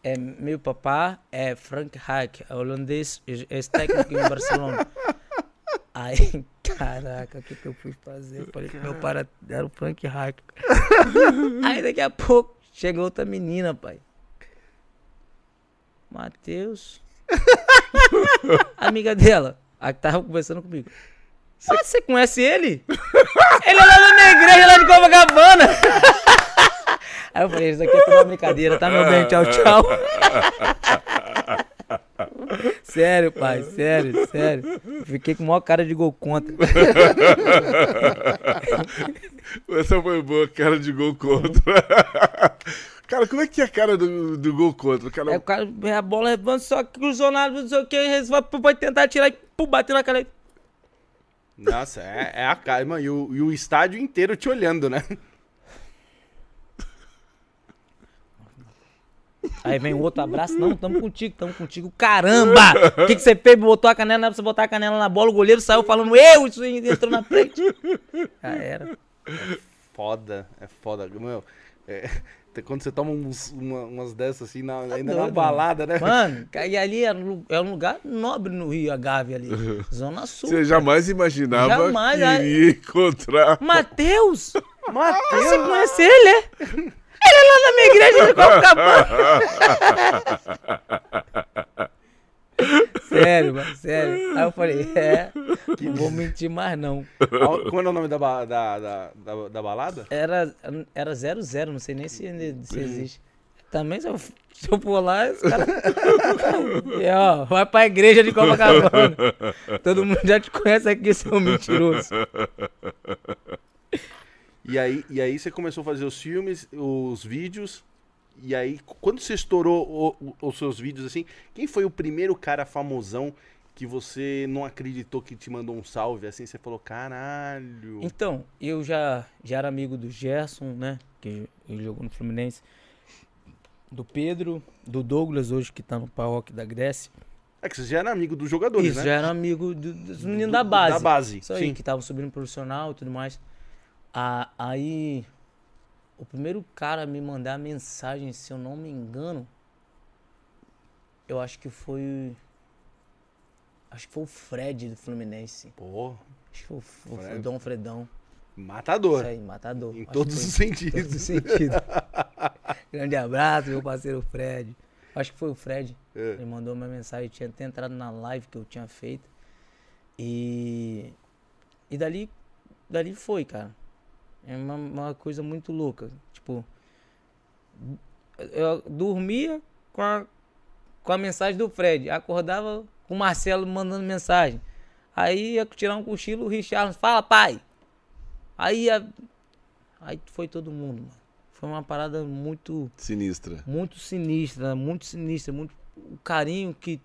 é, meu papá é Frank Hack, é holandês, é é técnico em Barcelona. Aí, caraca, o que, que eu fui fazer? Eu falei que meu pai era, era o Frank Hack. Aí daqui a pouco chegou outra menina, pai. Matheus. Amiga dela, a que tava conversando comigo. Ah, você conhece ele? ele é lá da minha igreja, lá de Copacabana. Aí eu falei, isso aqui é tudo uma brincadeira, tá, meu bem? Tchau, tchau. sério, pai, sério, sério. Fiquei com o maior cara de gol contra. Essa foi boa, cara de gol contra. Cara, como é que é a cara do, do gol contra? O cara, Aí o cara, a bola levando, só que cruzou nada, não sei o que, vai, vai tentar tirar e pum, bateu na cara. Nossa, é, é a cara, mano. E o, e o estádio inteiro te olhando, né? Aí vem o outro abraço, não, tamo contigo, tamo contigo. Caramba! O que, que você fez? Botou a canela, não é pra você botar a canela na bola, o goleiro saiu falando, eu, isso aí entrou na frente. Já era. Foda, é foda. Meu, é, quando você toma uns- uma- umas dessas assim, na- ainda na doido, balada, né? Mano, e ali é, um é um lugar nobre no Rio, a Gávea ali. Zona Sul. você jamais imaginava Jamais, que iria encontrar. Matheus! Matheus! Você conhece ele, é? Ele é lá na minha igreja de Copacabana. Sério, mano, sério. Aí eu falei, é, não vou mentir mais não. Qual é o nome da, ba- da, da, da, da balada? Era, era zero zero, não sei nem se, ainda- se existe. Também se eu, se eu for lá, os caras. E, ó, vai pra igreja de Copacabana. Todo mundo já te conhece aqui, seu mentiroso. E aí, e aí você começou a fazer os filmes, os vídeos. E aí, quando você estourou o- o- os seus vídeos assim, quem foi o primeiro cara famosão que você não acreditou que te mandou um salve assim? Você falou, caralho. Então, eu já, já era amigo do Gerson, né? Que ele jogou no Fluminense. Do Pedro, do Douglas, hoje que tá no Paok da Grécia. É que você já era amigo dos jogadores, Isso, né? já era amigo do- dos meninos Do- da base. Da base, Isso aí, sim. que estavam subindo profissional e tudo mais. Ah, aí, o primeiro cara a me mandar mensagem, se eu não me engano, eu acho que foi. Acho que foi o Fred do Fluminense. Pô, Acho que foi o, F- o Fred. Dom Fredão. matador. Isso aí, matador. Em Acho todos os em sentidos. todos os sentidos. Grande abraço, meu parceiro Fred. Acho que foi o Fred. É. Ele mandou uma mensagem, tinha até entrado na live que eu tinha feito. E. E dali. Dali foi, cara. É uma, uma coisa muito louca. Tipo. Eu dormia com a, com a mensagem do Fred. Acordava com o Marcelo mandando mensagem. Aí ia tirar um cochilo, o Richard fala, pai. Aí ia- Aí foi todo mundo, mano. Foi uma parada muito Sinistra. muito sinistra, muito sinistra, muito o carinho que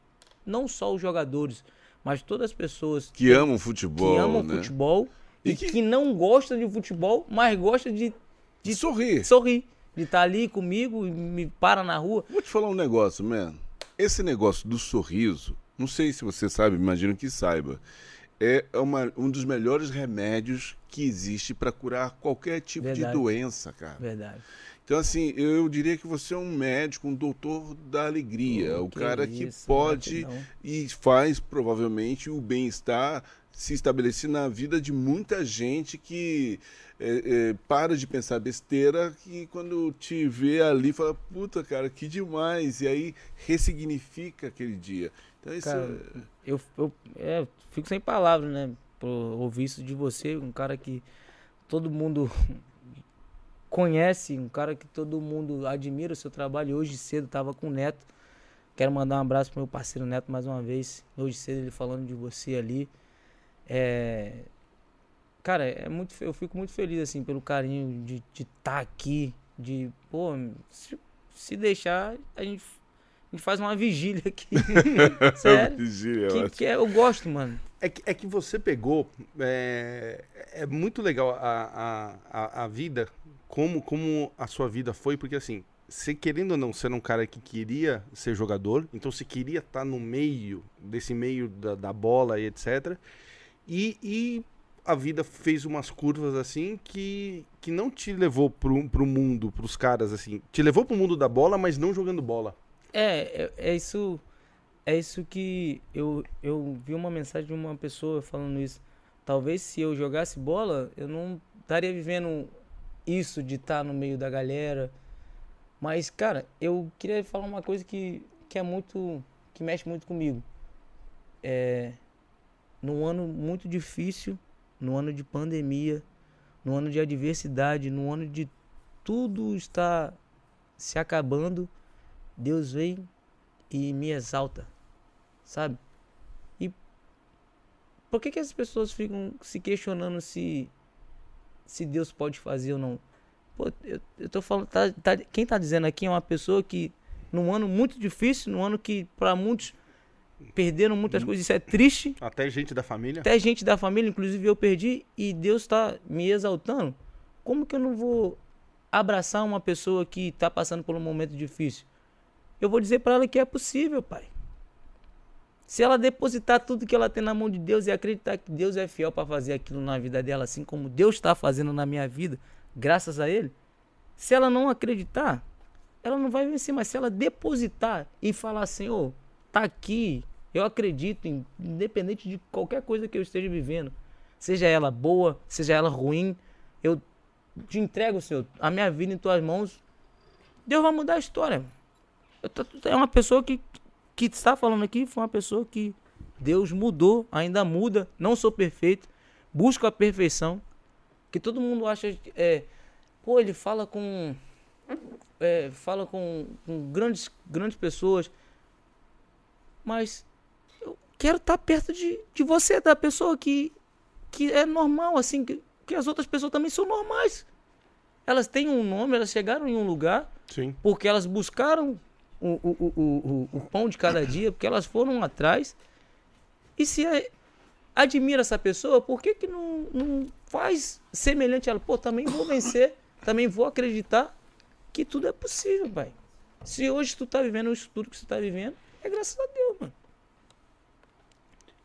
não só os jogadores, mas todas as pessoas Que amam que futebol, amam né? futebol E que- que... não gostam de futebol, mas gostam de De sorrir. sorrir, de estar ali comigo e me para na rua. Vou te falar um negócio, man. Esse negócio do sorriso, não sei se você sabe, imagino que saiba. É uma- um dos melhores remédios que existe para curar qualquer tipo Verdade. de doença, cara. Verdade. Então, assim, eu diria que você é um médico, um doutor da alegria. Oh, o que cara que isso, pode gratidão. e faz, provavelmente, o bem-estar se estabelecer na vida de muita gente que é, é, para de pensar besteira e quando te vê ali fala, puta, cara, que demais. E aí ressignifica aquele dia. Então, isso Cara, é... Eu, eu é, fico sem palavras, né? Por ouvir isso de você, um cara que todo mundo conhece, um cara que todo mundo admira o seu trabalho. Hoje cedo tava com o Neto. Quero mandar um abraço pro meu parceiro Neto mais uma vez. Hoje cedo ele falando de você ali. É... Cara, é muito, eu fico muito feliz assim pelo carinho de estar aqui, de, pô, se, se deixar, a gente, a gente faz uma vigília aqui. Sério. Vigília, eu Que, que é- eu gosto, mano. É que, é que você pegou. É, é muito legal a, a, a, a vida, como, como a sua vida foi, porque assim, você querendo ou não ser um cara que queria ser jogador, então você queria estar no meio, desse meio da, da bola e etc. E, e a vida fez umas curvas assim que, que não te levou pro, pro mundo, pros caras assim. Te levou pro mundo da bola, mas não jogando bola. É, é, é isso. É isso que eu, eu vi uma mensagem de uma pessoa falando isso. Talvez se eu jogasse bola, eu não estaria vivendo isso de estar no meio da galera. Mas, cara, eu queria falar uma coisa que, que é muito. que mexe muito comigo. É. Num ano muito difícil, num ano de pandemia, num ano de adversidade, num ano de tudo está se acabando, Deus vem e me exalta, sabe? E por que, que as pessoas ficam se questionando se se Deus pode fazer ou não? Pô, eu, eu tô falando, tá, tá- quem tá dizendo aqui é uma pessoa que num ano muito difícil, num ano que para muitos perderam muitas coisas, isso é triste. Até gente da família. Até gente da família, inclusive eu perdi, e Deus está me exaltando. Como que eu não vou abraçar uma pessoa que está passando por um momento difícil? Eu vou dizer para ela que é possível, pai. Se ela depositar tudo que ela tem na mão de Deus e acreditar que Deus é fiel para fazer aquilo na vida dela, assim como Deus está fazendo na minha vida, graças a Ele, se ela não acreditar, ela não vai vencer, mas se ela depositar e falar, Senhor, tá aqui, eu acredito, em- independente de qualquer coisa que eu esteja vivendo, seja ela boa, seja ela ruim, eu te entrego, Senhor, a minha vida em tuas mãos, Deus vai mudar a história. É uma pessoa que que está falando aqui foi uma pessoa que Deus mudou, ainda muda, não sou perfeito, busco a perfeição, que todo mundo acha, é, pô, ele fala com, é, fala com, com grandes, grandes pessoas, mas eu quero estar perto de, de você, da pessoa que, que é normal, assim, que, que as outras pessoas também são normais. Elas têm um nome, elas chegaram em um lugar Sim. porque elas buscaram o, o, o, o, o pão de cada dia, porque elas foram atrás. E se é- admira essa pessoa, por que, que não, não faz semelhante a ela? Pô, também vou vencer, também vou acreditar que tudo é possível, pai. Se hoje tu tá vivendo isso tudo que você tá vivendo, é graças a Deus.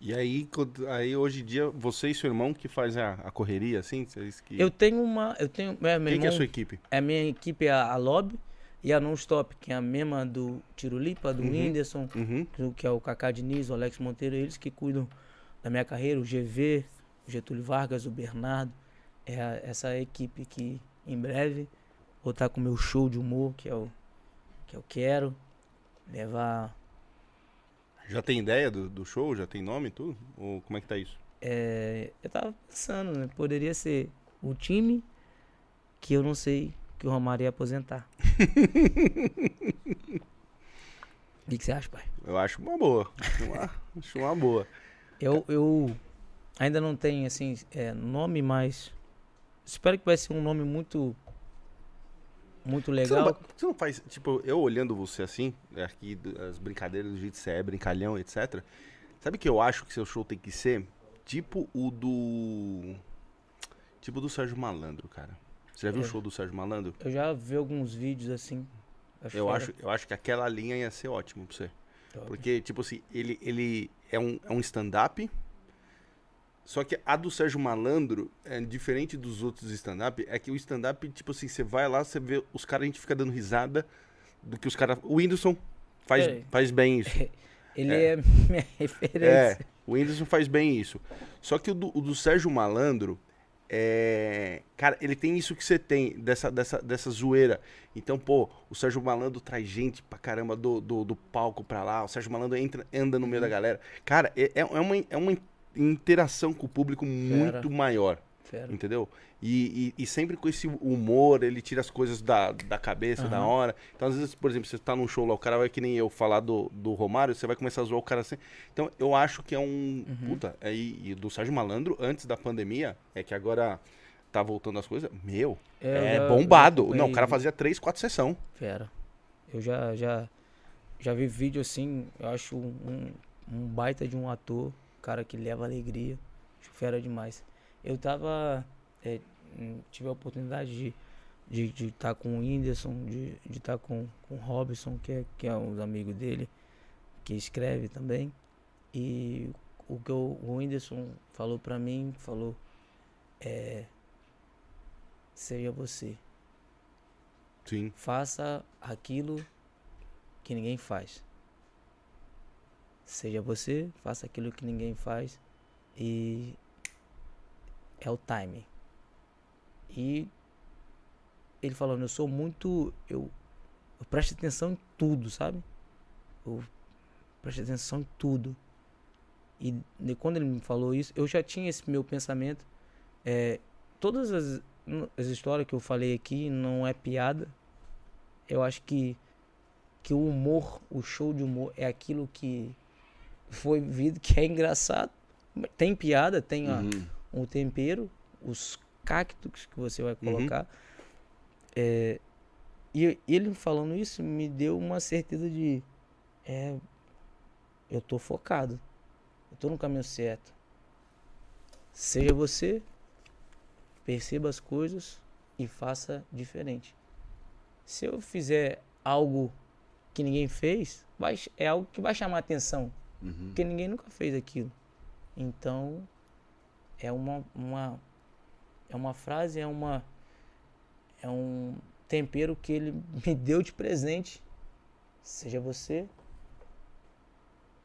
E aí, aí hoje em dia, você e seu irmão que faz a, a correria, assim? Vocês que... Eu tenho uma. Eu tenho. É, Quem que é a irmão- sua equipe? A minha equipe é a, a Lobby e a Non-Stop, que é a mesma do Tirulipa, do Uhum. Whindersson, Uhum. que- é o Kaká Diniz, o Alex Monteiro, eles que cuidam da minha carreira, o GV, o Getúlio Vargas, o Bernardo. É a- essa equipe que em breve vou estar com o meu show de humor, que é o que eu quero levar. Já tem ideia do, do show? Já tem nome e tudo? Ou como é que tá isso? é, eu tava pensando, né? Poderia ser o time que eu não sei que o Romário ia aposentar. O que, que você acha, pai? Eu acho uma boa. Acho uma, acho uma boa. Eu, eu ainda não tenho, assim, é, nome, mas espero que vai ser um nome muito, muito Você não, legal. você não faz, tipo, eu olhando você assim, aqui, as brincadeiras do jeito que você é, brincalhão, etc. Sabe que eu acho que seu show tem que ser? Tipo o do. Tipo do Sérgio Malandro, cara. Você já viu o show do Sérgio Malandro? Eu já vi alguns vídeos assim. Eu fera. acho, eu acho que aquela linha ia ser ótimo pra você. Top. Porque, tipo assim, ele, ele é um, é um stand-up. Só que a do Sérgio Malandro, é diferente dos outros stand-up, é que o stand-up, tipo assim, você vai lá, você vê os caras, a gente fica dando risada do que os caras. O Whindersson faz, É. faz bem isso. Ele é. é, minha É, referência. o Whindersson faz bem isso. Só que o do, o do Sérgio Malandro, é. Cara, ele tem isso que você tem, dessa, dessa, dessa zoeira. Então, pô, o Sérgio Malandro traz gente pra caramba do, do, do palco pra lá. O Sérgio Malandro entra, anda no Uhum. meio da galera. Cara, é, é uma, é uma interação com o público muito maior. Fera. Entendeu? E, e, e sempre com esse humor, ele tira as coisas da, da cabeça, da Aham. hora. Então, às vezes, por exemplo, você tá num show lá, o cara vai que nem eu falar do, do Romário, você vai começar a zoar o cara assim. Então, eu acho que é um. Uhum. Puta, é, e, e do Sérgio Malandro, antes da pandemia, é que agora tá voltando as coisas. Meu, É, é, já- bombado. Não, o cara fazia três, quatro sessão. Fera. Eu já, já, já vi vídeo assim, eu acho um, um baita de um ator, cara que leva alegria. Acho fera demais. Eu tava. é, hum, tive a oportunidade de de estar de tá com o Whindersson, de estar com, com o Robson, que é, que é um amigo dele, que escreve também. E o que o, o Whindersson falou pra mim, falou, é, seja você. Sim. Faça aquilo que ninguém faz. Seja você, faça aquilo que ninguém faz e é o timing. E ele falando, eu sou muito. Eu, eu presto atenção em tudo, sabe? Eu presto atenção em tudo. E quando ele me falou isso, eu já tinha esse meu pensamento. É, todas as, as histórias que eu falei aqui não é piada. Eu acho que, que o humor, o show de humor, é aquilo que foi vivido, que é engraçado. Tem piada, tem a, Uhum. um tempero, os cactos que você vai Uhum. colocar. É, e ele falando isso me deu uma certeza de é, eu tô focado. Eu tô no caminho certo. Seja você, perceba as coisas e faça diferente. Se eu fizer algo que ninguém fez, vai, é algo que vai chamar atenção. Uhum. Porque ninguém nunca fez aquilo. Então, é uma, uma é uma frase, é uma é um tempero que ele me deu de presente. Seja você,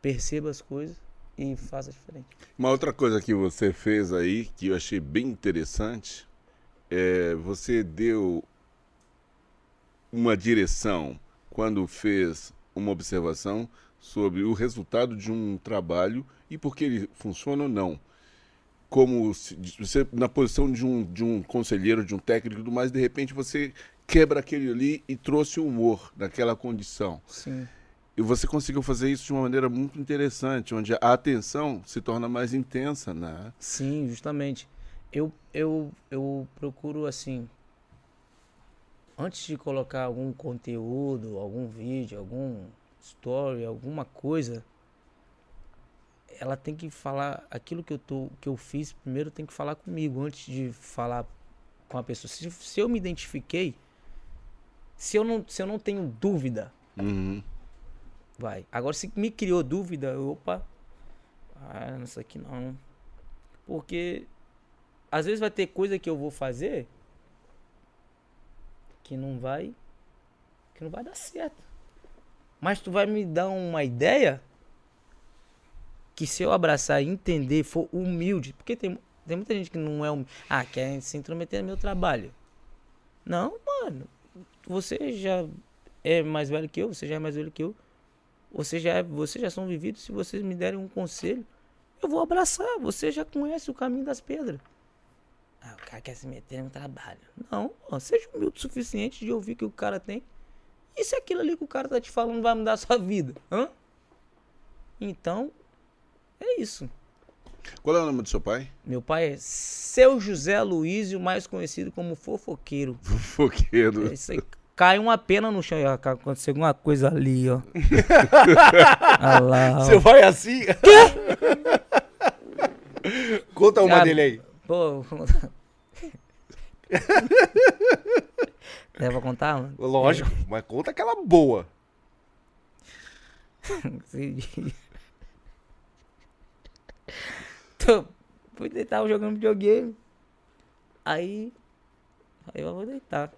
perceba as coisas e faça diferente. Uma outra coisa que você fez aí, que eu achei bem interessante, é você deu uma direção quando fez uma observação sobre o resultado de um trabalho e por que ele funciona ou não. Como se, você, na posição de um, de um conselheiro, de um técnico e tudo mais, de repente você quebra aquele ali e trouxe humor naquela condição. Sim. E você conseguiu fazer isso de uma maneira muito interessante, onde a atenção se torna mais intensa, né? Sim, justamente. Eu, eu, eu procuro assim. Antes de colocar algum conteúdo, algum vídeo, algum story, alguma coisa, ela tem que falar aquilo que eu tô, que eu fiz primeiro tem que falar comigo antes de falar com a pessoa. Se, se eu me identifiquei, se eu não, se eu não tenho dúvida, Uhum. vai. Agora se me criou dúvida, eu, opa, ah, isso aqui não. Porque às vezes vai ter coisa que eu vou fazer que não vai que não vai dar certo. Mas tu vai me dar uma ideia que se eu abraçar e entender, for humilde, porque tem, tem muita gente que não é humilde. Ah, quer se intrometer no meu trabalho. Não, mano. Você já é mais velho que eu, você já é mais velho que eu. Você já, é, vocês já são vividos. Se vocês me derem um conselho, eu vou abraçar. Você já conhece o caminho das pedras. Ah, o cara quer se meter no trabalho. Não, seja humilde o suficiente de ouvir o que o cara tem. E se aquilo ali que o cara tá te falando vai mudar a sua vida? Hã? Então, é isso. Qual é o nome do seu pai? Meu pai é Seu José Luísio, mais conhecido como Fofoqueiro. Fofoqueiro. É isso aí. Cai uma pena no chão. Aconteceu alguma coisa ali, ó. Olha lá, ó. Você vai assim? Conta uma Cara, dele aí. Pô. Deve contar, mano? Lógico, mas conta aquela boa. Tô, fui deitar jogando videogame. Aí. Aí eu vou deitar.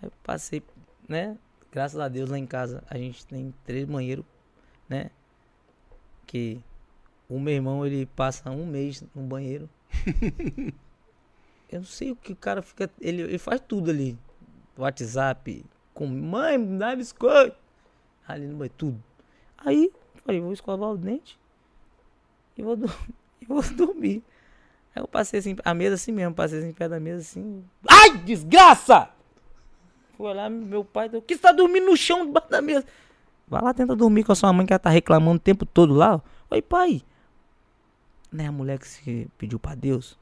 Aí eu passei, né? Graças a Deus lá em casa a gente tem três banheiros, né? Que o meu irmão ele passa um mês no banheiro. eu não sei o que o cara fica. Ele, ele faz tudo ali. WhatsApp, com mãe, me dá biscoito. Ali no banheiro, tudo. Aí, falei, vou escovar o dente e vou, e vou dormir. Aí eu passei assim, a mesa assim mesmo, passei assim, pé da mesa assim. Ai, desgraça! Fui olhar, meu pai, o que você tá dormindo no chão debaixo da mesa? Vai lá, tenta dormir com a sua mãe que ela tá reclamando o tempo todo lá. Oi, pai. Não é a mulher que se pediu pra Deus?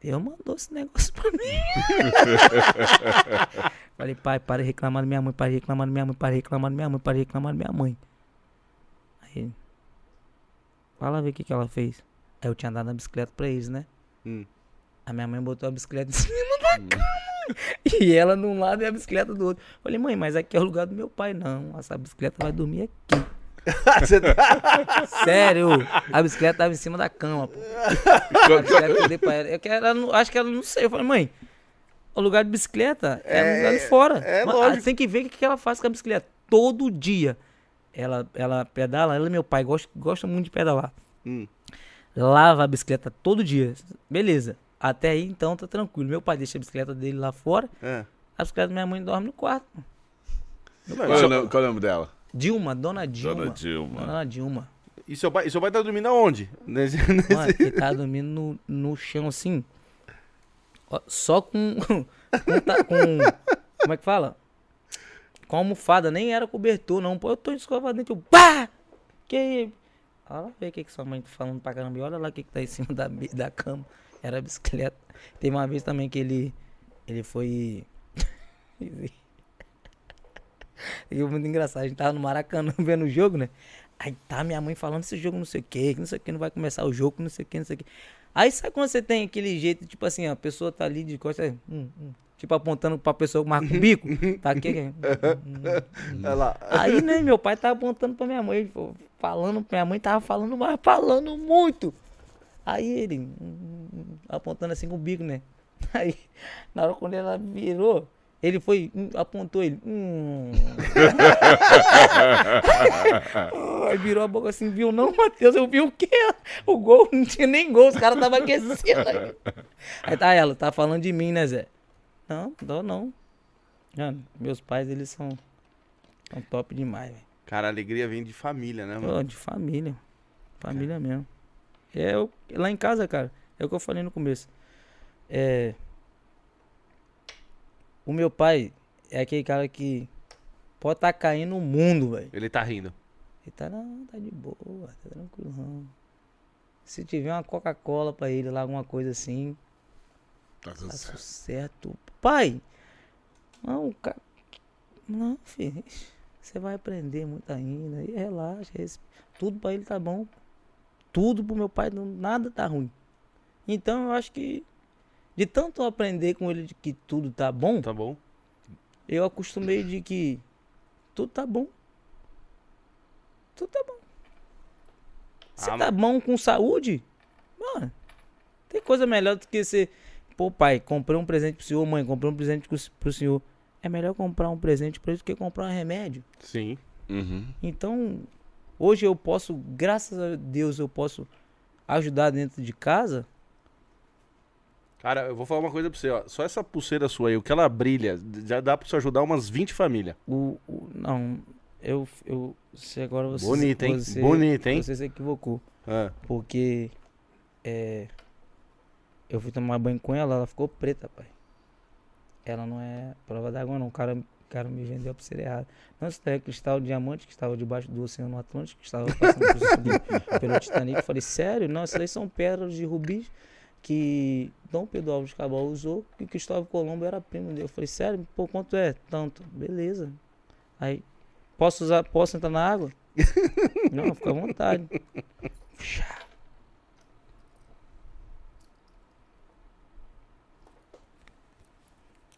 Deus mandou esse negócio pra mim. Falei, pai, para de reclamar da minha mãe, para de reclamar da minha mãe, para de reclamar da minha mãe, para de reclamar da minha mãe. Aí, fala ver o que, que ela fez. Aí eu tinha dado a bicicleta pra eles, né? Hum. A minha mãe botou a bicicleta em cima da cama. E ela num lado e a bicicleta do outro. Falei, mãe, mas aqui é o lugar do meu pai. Não, essa bicicleta vai dormir aqui. Tá- Sério, a bicicleta tava em cima da cama, pô. A bicicleta eu dei pra ela. Eu que ela não- acho que ela não sei. Eu falei, mãe, o lugar de bicicleta é, no lugar de fora. é Mas, lógico. ah, Tem que ver o que que ela faz com a bicicleta. Todo dia. Ela, ela pedala, ela e meu pai gostam, gostam muito de pedalar. Hum. Lava a bicicleta todo dia. Beleza. Até aí, então, tá tranquilo. Meu pai deixa a bicicleta dele lá fora. É. A bicicleta da minha mãe dorme no quarto. É, qual é o nome dela? Dilma, dona Dilma. Dona Dilma. Dona Dilma. E seu pai, e seu pai tá dormindo aonde? Nesse, Mano, nesse... ele tava dormindo no, no chão assim. Só com. com, Como é que fala? Com almofada, nem era cobertor, não. Pô, eu tô escovado dentro. Pá! Que. Olha lá, vê o que, que sua mãe tá falando pra caramba. E olha lá o que, que tá em cima da, da cama. Era a bicicleta. Teve uma vez também que ele. Ele foi. E muito engraçado. A gente tava no Maracanã vendo o jogo, né? Aí tá minha mãe falando esse jogo não sei o que, não sei o que, não vai começar o jogo, não sei o que, não sei o que. Aí sabe quando você tem aquele jeito, tipo assim, a pessoa tá ali de costas, hum, hum, tipo apontando pra pessoa que marca o bico, tá aqui, hum, hum, Olha lá. Aí, né, meu pai tava apontando pra minha mãe, falando, minha mãe tava falando, mas falando muito. Aí ele, hum, hum, hum, apontando assim com o bico, né? Aí, na hora quando ela virou, ele foi, hum, apontou ele. Hum. Aí virou a boca assim, viu não, Matheus? Eu vi o quê? O gol, não tinha nem gol, os caras estavam aquecendo. Aí tá ela, tá falando de mim, né, Zé? Não, não, não. Mano, meus pais, eles são, são top demais, velho. Cara, a alegria vem de família, né, mano? De família. Família mesmo. É, eu, lá em casa, cara, é o que eu falei no começo. É. O meu pai é aquele cara que pode estar caindo o mundo, velho. Ele tá rindo. Ele tá, não, tá de boa, tá tranquilo. Se tiver uma Coca-Cola pra ele lá, alguma coisa assim, Tá tudo tá certo. certo. Pai, não, cara. Não, filho. Você vai aprender muito ainda. E relaxa. Tudo pra ele tá bom. Tudo pro meu pai, não, nada tá ruim. Então eu acho que de tanto eu aprender com ele de que tudo tá bom, Tá bom? eu acostumei de que tudo tá bom. Tudo tá bom. Você Ah, tá bom com saúde? Mano, tem coisa melhor do que você. Pô, pai, comprei um presente pro senhor, mãe, comprei um presente pro- pro senhor. É melhor comprar um presente pra ele do que comprar um remédio. Sim. Uhum. Então, hoje eu posso, graças a Deus, eu posso ajudar dentro de casa. Cara, eu vou falar uma coisa pra você, ó. Só essa pulseira sua aí, o que ela brilha, já dá pra você ajudar umas 20 famílias. O, o- não, eu, eu, você agora você, Bonita, hein? você- Bonita, hein? Você se equivocou. Ah, Porque é, eu fui tomar banho com ela, ela ficou preta, pai. Ela não é prova d'água, não. O cara, o cara me vendeu a pulseira errada. Não, isso daí é cristal diamante que estava debaixo do Oceano Atlântico, que estava passando por pelo Titanic. Eu falei, sério? Não, isso daí são pérolas de rubis que Dom Pedro Alves Cabral usou e Cristóvão Colombo era primo dele. Eu falei, sério? Pô, quanto é? Tanto. Beleza. Aí, posso usar, posso entrar na água? não, fica à vontade.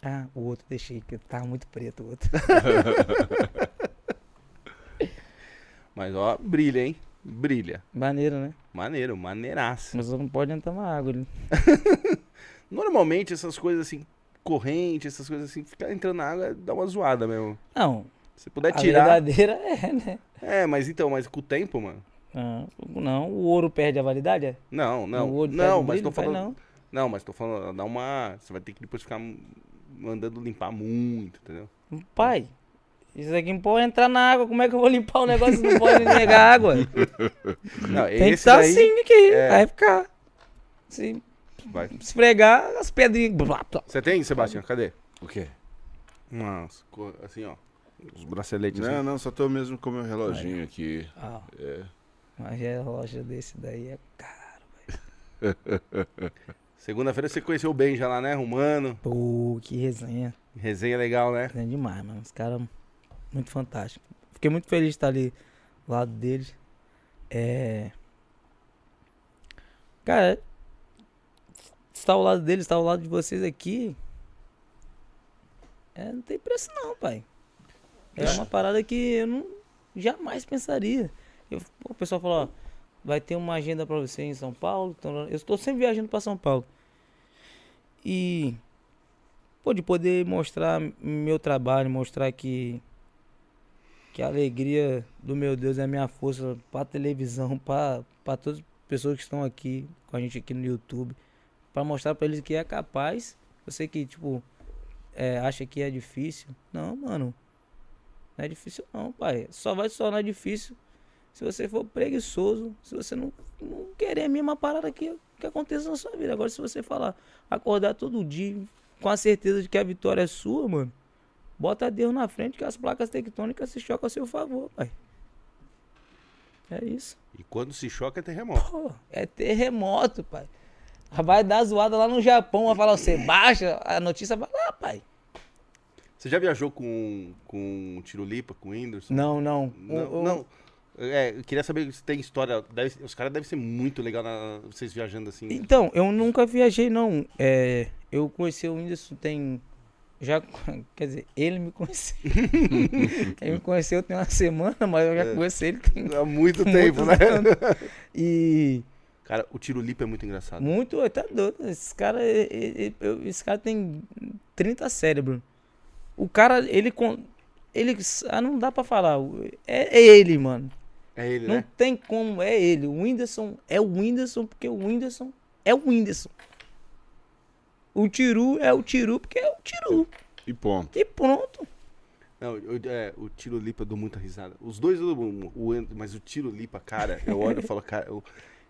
Ah, o outro deixei, que tava muito preto o outro. mas ó, brilha, hein? Brilha. Maneiro, né? Maneiro, maneiraça. Mas não pode entrar na água. Né? Normalmente essas coisas assim, corrente, essas coisas assim, ficar entrando na água dá uma zoada mesmo. Não, Se puder a tirar. verdadeira é, né? É, mas então, mas com o tempo, mano. Não, não, o ouro perde a validade, é? Não, não. O ouro Não, mas brilho? tô falando. Não. Não, mas tô falando, dá uma. Você vai ter que depois ficar mandando limpar muito, entendeu? Pai, isso aqui não pode entrar na água. Como é que eu vou limpar o negócio se não pode negar água? Não, Tem que estar daí assim aqui. é. Vai ficar. Se vai. esfregar as pedrinhas. Você tem, Sebastião? Cadê? O quê? Umas, assim, ó. Os braceletes. Não, assim. não, só tô mesmo com meu reloginho aqui. Ah, É. mas relógio desse daí é caro. Segunda-feira você conheceu bem já lá, né? Romano. Pô, que resenha. Resenha legal, né? Resenha demais, mano. Os caras muito fantásticos. Fiquei muito feliz de estar ali do lado deles. É. Cara, estar ao lado deles, estar ao lado de vocês aqui. É, não tem preço não, pai. É uma parada que eu não jamais pensaria. Eu, o pessoal falou, ó, vai ter uma agenda pra você em São Paulo. Então, eu estou sempre viajando pra São Paulo. E pô, de poder mostrar meu trabalho, mostrar que que a alegria do meu Deus é a minha força pra televisão, para todas as pessoas que estão aqui com a gente aqui no YouTube, pra mostrar pra eles que é capaz. Você que tipo é, acha que é difícil, não, mano. Não é difícil não, pai. Só vai se tornar difícil se você for preguiçoso, se você não, não querer a mesma parada que, que aconteça na sua vida. Agora, se você falar, acordar todo dia com a certeza de que a vitória é sua, mano, bota Deus na frente que as placas tectônicas se chocam a seu favor, pai. É isso. E quando se choca é terremoto. Pô, é terremoto, pai. Vai dar zoada lá no Japão, vai falar, você baixa, a notícia vai lá, pai. Você já viajou com, com Tirolipa, com Whindersson? Não, não. Não, O- o- não. É, eu queria saber se tem história. deve- os caras devem ser muito legal na- vocês viajando assim. Então, eu nunca viajei, não. É, eu conheci o Whindersson tem. Já, quer dizer, ele me conheceu. ele me conheceu tem uma semana, mas eu já É. conheço ele tem Há muito tempo, né? anos. E Cara, o Tirolipa é muito engraçado. muito, tá doido. Esse cara, esse cara tem 30 cérebro. O cara, ele com. Ele. Ah, não dá pra falar. É, é ele, mano. É ele, Não né? tem como, é ele. O Whindersson é o Whindersson porque o Whindersson é o Whindersson. O Tiru é o Tiru porque é o Tiru. E ponto. E pronto. Não, eu- é, o Tiro Lipa eu dou muita risada. Os dois, o, o, o- mas o Tiro Lipa, cara, eu olho e falo, cara, eu-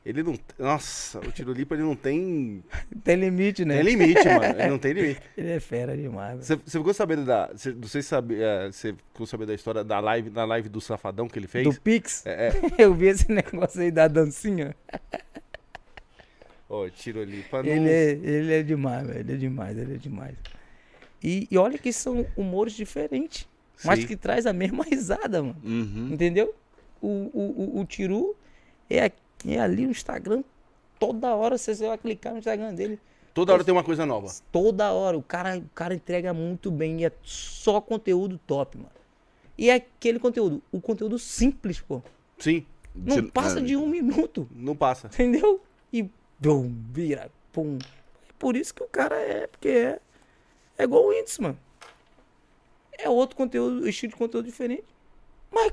ele não. Nossa, o Tiro Lipa ele não tem. Tem limite, né? Tem limite, mano. Ele não tem limite. Ele é fera demais, velho. Você, ficou sabendo da. Você, não sei se é, você ficou sabendo da história da live, da live do Safadão que ele fez? Do Pix, É, é. eu vi esse negócio aí da dancinha. Ó, Tiro Lipa não. Ele é, ele é demais, velho. Ele é demais, ele é demais. E, e olha que são humores diferentes. Mas Sim. que traz a mesma risada, mano. Uhum. Entendeu? O, o, o, o Tiru é, aqui- é ali no Instagram. Toda hora você vai clicar no Instagram dele. Toda hora tem uma coisa nova. Toda hora. O cara, o cara entrega muito bem. E é só conteúdo top, mano. E é aquele conteúdo. O conteúdo simples, pô. Sim, Não passa é, de um minuto. não passa. Entendeu? E bum, vira, pum. Por isso que o cara é, porque é. É igual o índice, mano. É outro conteúdo, estilo de conteúdo diferente. Mas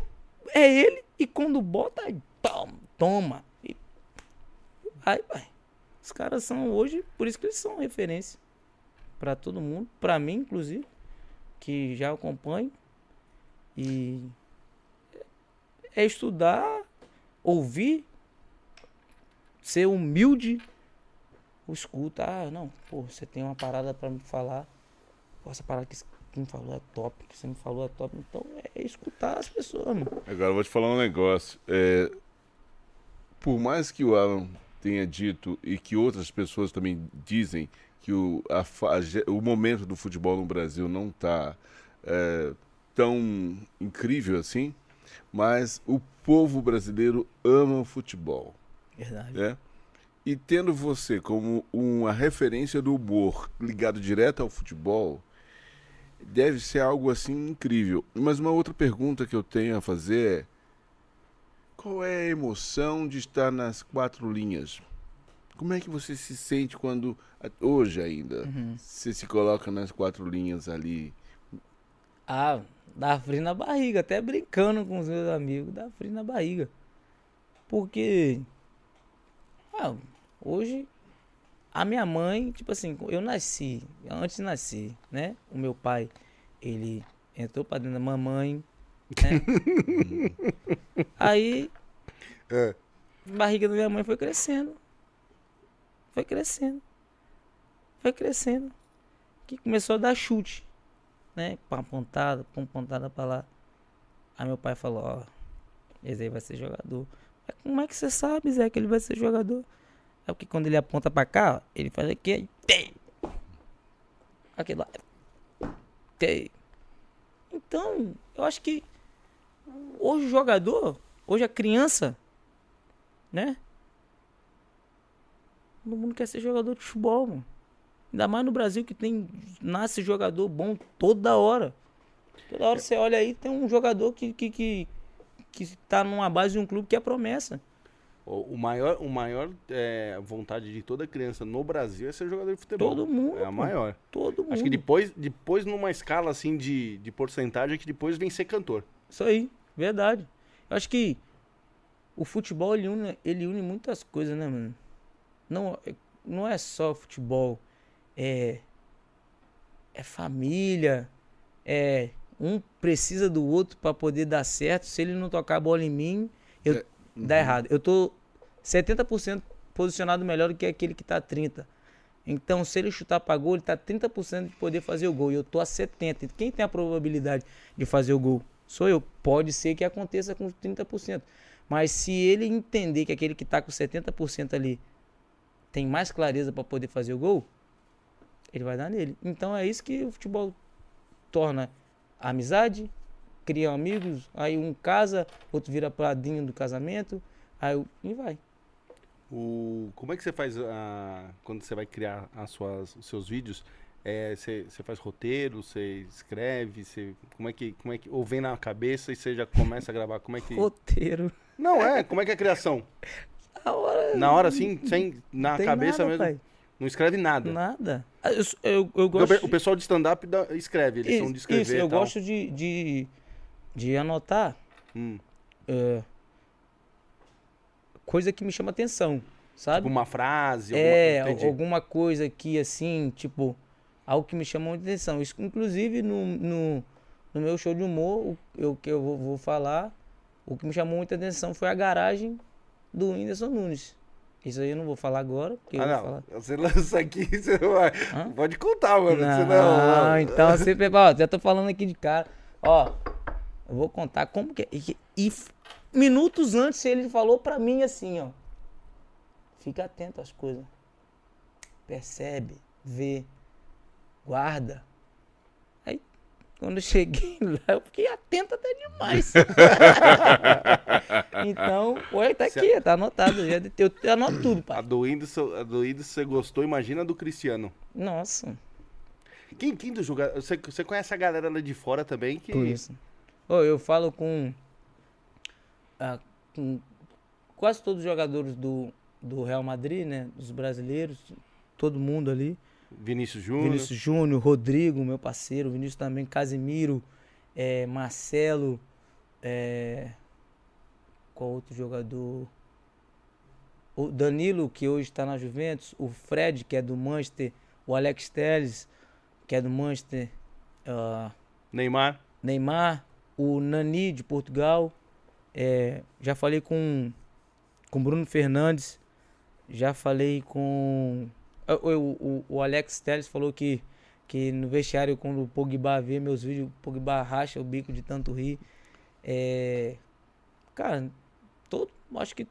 é ele e quando bota, aí toma, toma. E aí vai. Os caras são hoje, por isso que eles são referência. Pra todo mundo, pra mim, inclusive, que já acompanho. E é estudar, ouvir, ser humilde, o escuta, ah, não, pô, você tem uma parada pra me falar, pô, essa parada que você me falou é top, que você me falou é top, então é escutar as pessoas, mano. Agora eu vou te falar um negócio. É, por mais que o Alan tenha dito e que outras pessoas também dizem que o, a a o momento do futebol no Brasil não está tão incrível assim, mas o povo brasileiro ama o futebol. Verdade. né? E tendo você como uma referência do humor ligado direto ao futebol, deve ser algo assim incrível. Mas uma outra pergunta que eu tenho a fazer é: qual é a emoção de estar nas quatro linhas? Como é que você se sente quando, hoje ainda, você se coloca nas quatro linhas ali? Ah, dá frio na barriga, até brincando com os meus amigos, dá frio na barriga. Porque, ah, hoje, a minha mãe, tipo assim, eu nasci, antes de nascer, né? O meu pai, ele entrou pra dentro da mamãe, né? Aí, É. a barriga da minha mãe foi crescendo. Foi crescendo. Foi crescendo. Que começou a dar chute. Né? Pá, pontada, pum, pontada pra lá. Aí meu pai falou, ó, esse aí vai ser jogador. Mas como é que você sabe, Zé, que ele vai ser jogador? É porque quando ele aponta pra cá, ele faz aqui, tem. Aqui lá. Tem. Então, eu acho que hoje o jogador, hoje a criança, né? Todo mundo quer ser jogador de futebol, mano. Ainda mais no Brasil que tem. Nasce jogador bom toda hora. Toda hora você olha aí, tem um jogador que, que, que, que tá numa base de um clube que é promessa. O maior, o maior é, vontade de toda criança no Brasil é ser jogador de futebol. Todo mundo, É a maior. Todo mundo. Acho que depois, depois numa escala assim de, de porcentagem, é que depois vem ser cantor. Isso aí, verdade. Eu acho que o futebol ele une, ele une muitas coisas, né, mano? Não, é- não é só futebol, é é família, é um precisa do outro pra poder dar certo. Se ele não tocar a bola em mim, eu É, dá errado. Eu tô 70% posicionado melhor do que aquele que tá 30. Então, se ele chutar pra gol, ele tá 30% de poder fazer o gol. E eu tô a 70%. Quem tem a probabilidade de fazer o gol? Sou eu. Pode ser que aconteça com 30%. Mas se ele entender que aquele que tá com 70% ali tem mais clareza pra poder fazer o gol, ele vai dar nele. Então é isso que o futebol torna amizade, cria amigos, aí um casa, outro vira padrinho do casamento, aí o- e vai. O, como é que você faz a, quando você vai criar as suas, os seus vídeos? É, você, faz roteiro, você escreve, você, como é que, como é que, ou vem na cabeça e você já começa a gravar? Como é que? Roteiro. Não é. Como é que é a criação? A hora. Na hora assim, sem na cabeça nada, mesmo, pai. Não escreve nada. Nada. Ah, Eu, eu, eu gosto. O pessoal de stand-up escreve, eles são de escrever. isso, eu gosto de, de, de anotar Hum, é, coisa que me chama atenção, sabe? tipo uma frase, é, alguma, coisa que assim, tipo, algo que me chamou muita atenção. Isso, inclusive, no, no, no meu show de humor, o eu, que eu vou, vou falar, o que me chamou muita atenção foi a garagem do Whindersson Nunes. Isso aí eu não vou falar agora, porque Ah, não. falar. Você lança aqui, você vai. Hã? Pode contar, mano. Não, senão- então você prepara. Já tô falando aqui de cara. Ó, eu vou contar como que é. E, e minutos antes ele falou pra mim assim, ó. Fica atento às coisas. Percebe, vê, guarda. Quando eu cheguei lá, eu fiquei atento até demais. então, olha, tá aqui, tá anotado. Já, de- eu, eu anoto tudo, A pai. do Whindersson, a do Whindersson você gostou, imagina a do Cristiano. Nossa. Quem, quem do jogador. Você, você conhece a galera lá de fora também que. Por isso. Ô, eu falo com, ah, com quase todos os jogadores do, do Real Madrid, né? Dos brasileiros, todo mundo ali. Vinícius Júnior. Vinícius Júnior, Rodrigo, meu parceiro, Vinícius também, Casimiro, eh, Marcelo, eh, qual outro jogador? O Danilo, que hoje está na Juventus, o Fred, que é do Manchester, o Alex Telles, que é do Manchester, ah, Neymar. Neymar, o Nani de Portugal. é, já falei com com Bruno Fernandes. Já falei com o, o, o- o Alex Telles falou que que no vestiário quando o Pogba vê meus vídeos, o Pogba racha o bico de tanto rir. É, cara, todo, acho que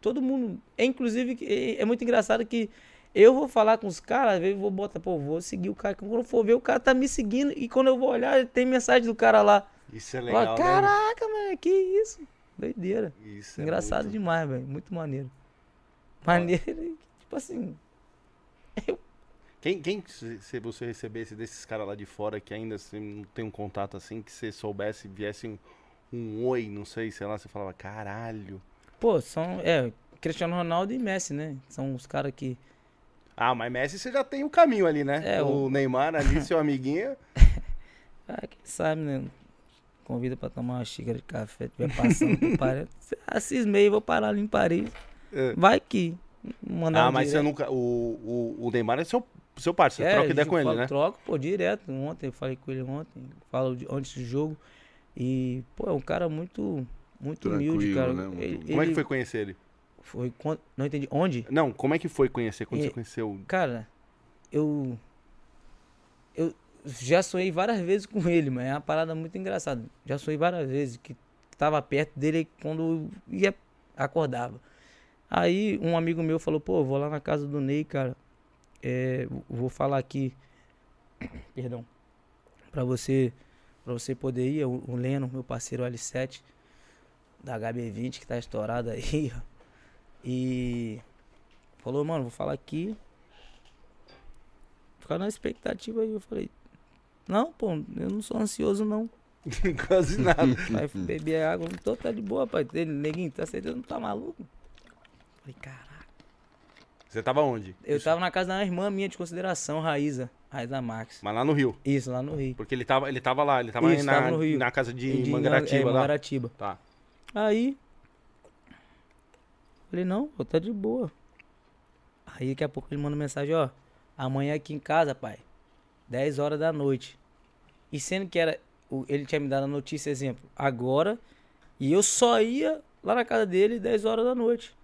todo mundo, é inclusive é, é muito engraçado que eu vou falar com os caras, às vezes vou botar, pô, vou seguir o cara. Quando eu for ver, o cara tá me seguindo. E quando eu vou olhar, tem mensagem do cara lá. Isso é Fala, legal, né? Caraca, mano, que isso? Doideira. Isso é Engraçado muito- demais, velho. Muito maneiro. Maneiro, tipo assim. Quem, quem se você recebesse desses caras lá de fora que ainda assim, não tem um contato assim, que você soubesse, viesse um, um oi, não sei, sei lá, você falava, caralho. Pô, são. É, Cristiano Ronaldo e Messi, né? São os caras que. Ah, mas Messi você já tem o caminho ali, né? É, o o- Neymar ali, seu amiguinho. Ah, quem sabe, né? Convida pra tomar uma xícara de café, tiver passando por Paris. Ah, cismei, vou parar ali em Paris. É. Vai que. Mandar Ah, um mas você direct. nunca. O, o, o Neymar é seu, seu parceiro, É, troca ideia com ele, falo- né? Troco, pô, direto. Ontem, eu falei com ele ontem. Falo de- antes do jogo. E, pô, é um cara muito. Muito humilde, Tranquilo, cara. né? Muito- Ele- Como é que ele foi conhecer ele? Foi quando. Não entendi. Onde? Não, como é que foi conhecer quando E- você conheceu? Cara, eu. Eu já sonhei várias vezes com ele, mas é uma parada muito engraçada. Já sonhei várias vezes que tava perto dele quando ia acordava. Aí um amigo meu falou, pô, vou lá na casa do Ney, cara. É, vou falar aqui. Perdão. Pra você. Pra você poder ir, o, o Leno, meu parceiro L7, da HB20, que tá estourado aí, ó. E falou, mano, vou falar aqui. Ficar na expectativa aí. Eu falei, não, pô, eu não sou ansioso, não. Quase nada. Vai beber água, não tô, tá de boa, pai. Neguinho, tá certeza, não tá maluco? Falei, caraca. Você tava onde? Eu Isso. tava na casa da irmã minha de consideração, Raíza. Raíza Max. Mas lá no Rio. Isso, lá no Rio. Porque ele tava, ele tava lá, ele tava, Isso, na, tava no Rio. na casa de, De- Mangaratiba é, lá. Mangaratiba. Tá. Aí. Falei, não, pô, tá de boa. Aí daqui a pouco ele manda mensagem, ó. Amanhã aqui em casa, pai. 10 horas da noite. E sendo que era. Ele tinha me dado a notícia, exemplo, agora. E eu só ia lá na casa dele 10 horas da noite.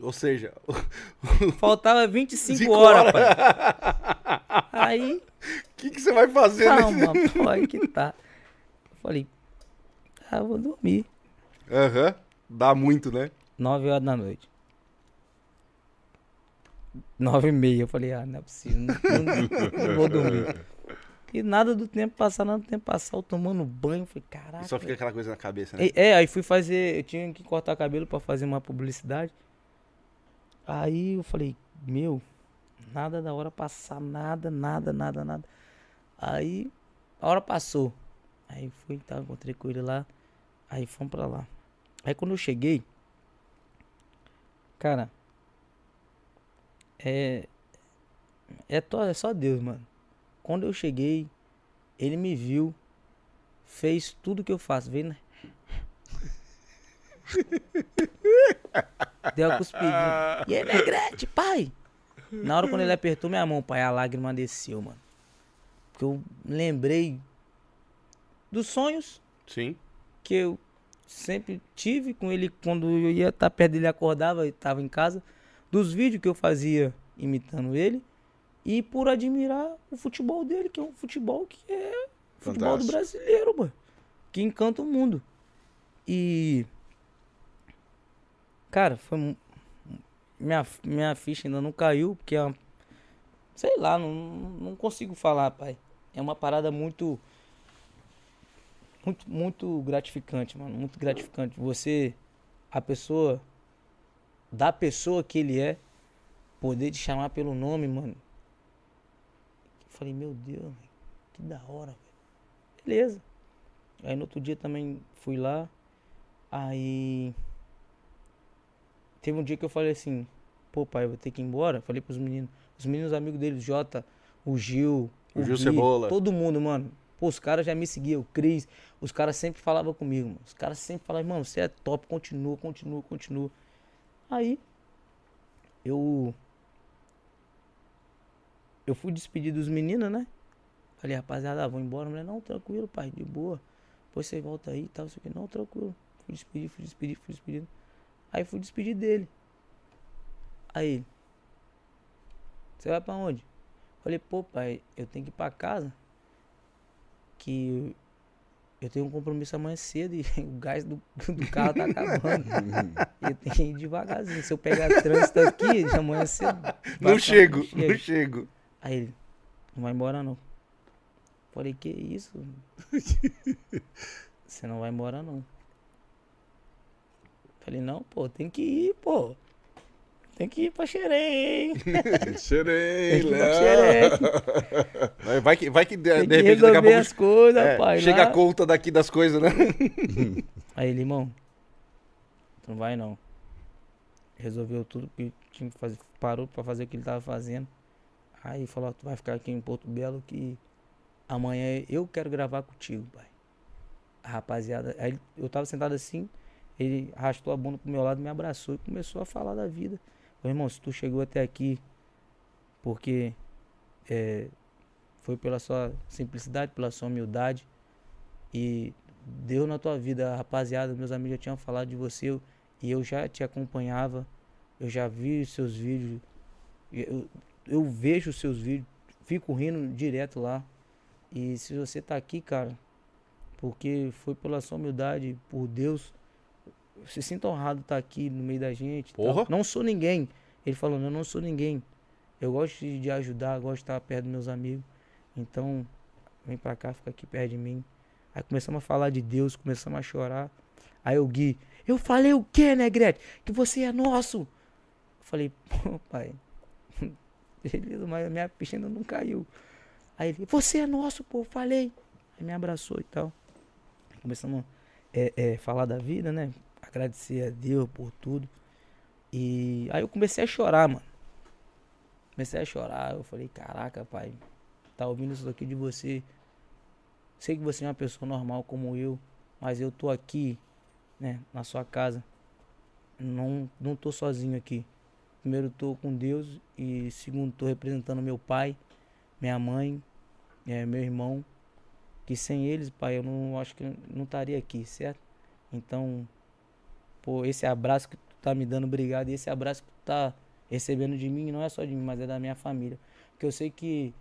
Ou seja, Faltava 25 Cinco horas, pai. Aí. o que, que você vai fazer Calma, pô, aí que tá. Eu falei, ah, eu vou dormir. Aham. Dá muito, né? 9 horas da noite. 9 e meia. Eu falei, ah, não é possível. Não, não- não vou dormir. E nada do tempo passar, nada do tempo passar, eu tomando banho. Eu Falei, caraca. E só fica aquela coisa na cabeça, né? É, é, aí fui fazer. Eu tinha que cortar cabelo pra fazer uma publicidade. Aí eu falei, meu, nada da hora passar, nada, nada, nada, nada. Aí a hora passou. Aí fui, tá, encontrei com ele lá. Aí fomos pra lá. Aí quando eu cheguei, cara, é. É, to- é só Deus, mano. Quando eu cheguei, ele me viu, fez tudo que eu faço, né? Deu uma cuspidinha. E aí, Negrete, pai? Na hora quando ele apertou minha mão, pai, a lágrima desceu, mano. Porque eu lembrei dos sonhos Sim. que eu sempre tive com ele quando eu ia estar perto dele, acordava e estava em casa, dos vídeos que eu fazia imitando ele e por admirar o futebol dele, que é um futebol que é futebol do Fantástico. brasileiro, mano, que encanta o mundo. E cara, foi minha minha ficha ainda não caiu porque é sei lá, não, não consigo falar, pai. É uma parada muito muito, muito gratificante, mano. Muito gratificante. Você, a pessoa, da pessoa que ele é, poder te chamar pelo nome, mano. Eu falei, meu Deus, que da hora, velho. Beleza. Aí no outro dia também fui lá. Aí. Teve um dia que eu falei assim, pô, pai, eu vou ter que ir embora. Falei pros meninos. Os meninos amigos dele, o Jota, o Gil, O Gil Gui, Cebola. Todo mundo, mano. Pô, os caras já me seguiam, o Cris. Os caras sempre falavam comigo, mano. Os caras sempre falavam, mano, você é top, continua, continua, continua. Aí, eu. Eu fui despedir dos meninos, né? Falei, rapaziada, ah, vou embora. Mulher, não, tranquilo, pai, de boa. Depois você volta aí e tal, sei o que. Não, tranquilo. Fui despedir, fui despedir, fui despedir. Aí fui despedir dele. Aí, ele, você vai pra onde? Falei, pô, pai, eu tenho que ir pra casa. Que eu tenho um compromisso amanhã cedo e o gás do, do carro tá acabando. eu tenho que ir devagarzinho. Se eu pegar trânsito aqui, de amanhã cedo. Não chego, não chego. não chego. Aí ele, não vai embora não. Falei, que isso? Você não vai embora não. Falei, não, pô, tem que ir, pô. Tem que ir pra xerém. Pra Léo. Vai- que, vai que de, Tem de repente daqui a resolver pouco as coisas, é, pai. chega lá. a conta daqui das coisas, né? Aí tu não vai não. Resolveu tudo que tinha que fazer, parou pra fazer o que ele tava fazendo. Aí falou, tu vai ficar aqui em Porto Belo que amanhã eu quero gravar contigo, pai. A rapaziada, aí eu tava sentado assim, ele arrastou a bunda pro meu lado, me abraçou e começou a falar da vida. Falei, irmão, se tu chegou até aqui porque é, foi pela sua simplicidade, pela sua humildade e deu na tua vida, rapaziada, meus amigos já tinham falado de você e eu já te acompanhava, eu já vi os seus vídeos, eu, eu vejo os seus vídeos, fico rindo direto lá. E se você tá aqui, cara, porque foi pela sua humildade, por Deus, eu se sinto honrado estar aqui no meio da gente. Porra. Não sou ninguém. Ele falou, eu não sou ninguém. Eu gosto de, de ajudar, gosto de estar perto dos meus amigos. Então, vem pra cá, fica aqui perto de mim. Aí começamos a falar de Deus, começamos a chorar. Aí o Gui, eu falei o quê, Negrete? Que você é nosso. Eu falei, pô, pai. Beleza, mas a minha ficha ainda não caiu. Aí ele, você é nosso, pô, falei. Aí me abraçou e tal. Aí começamos a é, é, falar da vida, né? Agradecer a Deus por tudo. E aí eu comecei a chorar, mano. Comecei a chorar. Eu falei, caraca, pai, tá ouvindo isso daqui de você. Sei que você é uma pessoa normal como eu, mas eu tô aqui, né, na sua casa. Não, não tô sozinho aqui. Primeiro tô com Deus e segundo tô representando meu pai, minha mãe, é, meu irmão. Que sem eles, pai, eu não acho que não estaria aqui, certo? Então, pô, esse abraço que tu tá me dando, obrigado. E esse abraço que tu tá recebendo de mim, não é só de mim, mas é da minha família. Porque eu sei que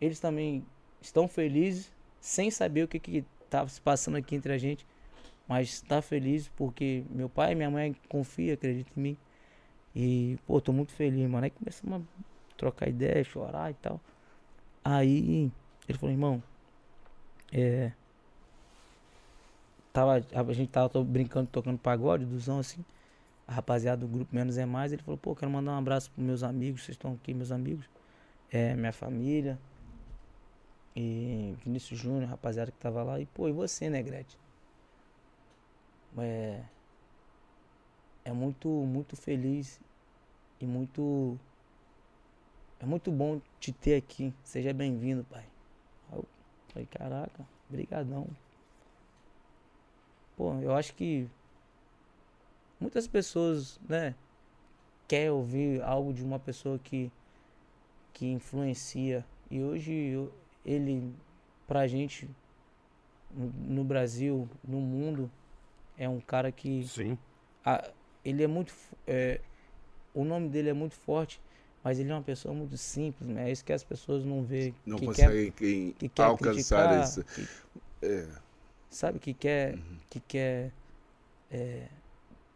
eles também estão felizes, sem saber o que que tá se passando aqui entre a gente. Mas tá feliz porque meu pai e minha mãe confiam, acreditam em mim. E, pô, tô muito feliz, mano. Aí começamos a trocar ideia, chorar e tal. Aí ele falou, irmão, é. Tava, a gente tava brincando, tocando pagode, duzão assim. A rapaziada do grupo Menos é Mais. Ele falou, pô, quero mandar um abraço pros meus amigos. Vocês estão aqui, meus amigos. É, minha família. E Vinícius Júnior, rapaziada que tava lá. E, pô, e você, né, Gretchen? É. É muito, muito feliz e muito. É muito bom te ter aqui. Seja bem-vindo, pai. Falei, caraca, brigadão. Pô, eu acho que muitas pessoas, né, quer ouvir algo de uma pessoa que que influencia. E hoje eu, ele, pra gente, no, Brasil, no mundo, é um cara que. Sim. a- ele é muito. é, o nome dele é muito forte, mas ele é uma pessoa muito simples, né? É isso que as pessoas não vê. Não que quer, conseguem que quer alcançar criticar, esse. que- É, sabe, que quer, que quer é,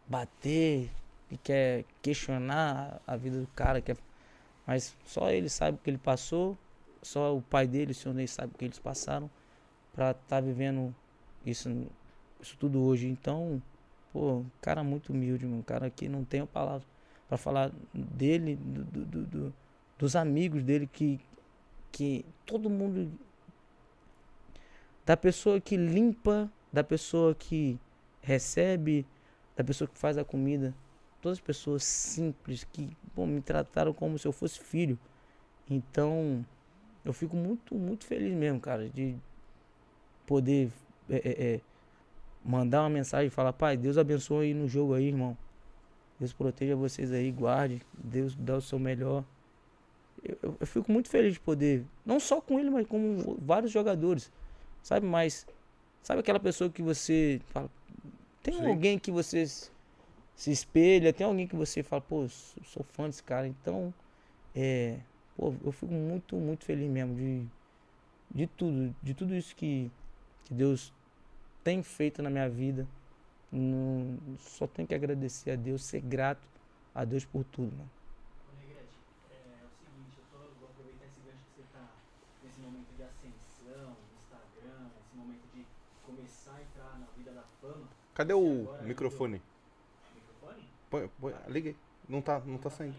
bater, que quer questionar a vida do cara, quer, mas só ele sabe o que ele passou, só o pai dele, o senhor Ney, sabe o que eles passaram pra estar vivendo isso, isso tudo hoje. Então, pô, um cara muito humilde, um cara que não tem palavra pra falar dele, do- do- do- dos amigos dele que, que todo mundo da pessoa que limpa, da pessoa que recebe, da pessoa que faz a comida. Todas as pessoas simples que pô, me trataram como se eu fosse filho. Então, eu fico muito, muito feliz mesmo, cara, de poder é, é, é, mandar uma mensagem e falar, pai, Deus abençoe no jogo aí, irmão. Deus proteja vocês aí, guarde. Deus dá o seu melhor. Eu, eu- eu fico muito feliz de poder, não só com ele, mas com vários jogadores. Sabe, mas sabe aquela pessoa que você fala, tem Sim. alguém que você se espelha, tem alguém que você fala, pô, sou, sou fã desse cara. Então, é, pô, eu fico muito, muito feliz mesmo de, de tudo, de tudo isso que, que Deus tem feito na minha vida. Não, só tenho que agradecer a Deus, ser grato a Deus por tudo, mano. Ô, Negrete, é, o seguinte, eu tô, vou aproveitar esse gancho que você tá nesse momento de ascensão, Instagram, esse momento de começar a entrar na vida da fama. Cadê o agora microfone? Microfone? Põe, põe, liga aí. Não tá, não tá saindo.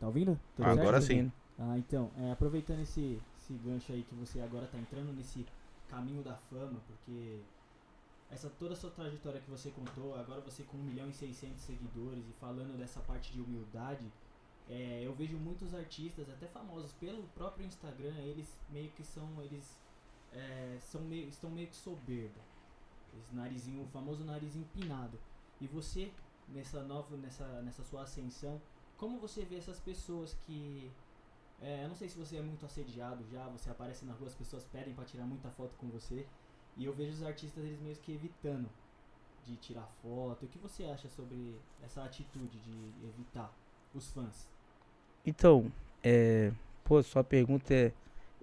Tá ouvindo? Tudo Ah, certo? agora sim. Ah, então, é, aproveitando esse, esse gancho aí que você agora tá entrando nesse caminho da fama, porque essa toda a sua trajetória que você contou, agora você com 1 milhão e 600 seguidores e falando dessa parte de humildade, é, eu vejo muitos artistas, até famosos pelo próprio Instagram, eles meio que são, eles é, são meio, estão meio que soberba. Esse narizinho, o famoso nariz empinado. E você, nessa nova, nessa, nessa sua ascensão, como você vê essas pessoas que é, eu não sei se você é muito assediado já, você aparece na rua, as pessoas pedem pra tirar muita foto com você. E eu vejo os artistas eles meio que evitando de tirar foto. O que você acha sobre essa atitude de evitar os fãs? Então, é, pô, sua pergunta é,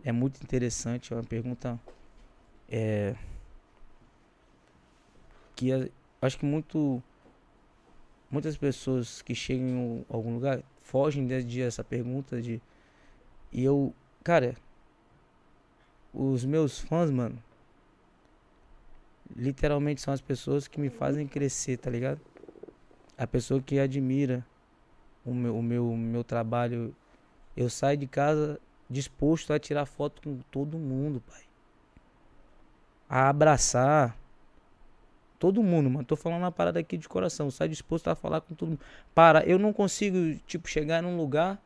é muito interessante, é uma pergunta é, que é- acho que muito muitas pessoas que chegam em algum lugar fogem de, de essa pergunta de e eu, cara, os meus fãs, mano, literalmente são as pessoas que me fazem crescer, tá ligado? A pessoa que admira o meu, o meu, meu trabalho. Eu saio de casa disposto a tirar foto com todo mundo, pai. A abraçar todo mundo, mano. Tô falando uma parada aqui de coração. Eu saio disposto a falar com todo mundo. Para, eu não consigo, tipo, chegar num lugar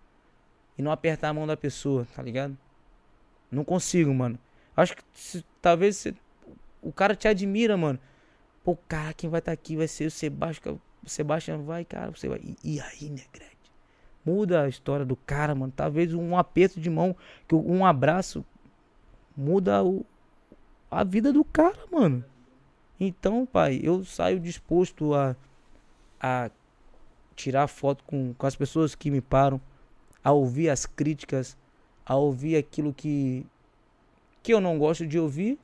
e não apertar a mão da pessoa, tá ligado? Não consigo, mano. Acho que se- talvez se- o cara te admira, mano. Pô, cara, quem vai estar aqui vai ser o Sebastião. O Sebastião vai, cara, você vai. E, e aí, Negrete? Muda a história do cara, mano. Talvez um aperto de mão, que um abraço muda o, a vida do cara, mano. Então, pai, eu saio disposto a, a tirar foto com, com as pessoas que me param, a ouvir as críticas, a ouvir aquilo que, que eu não gosto de ouvir,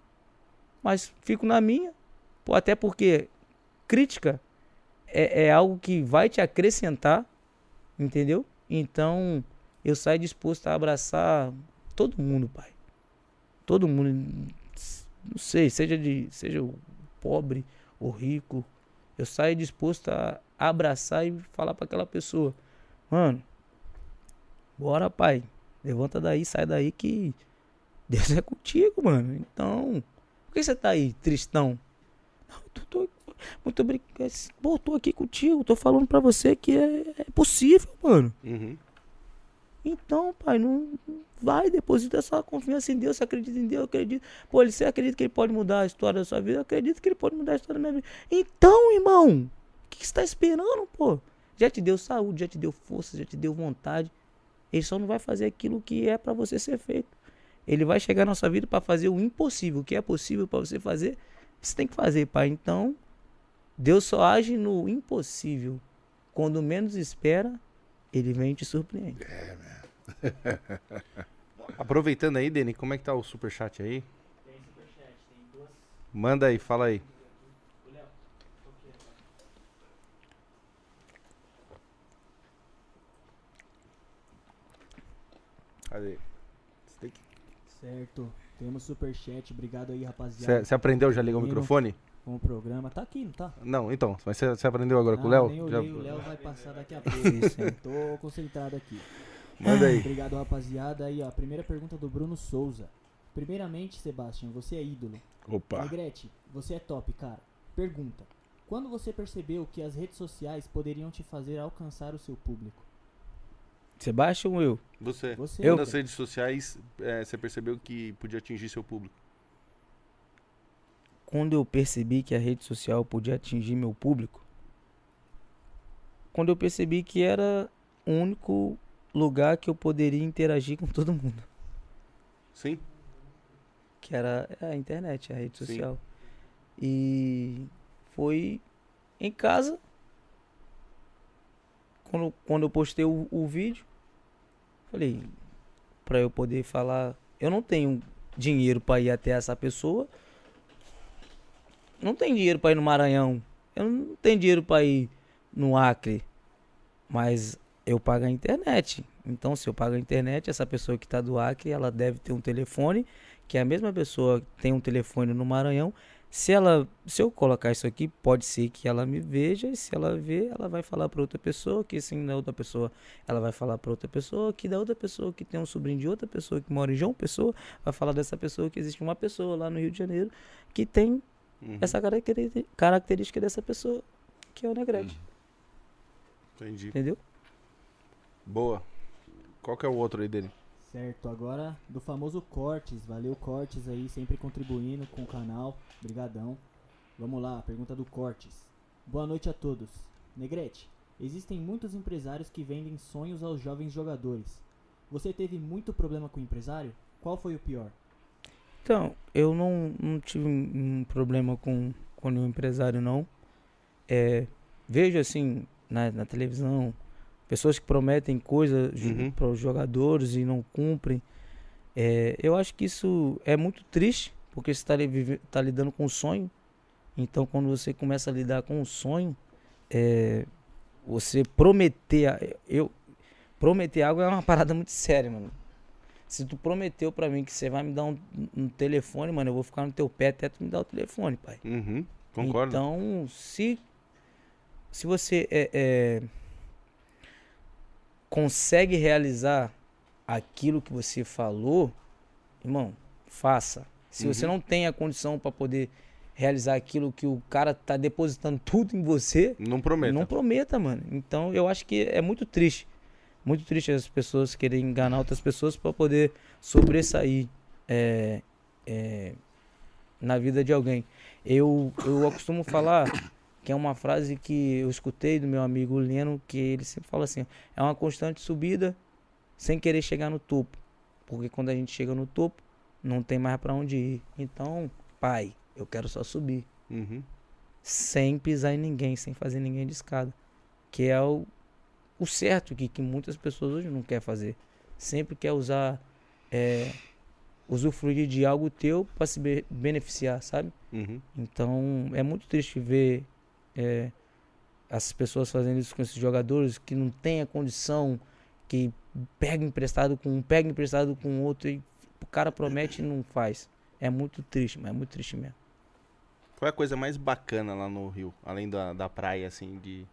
mas fico na minha. Até porque crítica é, é algo que vai te acrescentar, entendeu? Então, eu saio disposto a abraçar todo mundo, pai. Todo mundo, não sei, seja de, seja o pobre ou rico, eu saio disposto a abraçar e falar para aquela pessoa, mano, bora, pai, levanta daí, sai daí que Deus é contigo, mano. Então, por que você tá aí, tristão? Não, eu tô, tô- muito obrigado. Pô, tô aqui contigo, tô falando pra você que é, é possível, mano. Uhum. Então, pai, não vai, deposita sua confiança em Deus, você acredita em Deus, eu acredito. Pô, ele- você acredita que ele pode mudar a história da sua vida? Eu acredito que ele pode mudar a história da minha vida. Então, irmão, o que, que você tá esperando, pô? Já te deu saúde, já te deu força, já te deu vontade. Ele só não vai fazer aquilo que é para você ser feito. Ele vai chegar na sua vida para fazer o impossível, o que é possível para você fazer, você tem que fazer, pai. Então, Deus só age no impossível. Quando menos espera, ele vem e te surpreende. Aproveitando aí, Deni, como é que tá o superchat aí? Manda aí, fala aí. Cadê? Você tem que- Certo. Temos superchat. Obrigado aí, rapaziada. Você aprendeu, já ligou o microfone? Com o programa. Tá aqui, não tá? Não, então, mas você aprendeu agora com o Ah, Léo? Já- o Léo vai passar daqui a pouco. Isso, hein? Tô concentrado aqui. Manda aí. Obrigado, rapaziada. Aí, ó, a primeira pergunta do Bruno Souza. Primeiramente, Sebastian, você é ídolo. Opa. Negrete, você é top, cara. Pergunta: Quando você percebeu que as redes sociais poderiam te fazer alcançar o seu público? Sebastião ou eu? Você. Você, Eu, nas redes sociais, é, você percebeu que podia atingir seu público. Quando eu percebi que a rede social podia atingir meu público, quando eu percebi que era o único lugar que eu poderia interagir com todo mundo, Sim? que era a internet, a rede Sim. social. E foi em casa, quando, quando eu postei o, o vídeo, falei, para eu poder falar, eu não tenho dinheiro para ir até essa pessoa, não tenho dinheiro para ir no Maranhão, eu não tenho dinheiro para ir no Acre, mas eu pago a internet. Então, se eu pago a internet, essa pessoa que está do Acre, ela deve ter um telefone, que a mesma pessoa tem um telefone no Maranhão. Se ela, se eu colocar isso aqui, pode ser que ela me veja e se ela ver, ela vai falar para outra pessoa, que sim, da outra pessoa, ela vai falar para outra pessoa, que da outra pessoa que tem um sobrinho de outra pessoa que mora em João Pessoa, vai falar dessa pessoa que existe uma pessoa lá no Rio de Janeiro que tem Uhum. essa característica dessa pessoa, que é o Negrete, Entendi. entendeu? Boa. Qual que é o outro aí dele? Certo, agora do famoso Cortes. Valeu, Cortes aí, sempre contribuindo com o canal. Brigadão. Vamos lá, pergunta do Cortes. Boa noite a todos. Negrete, existem muitos empresários que vendem sonhos aos jovens jogadores. Você teve muito problema com o empresário? Qual foi o pior? Então, eu não, não tive um, problema com, com nenhum empresário, não. É, vejo, assim, na, na televisão, pessoas que prometem coisas Uhum. para os jogadores e não cumprem. É, eu acho que isso é muito triste, porque você está tá lidando com um sonho. Então, quando você começa a lidar com um sonho, é, você prometer... Eu, prometer algo é uma parada muito séria, mano. Se tu prometeu pra mim que você vai me dar um, um telefone, mano, eu vou ficar no teu pé até tu me dar o telefone, pai. Uhum. Concordo. Então, se se você é, é, consegue realizar aquilo que você falou, irmão, faça. Se você Uhum. não tem a condição pra poder realizar aquilo que o cara tá depositando tudo em você, não prometa. não prometa, mano. Então eu acho que é muito triste. Muito triste as pessoas querem enganar outras pessoas para poder sobressair é, é, na vida de alguém. Eu, eu costumo falar que é uma frase que eu escutei do meu amigo Leno, que ele sempre fala assim: é uma constante subida sem querer chegar no topo. Porque quando a gente chega no topo, não tem mais para onde ir. Então, pai, eu quero só subir Uhum. sem pisar em ninguém, sem fazer ninguém de escada. Que é o, o certo que, que muitas pessoas hoje não quer fazer. Sempre quer usar, é, usufruir de algo teu para se be- beneficiar, sabe? Uhum. Então é muito triste ver é, as pessoas fazendo isso com esses jogadores que não têm a condição, que pega emprestado com um, pega emprestado com outro e o cara promete e não faz. É muito triste, mas é muito triste mesmo. Qual é a coisa mais bacana lá no Rio? Além da, da praia, assim, de.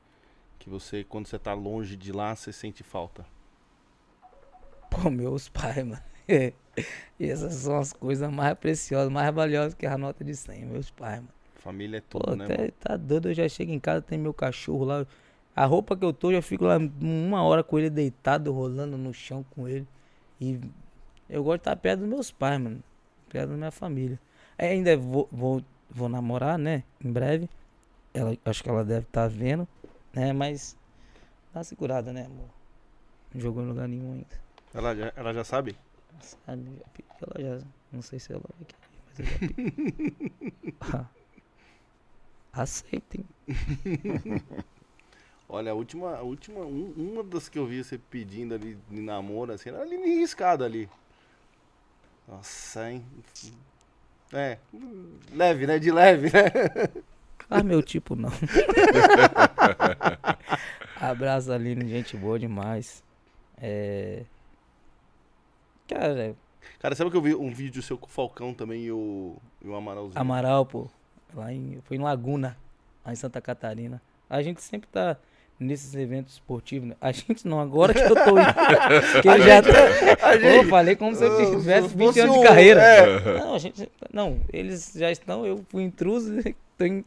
Que você, quando você tá longe de lá, você sente falta. Pô, meus pais, mano. E essas são as coisas mais preciosas, mais valiosas que a nota de 100, meus pais, mano. Família é Pô, tudo, né? até tá doido, eu já chego em casa, tem meu cachorro lá. A roupa que eu tô, eu já fico lá uma hora com ele deitado, rolando no chão com ele. E eu gosto de estar perto dos meus pais, mano. Perto da minha família. Aí ainda vou, vou, vou namorar, né? Em breve. Ela, acho que ela deve estar vendo, né? Mas Dá segurada, né, amor? Não jogou em lugar nenhum ainda. Ela já, ela já sabe? Sabe, já pedi, ela já. Não sei se ela vai querer, mas eu já pedi. Aceitem. Olha, a última, a última um- uma das que eu vi você pedindo ali de namoro, assim, era ali em escada ali. Nossa, hein? É, leve, né? De leve, né? Ah, meu tipo não. Abraço, Aline, gente boa demais. É. Cara, Cara, sabe que eu vi um vídeo seu com o Falcão também e o, e o Amaralzinho? Amaral, pô. Lá em, foi em Laguna, lá em Santa Catarina. A gente sempre tá nesses eventos esportivos, né? A gente não, agora que eu tô indo. que eu já tô, a Pô, eu gente- falei como se eu tivesse se 20 fosse anos de carreira. é. Não, a gente. Não, eles já estão, eu fui intruso tô en-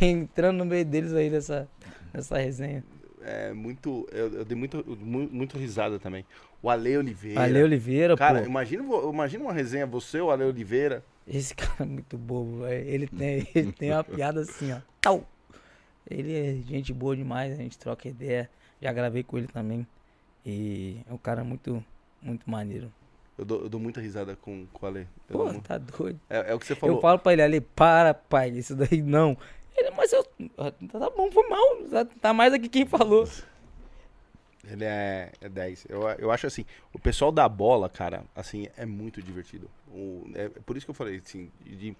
entrando no meio deles aí nessa, nessa resenha. É muito. Eu, eu dei muito, mu- muito risada também. O Ale Oliveira. Ale Oliveira, Cara, pô. imagina, vo- imagina uma resenha, você, o Ale Oliveira. Esse cara é muito bobo, velho. Ele tem, ele tem uma piada assim, ó. Tau. Ele é gente boa demais, a gente troca ideia. Já gravei com ele também. E é um cara muito, muito maneiro. Eu dou, eu dou muita risada com, com o Ale. Pô, tá doido. é, é o que você falou. Eu falo pra ele ali, para, pai, isso daí não. Ele, mas eu. Tá bom, foi mal. Tá- mais aqui quem falou. Ele é, é 10. Eu, eu acho assim, o pessoal da bola, cara, assim, é muito divertido. O, é por isso que eu falei, assim, de,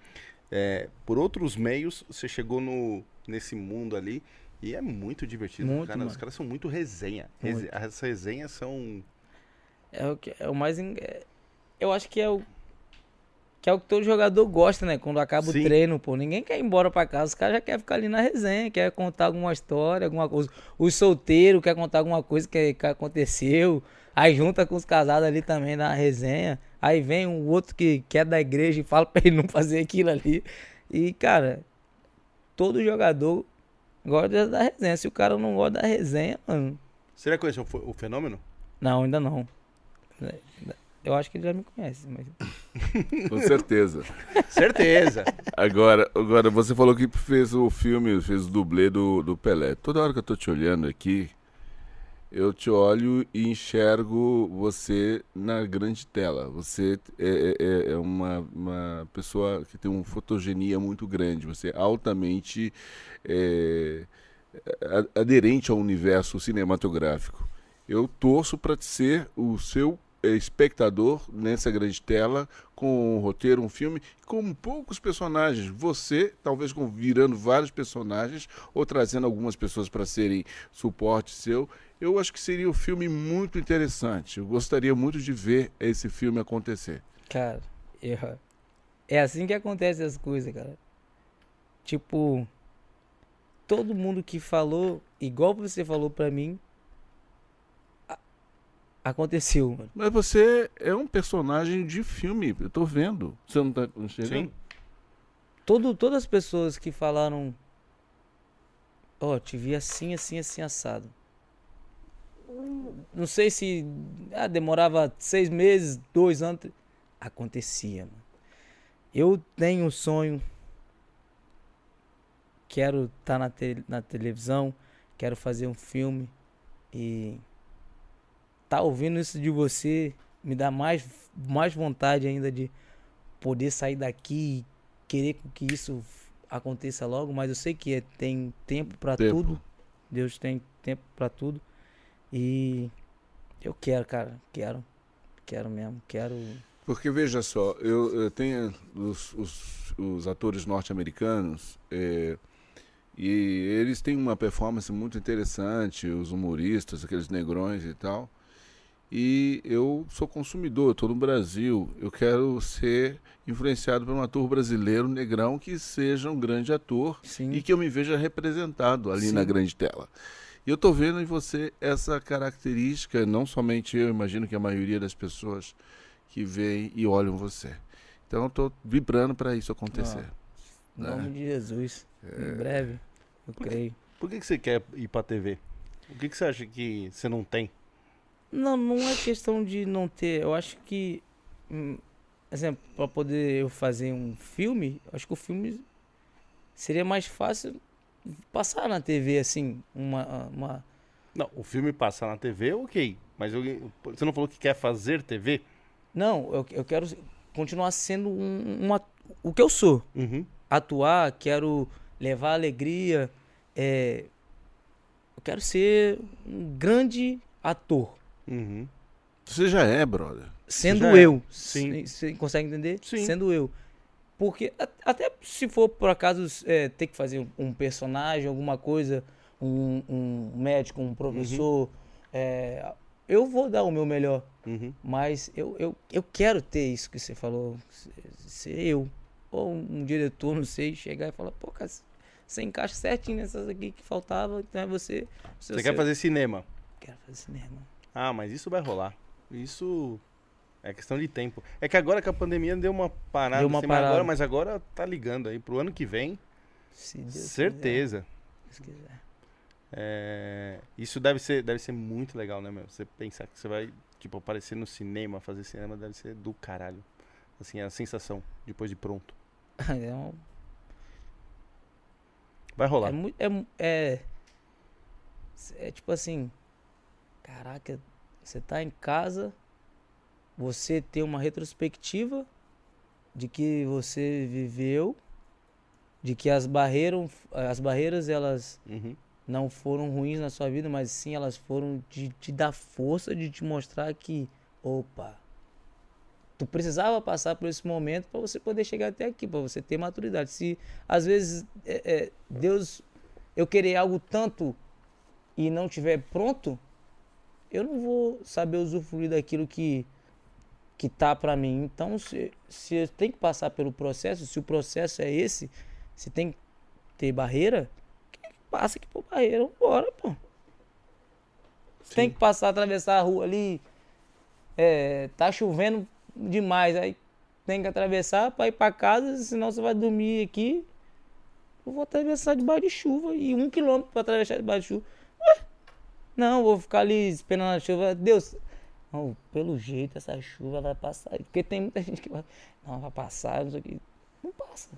é, por outros meios, você chegou no, nesse mundo ali e é muito divertido. Muito, cara, os caras são muito resenha. Rese- Muito. As resenhas são. É o, que, é o mais. é- eu acho que é o. Que é o que todo jogador gosta, né? Quando acaba Sim. o treino, pô. Ninguém quer ir embora pra casa. Os caras já querem ficar ali na resenha, quer contar alguma história, alguma coisa. Os solteiros quer contar alguma coisa que, que aconteceu. Aí junta com os casados ali também na resenha. Aí vem um outro que, que é da igreja e fala pra ele não fazer aquilo ali. E, cara, todo jogador gosta da resenha. Se o cara não gosta da resenha, mano. Você já conheceu o fenômeno? Não, ainda não. Eu acho que ele já me conhece, mas. Com certeza. Certeza. Agora, agora, você falou que fez o filme, fez o dublê do, do Pelé. Toda hora que eu tô te olhando aqui, eu te olho e enxergo você na grande tela. Você é, é- é uma, uma pessoa que tem uma fotogenia muito grande. Você é altamente é, aderente ao universo cinematográfico. Eu torço para ser o seu é, espectador nessa grande tela, com um roteiro, um filme, com poucos personagens. Você, talvez com, virando vários personagens, ou trazendo algumas pessoas para serem suporte seu. Eu acho que seria um filme muito interessante. Eu gostaria muito de ver esse filme acontecer. Cara, eu- é assim que acontecem as coisas, cara. Tipo, todo mundo que falou, igual você falou pra mim, a- aconteceu, mano. Mas você é um personagem de filme, eu tô vendo. Você não tá enxergando? Sim. Todo, todas as pessoas que falaram, ó, te vi assim, assim, assim, assado. Não sei se ah, demorava seis meses, dois anos. Acontecia, mano. Eu tenho um sonho. Quero estar na, te- na televisão. Quero fazer um filme. E tá ouvindo isso de você me dá mais, mais vontade ainda de poder sair daqui e querer que isso aconteça logo, mas eu sei que é- tem tempo Tempo. tudo. Deus tem tempo pra tudo. E eu quero, cara, quero. Quero mesmo, quero. Porque veja só, eu, eu tenho os, os, os atores norte-americanos eh, e eles têm uma performance muito interessante, os humoristas, aqueles negrões e tal. E eu sou consumidor, estou no Brasil, eu quero ser influenciado por um ator brasileiro negrão que seja um grande ator Sim. e que eu me veja representado ali na Sim. grande tela. E eu estou vendo em você essa característica, não somente eu, imagino que a maioria das pessoas que veem e olham você. Então eu estou vibrando para isso acontecer. Em nome de Jesus. Em breve, eu creio. Por que, que você quer ir pra TV? O que, que você acha que você não tem? Não, não é questão de não ter. Eu acho que, hum, exemplo, para poder eu fazer um filme, eu acho que o filme seria mais fácil passar na TV assim, uma, uma Não, o filme passar na TV, ok. Mas eu- você não falou que quer fazer TV? Não, eu, eu quero continuar sendo um, um o que eu sou. Uhum. Atuar, quero levar alegria. é, eu quero ser um grande ator. Uhum. Você já é, brother. Sendo já é. eu. Sim. Você consegue entender? Sim. Sendo eu. Porque até se for por acaso é, ter que fazer um personagem, alguma coisa, um, um médico, um professor, é, eu vou dar o meu melhor. Uhum. Mas eu, eu, eu quero ter isso que você falou, ser- eu. Ou um diretor, não sei, chegar e falar, pô, cara, você encaixa certinho nessas aqui que faltava, então é você. Você quer fazer cinema? Quero fazer cinema. Ah, mas isso vai rolar. Isso é questão de tempo. É que agora que a pandemia deu uma parada, Deu uma assim, mas parada. agora, mas agora tá ligando aí pro ano que vem, Se Deus certeza. quiser, Deus quiser. É, isso deve ser, deve ser muito legal, né, meu? Você pensar que você vai, tipo, aparecer no cinema, fazer cinema deve ser do caralho. Assim, a sensação depois de pronto. É, um- Vai rolar. é, é, é, é tipo assim, caraca, você tá em casa, você tem uma retrospectiva de que você viveu, de que as barreiras, as barreiras elas Uhum. não foram ruins na sua vida, mas sim elas foram de te dar força, de te mostrar que, opa, tu precisava passar por esse momento para você poder chegar até aqui, para você ter maturidade. Se às vezes é, é, Deus, eu querer algo tanto e não tiver pronto, eu não vou saber usufruir daquilo que que tá para mim. Então, se, se tenho que passar pelo processo, se o processo é esse, se tem que ter barreira, passa aqui por barreira, bora, pô. Tem que passar, atravessar a rua ali, é, tá chovendo demais, aí tem que atravessar pra ir pra casa, senão você vai dormir aqui. Eu vou atravessar debaixo de chuva, e um quilômetro pra atravessar debaixo de chuva. Ué? Não, vou ficar ali esperando a chuva. Deus, não, pelo jeito essa chuva vai passar. Porque tem muita gente que vai, não, vai passar, não sei o que. Não passa.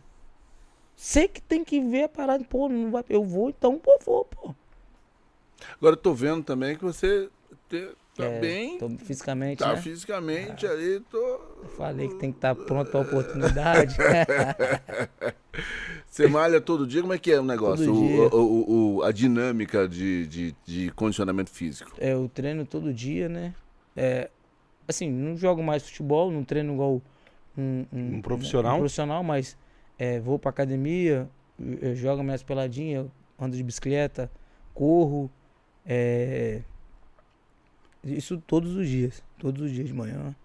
Sei que tem que ver a parada, pô, não vai, eu vou, então, pô, vou, pô. Agora eu tô vendo também que você te- tá É, bem, tô fisicamente, tá né? fisicamente ali, tô... Eu falei que tem que estar pronto pra oportunidade. Você malha todo dia? Como é que é o negócio? O- o- o- a dinâmica de, de, de condicionamento físico. é, eu treino todo dia, né? É, assim, não jogo mais futebol, não treino igual um, Um profissional? um profissional, mas é, vou pra academia, eu, jogo minhas peladinhas, ando de bicicleta, corro. é, isso todos os dias, todos os dias de manhã.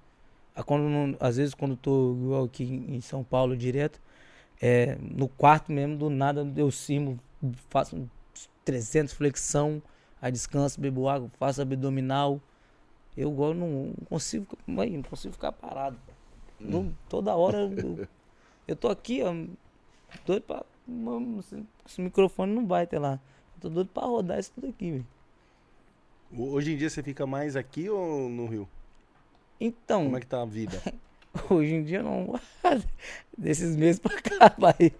Ah, Quando não- às vezes quando tô igual aqui em São Paulo direto, é, no quarto mesmo, do nada eu cimo, faço uns 300 flexão, aí descanso, bebo água, faço abdominal. Eu não, consigo, mãe, não consigo ficar parado. Não- toda hora eu, eu tô aqui, ó, doido pra. Mano, esse, microfone não vai até lá. Eu tô doido pra rodar isso tudo aqui, velho. Hoje em dia você fica mais aqui ou no Rio? Então, Como é que tá a vida? hoje em dia não. Desses meses pra cá, vai.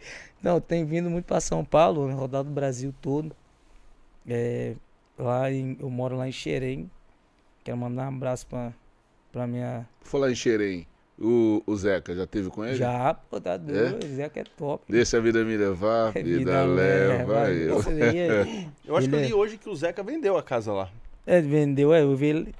Não, tem vindo muito pra São Paulo, né, rodado o Brasil todo. É, lá em, eu moro lá em Xerém. Quero mandar um abraço pra, pra minha. Falar em Xerém. O, o Zeca, já teve com ele? Já, pô, tá doido. Zé que é top. Deixa a vida me levar, É, vida, leva eu. É- Eu acho que eu Ele li hoje que o Zeca vendeu a casa lá. É, vendeu, é, eu vi ele.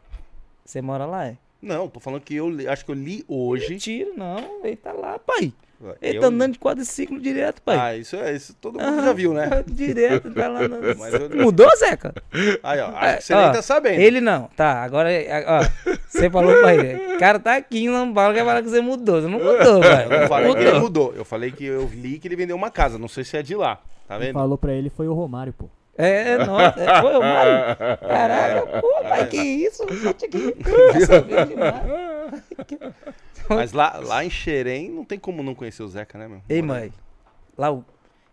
Você mora lá, é? Não, tô falando que eu li- acho que eu li hoje. Mentira, não, ele tá lá, pai. Ele Eu tá andando de quadriciclo direto, pai. Ah, isso é, isso todo mundo já viu, né? Direto, tá lá. No... Mas eu- Mudou, Zeca? Aí, ó, É, acho que você ó, nem tá sabendo. Ele não, tá, agora, é, ó, você falou pra ele, o cara tá aqui em quer falar que você mudou, você não mudou, Eu não velho. falei que ele Mudou. mudou. Eu falei que eu li que ele vendeu uma casa. Não sei se é de lá. Tá Quem vendo? falou pra ele foi o Romário, pô. É, nossa, é, foi o Mário. Caraca, pô, pai, que isso? Essa vez demais. Mas lá, lá em Xerém não tem como não conhecer o Zeca, né, meu? Ei, mãe, lá,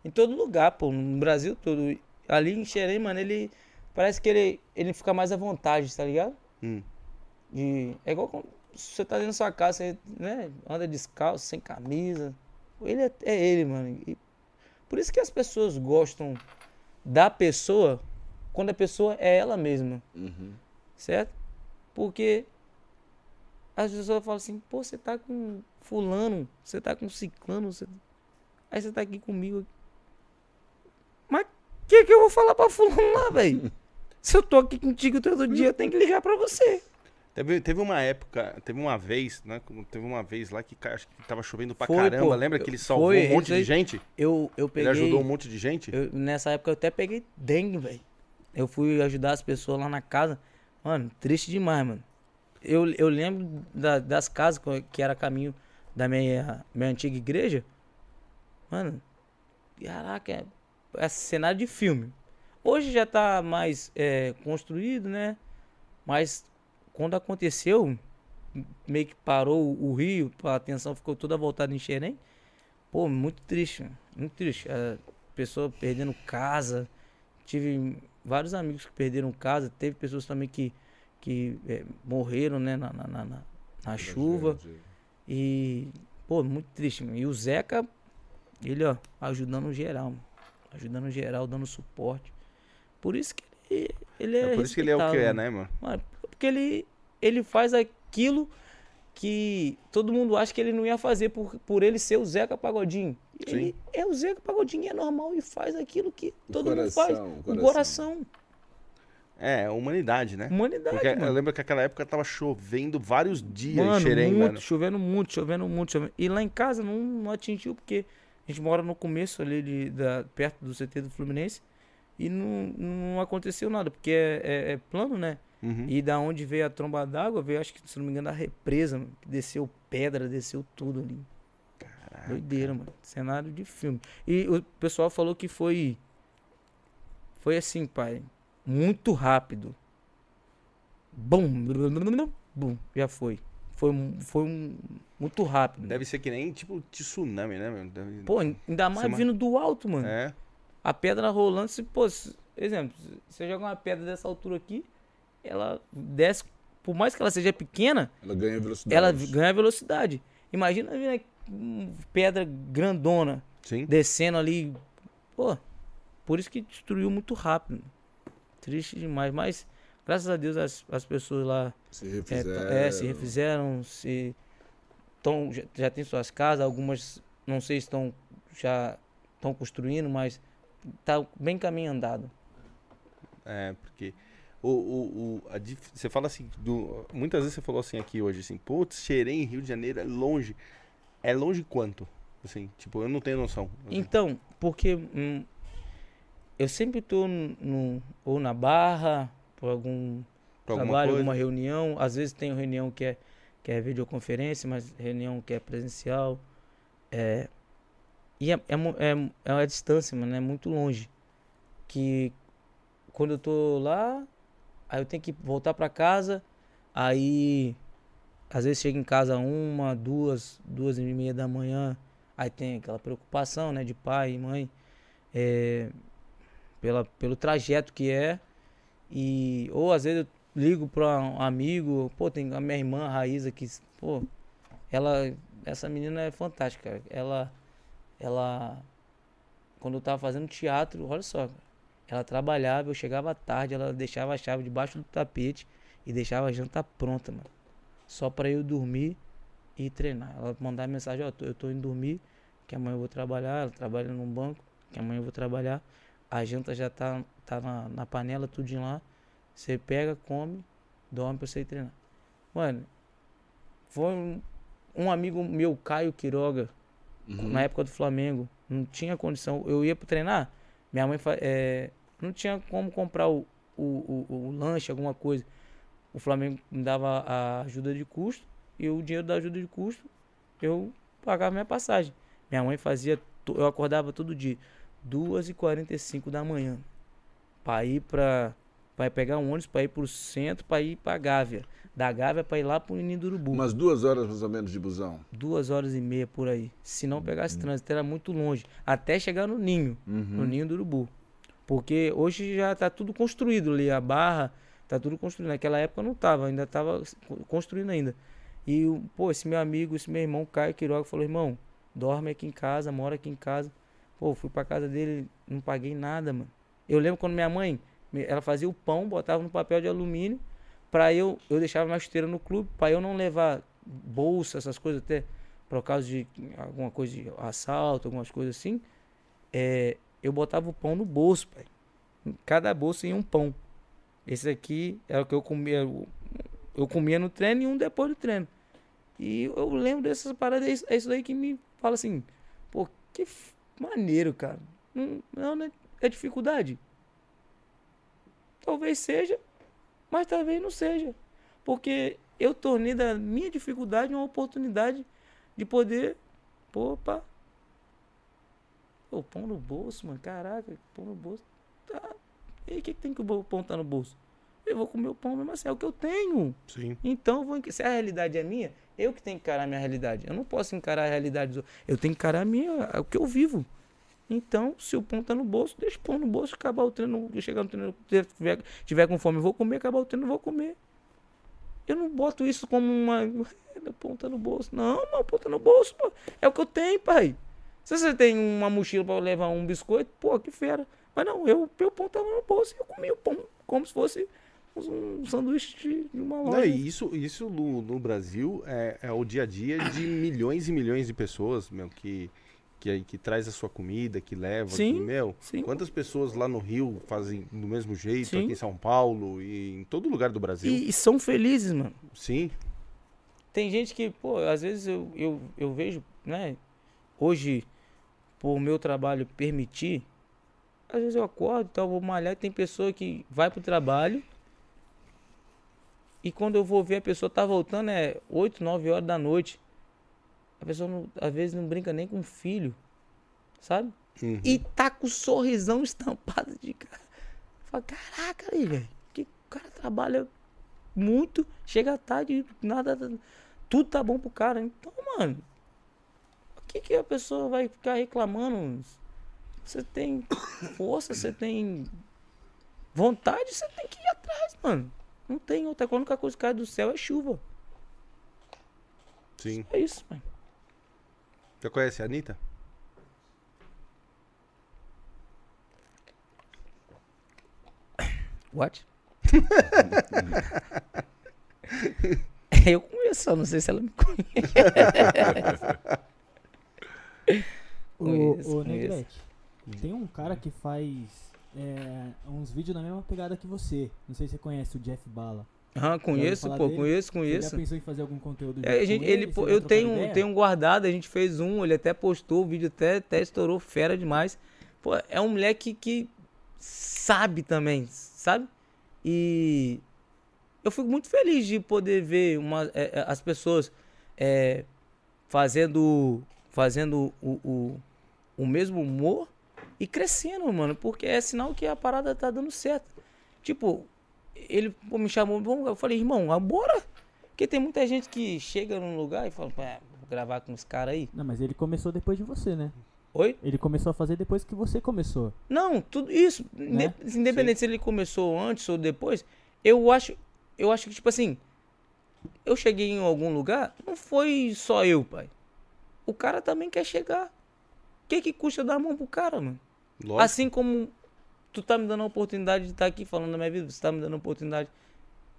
em todo lugar, pô, no Brasil todo, ali em Xerém, mano, ele, parece que ele, ele fica mais à vontade, tá ligado? Hum. De, é igual quando você tá dentro da sua casa, você, né, anda descalço, sem camisa. Ele é, é ele, mano. E por isso que as pessoas gostam da pessoa quando a pessoa é ela mesma, Uhum. certo? Porque as pessoas falam assim, pô, você tá com fulano, você tá com ciclano, você... aí você tá aqui comigo. Mas o que que eu vou falar pra fulano lá, velho? Se eu tô aqui contigo todo dia, eu tenho que ligar pra você. Teve, teve uma época, teve uma vez, né? Teve uma vez lá que acho que tava chovendo pra Foi, caramba. pô. Lembra que ele salvou Foi, um monte de gente? Eu, eu peguei... Ele ajudou um monte de gente? Eu- nessa época eu até peguei dengue, velho. Eu fui ajudar as pessoas lá na casa. Mano, triste demais, mano. Eu, eu lembro da- das casas que era caminho da minha, minha antiga igreja. Mano, caraca, é, é cenário de filme. Hoje já tá mais é, construído, né? Mas quando aconteceu, meio que parou o, rio, a atenção ficou toda voltada em Xerém. Pô, muito triste, muito triste. A pessoa perdendo casa. Tive vários amigos que perderam casa. Teve pessoas também que, que é, morreram, né, na, na, na- na- chuva. E, pô, muito triste, mano. E o Zeca, ele, ó, ajudando geral, mano. Ajudando geral, dando suporte. Por isso que ele, ele é É por isso que ele é o que é, né, mano? Mano, porque ele, ele faz aquilo que todo mundo acha que ele não ia fazer por, por ele ser o Zeca Pagodinho. E Sim. Ele é o Zeca Pagodinho, é normal e faz aquilo que todo mundo faz. coração, o O coração. É, humanidade, né? Humanidade, Porque eu mano. lembro que aquela época tava chovendo vários dias Mano, em Xerém, muito, mano. chovendo muito, chovendo muito, chovendo. E lá em casa não, não atingiu, porque a gente mora no começo ali, de, da, perto do CT do Fluminense, e não, não aconteceu nada, porque é, é- é plano, né? Uhum. E da onde veio a tromba d'água, veio, acho que, se não me engano, da represa, mano, desceu pedra, desceu tudo ali. Doideira, mano. Cenário de filme. E o pessoal falou que foi. Foi assim, pai. Muito rápido. Bum, bum, já foi. Foi, um- foi um, muito rápido. Deve ser que nem tipo tsunami, né, mano? Deve- Pô, ainda mais Semana- vindo do alto, mano. É. A pedra rolando, se, pô, se- exemplo, se você joga uma pedra dessa altura aqui, ela desce, por mais que ela seja pequena, Ela ganha velocidade. ela ganha velocidade. Imagina hum, pedra grandona Sim. descendo ali. Pô, por isso que destruiu muito rápido. Triste demais. Mas, graças a Deus, as, as pessoas lá Se é, refizeram. é, se refizeram, se tão, já, já tem suas casas, algumas não sei se estão já estão construindo, mas tá bem caminho andado. É, porque o, o, o- a você fala assim, do- muitas vezes você falou assim aqui hoje, assim, putz, Xerém, Rio de Janeiro é longe. É longe quanto? Assim, tipo, eu não tenho noção. assim. Então, porque hum, eu sempre no- ou na barra, por algum Pra alguma trabalho, coisa? alguma reunião. Às vezes tem reunião que é, que é videoconferência, mas reunião que é presencial. É, e é, é, é, é uma distância, mano, é muito longe. Que quando eu tô lá, aí eu tenho que voltar pra casa, aí às vezes chego em casa uma, duas, duas e meia da manhã, aí tem aquela preocupação, né, de pai e mãe, é, pela, pelo trajeto que é, e ou às vezes eu ligo pra um amigo, pô, tem a minha irmã, a Raíza, que, pô, ela, essa menina é fantástica, ela, ela, quando eu tava fazendo teatro, olha só, ela trabalhava, eu chegava tarde, ela deixava a chave debaixo do tapete e deixava a janta pronta, mano, só pra eu dormir e treinar. Ela mandava mensagem, ó, tô- eu tô indo dormir, que amanhã eu vou trabalhar, ela trabalha num banco, que amanhã eu vou trabalhar, a janta já tá, tá na, na panela, tudinho lá, você pega, come, dorme pra você ir treinar. Mano, foi um, um amigo meu, Caio Quiroga, Uhum. na época do Flamengo, não tinha condição. Eu ia pro treinar, minha mãe é, não tinha como comprar o, o, o, o lanche, alguma coisa. O Flamengo me dava a ajuda de custo e o dinheiro da ajuda de custo eu pagava minha passagem. Minha mãe fazia, eu acordava todo dia, 2h45 da manhã, pra ir pra, pra ir pegar um ônibus, pra ir pro centro, pra ir pra Gávea. Da Gávea pra ir lá pro Ninho do Urubu Umas duas horas mais ou menos de busão. duas horas e meia por aí. Se não pegasse trânsito, era muito longe. Até chegar no ninho, no Uhum. ninho do urubu. Porque hoje já tá tudo construído ali, a barra, tá tudo construído. Naquela época não tava, ainda tava construindo ainda. E, o- pô, esse meu amigo, esse meu irmão, Caio Quiroga, falou, irmão, dorme aqui em casa, mora aqui em casa. Pô, fui pra casa dele, não paguei nada, mano. Eu lembro quando minha mãe Ela fazia o pão, botava no papel de alumínio, pra eu, eu deixava minha chuteira no clube, pra eu não levar bolsa, essas coisas até, por causa de alguma coisa de assalto, algumas coisas assim. É, eu botava o pão no bolso, pai. Cada bolsa ia um pão. Esse aqui era o que eu comia. Eu, comia no treino e um depois do treino. E eu lembro dessas paradas. É isso, é daí que me fala assim. Pô, que maneiro, cara. Não, não, é- é dificuldade. Talvez seja, mas talvez não seja. Porque eu tornei da minha dificuldade uma oportunidade de poder. Opa. Pô, pão no bolso, mano. Caraca, pão no bolso. Tá. E o que, que tem que o no bolso? Eu vou comer o pão mesmo assim, é o que eu tenho. Sim. Então, vou se a realidade é minha, eu que tenho que encarar a minha realidade. Eu não posso encarar a realidade dos outros. Eu tenho que encarar a minha, o que eu vivo. Então, se o pão tá no bolso, deixa o pão no bolso, acabar o treino, chegar no treino, tiver, tiver com fome, vou comer, acabar o treino, vou comer. Eu não boto isso como uma. Meu pão tá no bolso. Não, meu pão tá no bolso, pô. É o que eu tenho, pai. Se você tem uma mochila pra levar um biscoito, pô, que fera. Mas não, eu, meu pão tava no bolso e eu comi o pão como se fosse um sanduíche de, uma Não, loja. e isso, isso no, no Brasil é, é o dia a dia de milhões e milhões de pessoas, meu, que, que, que traz a sua comida, que leva. Sim, que, meu, sim. quantas pessoas lá no Rio fazem do mesmo jeito, Sim. aqui em São Paulo e em todo lugar do Brasil? E, e são felizes, mano. Sim, Tem gente que, pô, às vezes eu, eu, eu vejo, né? Hoje, por meu trabalho permitir, às vezes eu acordo, tal, vou malhar, e tem pessoa que vai pro trabalho e quando eu vou ver a pessoa tá voltando é 8, 9 horas da noite. A pessoa não- às vezes não brinca nem com o filho, sabe? Uhum. E tá com o sorrisão estampado de cara. Fala, caraca aí, velho. Que o cara trabalha muito, chega tarde, nada. Tudo tá bom pro cara. Então, mano. O que, que a pessoa vai ficar reclamando? Você tem força, você tem vontade, você tem que ir atrás, mano. Não tem outra coisa. A única coisa que cai do céu é chuva. sim. É isso, mano. Já conhece a Anitta? What? eu conheço, não sei se ela me conhece. Ô, Conheço, ô conheço. Negrete, tem um cara que faz é, uns vídeos na mesma pegada que você. Não sei se você conhece o Jeff Bala. Ah, conheço, pô, dele? conheço, Você já conheço. pensou em fazer algum conteúdo É, a gente, ele, pô, já eu tenho, ideia? tenho um guardado, a gente fez um, ele até postou o vídeo, até, até estourou fera demais. Pô, é um moleque que sabe também, sabe? E eu fico muito feliz de poder ver uma, é, é, as pessoas é, fazendo, fazendo o, o, o mesmo humor e crescendo, mano, porque é sinal que a parada tá dando certo. Tipo, ele pô, me chamou, eu falei, irmão, ah, bora. Porque tem muita gente que chega num lugar e fala, "Pá, vou gravar com os caras aí. Não, mas ele começou depois de você, né? Oi? Ele começou a fazer depois que você começou. Não, tudo isso, Né? inde- independente se ele começou antes ou depois, eu acho, eu acho que tipo assim, eu cheguei em algum lugar, não foi só eu, pai. O cara também quer chegar. O que que custa dar a mão pro cara, mano? Lógico. Assim como tu tá me dando a oportunidade de estar aqui falando da minha vida, você tá me dando a oportunidade.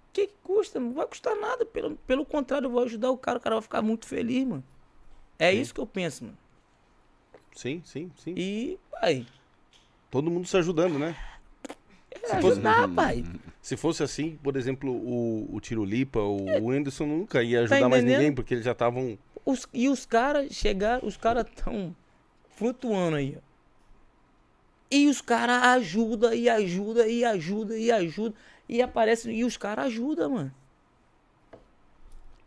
O que, que custa? Não vai custar nada. Pelo, pelo contrário, eu vou ajudar o cara, o cara vai ficar muito feliz, mano. É isso que eu penso, mano. Sim, sim, sim. E, pai, Todo mundo se ajudando, né? é Se fosse- ajudar, pai. Se fosse assim, por exemplo, o, o Tirulipa, o, o Anderson nunca ia ajudar mais É. Tá entendendo? ninguém, porque eles já estavam. Os- e os caras chegaram, os caras tão flutuando aí, ó. E os caras ajudam, e ajuda, e ajuda, e ajuda. E aparece, e os caras ajudam, mano.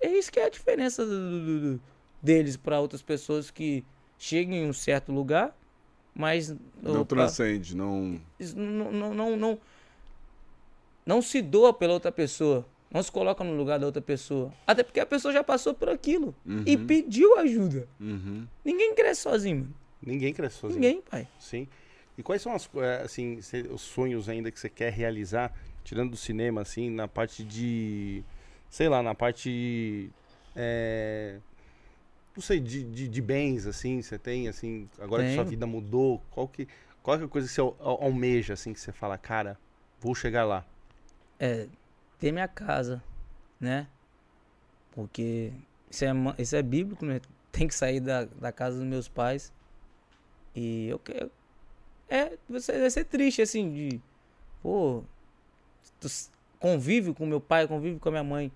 É isso que é a diferença do- do- do- deles para outras pessoas que chegam em um certo lugar, mas Não opa, transcende, não. não, não, não, não, não se doa pela outra pessoa. Não se coloca no lugar da outra pessoa. Até porque a pessoa já passou por aquilo e pediu ajuda. Uhum. Ninguém cresce sozinho, mano. Ninguém cresce sozinho. Ninguém, pai. Sim. E quais são as, eh, assim, os sonhos ainda que você quer realizar, tirando do cinema, assim, na parte de. Sei lá, na parte. eh, não sei, de, de, de bens, assim, você tem, assim, agora que sua vida mudou, qual que. Qual que é a coisa que você al- al- almeja, assim, que você fala, cara, Vou chegar lá. É, ter minha casa, né? Porque isso é, isso é bíblico, né? Tem que sair da, da casa dos meus pais. E eu quero. É, você vai ser triste, assim, de. Pô, convive com meu pai, convive com a minha mãe.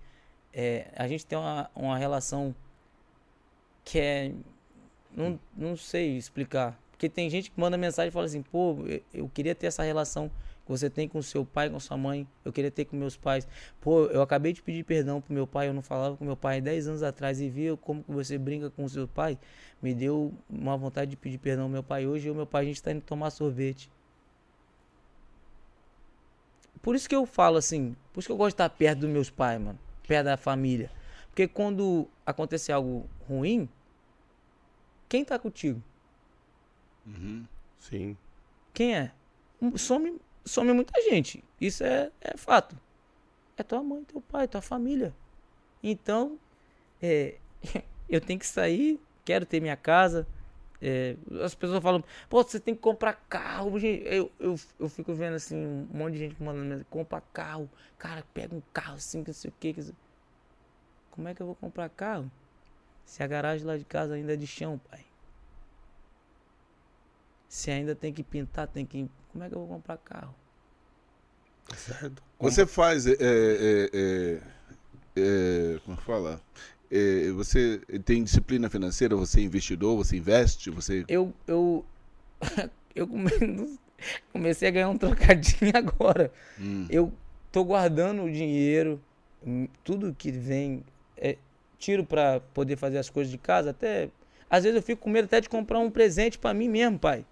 É, a gente tem uma, uma relação que é. Não, não sei explicar. Porque tem gente que manda mensagem e fala assim, pô, eu- eu queria ter essa relação que você tem com seu pai, com sua mãe. Eu queria ter com meus pais. Pô, eu acabei de pedir perdão pro meu pai, eu não falava com meu pai há 10 anos atrás e via como que você brinca com o seu pai. Me deu uma vontade de pedir perdão ao meu pai hoje e o meu pai a gente tá indo tomar sorvete. Por isso que eu falo assim, por isso que eu gosto de estar perto dos meus pais, mano. Perto da família. Porque quando acontecer algo ruim, quem tá contigo? Uhum. Sim. Quem é? Some, some muita gente. Isso é, é fato. É tua mãe, teu pai, tua família. Então, é, eu tenho que sair, quero ter minha casa. É, as pessoas falam, pô, você tem que comprar carro. gente." Eu, eu, eu fico vendo assim, um monte de gente mandando compra carro. Cara, pega um carro assim, que não sei o que. Como é que eu vou comprar carro? Se a garagem lá de casa ainda é de chão, pai. Se ainda tem que pintar, tem que. Como é que eu vou comprar carro? Certo. Você faz. É, é, é, é, como fala? É, você tem disciplina financeira? Você é investidor? Você investe? Você. Eu. Eu, eu come- comecei a ganhar um trocadinho agora. Hum. Eu tô guardando o dinheiro, tudo que vem, é, tiro pra poder fazer as coisas de casa. Até. Às vezes eu fico com medo até de comprar um presente pra mim mesmo, pai.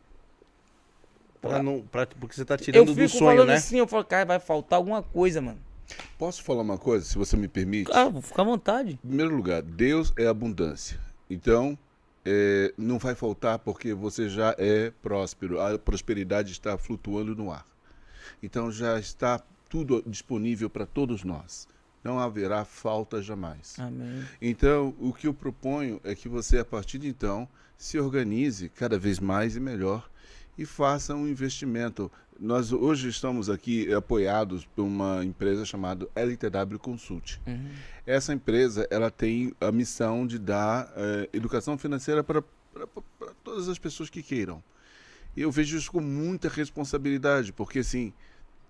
Pra não, pra, porque você tá Eu tirando fico do sonho, falando né? assim, eu falo, cara, vai faltar alguma coisa, mano. Posso falar uma coisa, se você me permite? Ah, vou ficar à vontade. Em primeiro lugar, Deus é abundância. Então, é, não vai faltar porque você já é próspero. A prosperidade está flutuando no ar. Então, já está tudo disponível para todos nós. Não haverá falta jamais. Amém. Então, o que eu proponho é que você, a partir de então, se organize cada vez mais e melhor e faça um investimento. Nós hoje estamos aqui apoiados por uma empresa chamada LTW Consult. Uhum. Essa empresa ela tem a missão de dar eh, educação financeira para todas as pessoas que queiram. E eu vejo isso com muita responsabilidade, porque assim,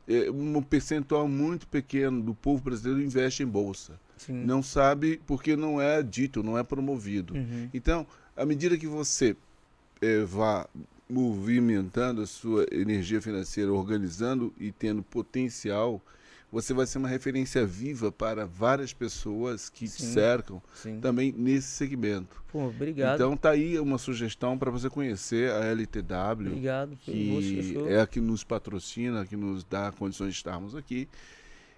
é, um percentual muito pequeno do povo brasileiro investe em bolsa. Sim. Não sabe porque não é dito, não é promovido. Uhum. Então, à medida que você eh, vá movimentando a sua energia financeira, organizando e tendo potencial, você vai ser uma referência viva para várias pessoas que te Sim. cercam Sim. também nesse segmento. Pô, obrigado. Então tá aí uma sugestão para você conhecer a LTW, obrigado. que é a que nos patrocina, que nos dá condições de estarmos aqui.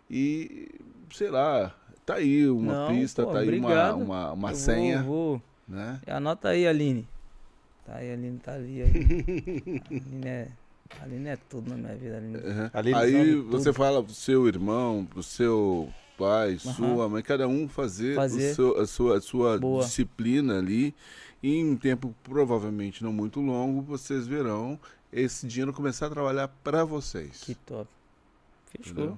E sei lá, tá aí uma Não, pista, pô, tá aí uma, obrigado. uma, uma Eu senha, Vou, vou. né? Anota aí, Aline. Tá aí, a Aline tá ali. a Aline é, a Aline é tudo na minha vida. a Aline. Uhum. Ali Aí você tudo. fala pro seu irmão, pro seu pai, Aham. sua mãe, cada um fazer, o Fazer. seu- a sua, a sua Boa. disciplina ali. E em um tempo provavelmente não muito longo, vocês verão esse dinheiro começar a trabalhar para vocês. Que top. Fechou. Entendeu?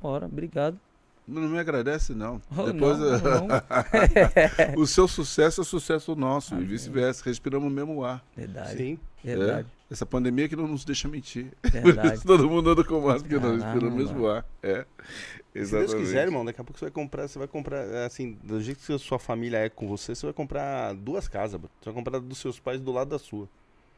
Bora, obrigado. Não, não me agradece, não. Oh, Depois não, não. o seu sucesso é sucesso nosso e Amém. vice-versa. Respiramos o mesmo ar. Verdade. Sim. Verdade. É. Essa pandemia que não nos deixa mentir. Verdade. todo mundo anda com máscara, porque nós respiramos o mesmo ar. É. Se Deus Exatamente. quiser, irmão, daqui a pouco você vai comprar, você vai comprar, assim, do jeito que a sua família é com você, você vai comprar duas casas, bro. Você vai comprar dos seus pais do lado da sua.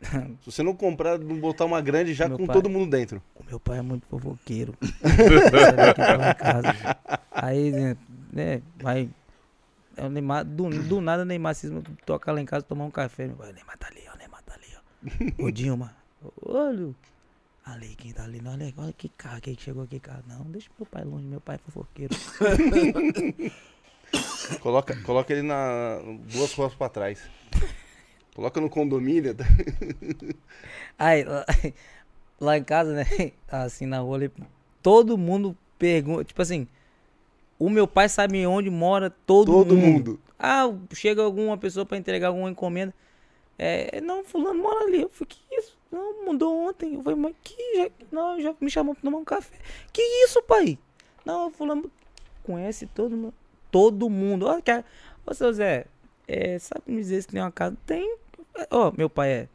Se você não comprar, não botar uma grande já com pai. todo mundo dentro. O meu pai é muito fofoqueiro. Aí, né, né, vai. É o Neymar, do, do nada o Neymar cisma toca lá em casa tomar um café. Meu pai, o Neymar tá ali, ó, o Neymar tá ali, ó. Ô Dilma, olha. Ali, quem tá ali, não, olha, olha que carro, quem que chegou aqui, carro. Não, deixa meu pai longe, meu pai é fofoqueiro. Coloca, coloca ele na duas ruas pra trás. Coloca no condomínio. tá? Aí, lá, lá em casa, né? Assim, na rua, ali, todo mundo pergunta. Tipo assim, o meu pai sabe onde mora todo, Todo mundo. mundo. Ah, chega alguma pessoa pra entregar alguma encomenda. É, não, fulano mora ali. Eu falei, que isso? Não, mudou ontem. Eu falei, mas que. Já, não, já me chamou pra tomar um café. Que isso, pai? Não, fulano conhece todo mundo. Todo mundo. Olha que. Ô, seu Zé, é, sabe me dizer se tem uma casa? Tem. Ó, meu pai é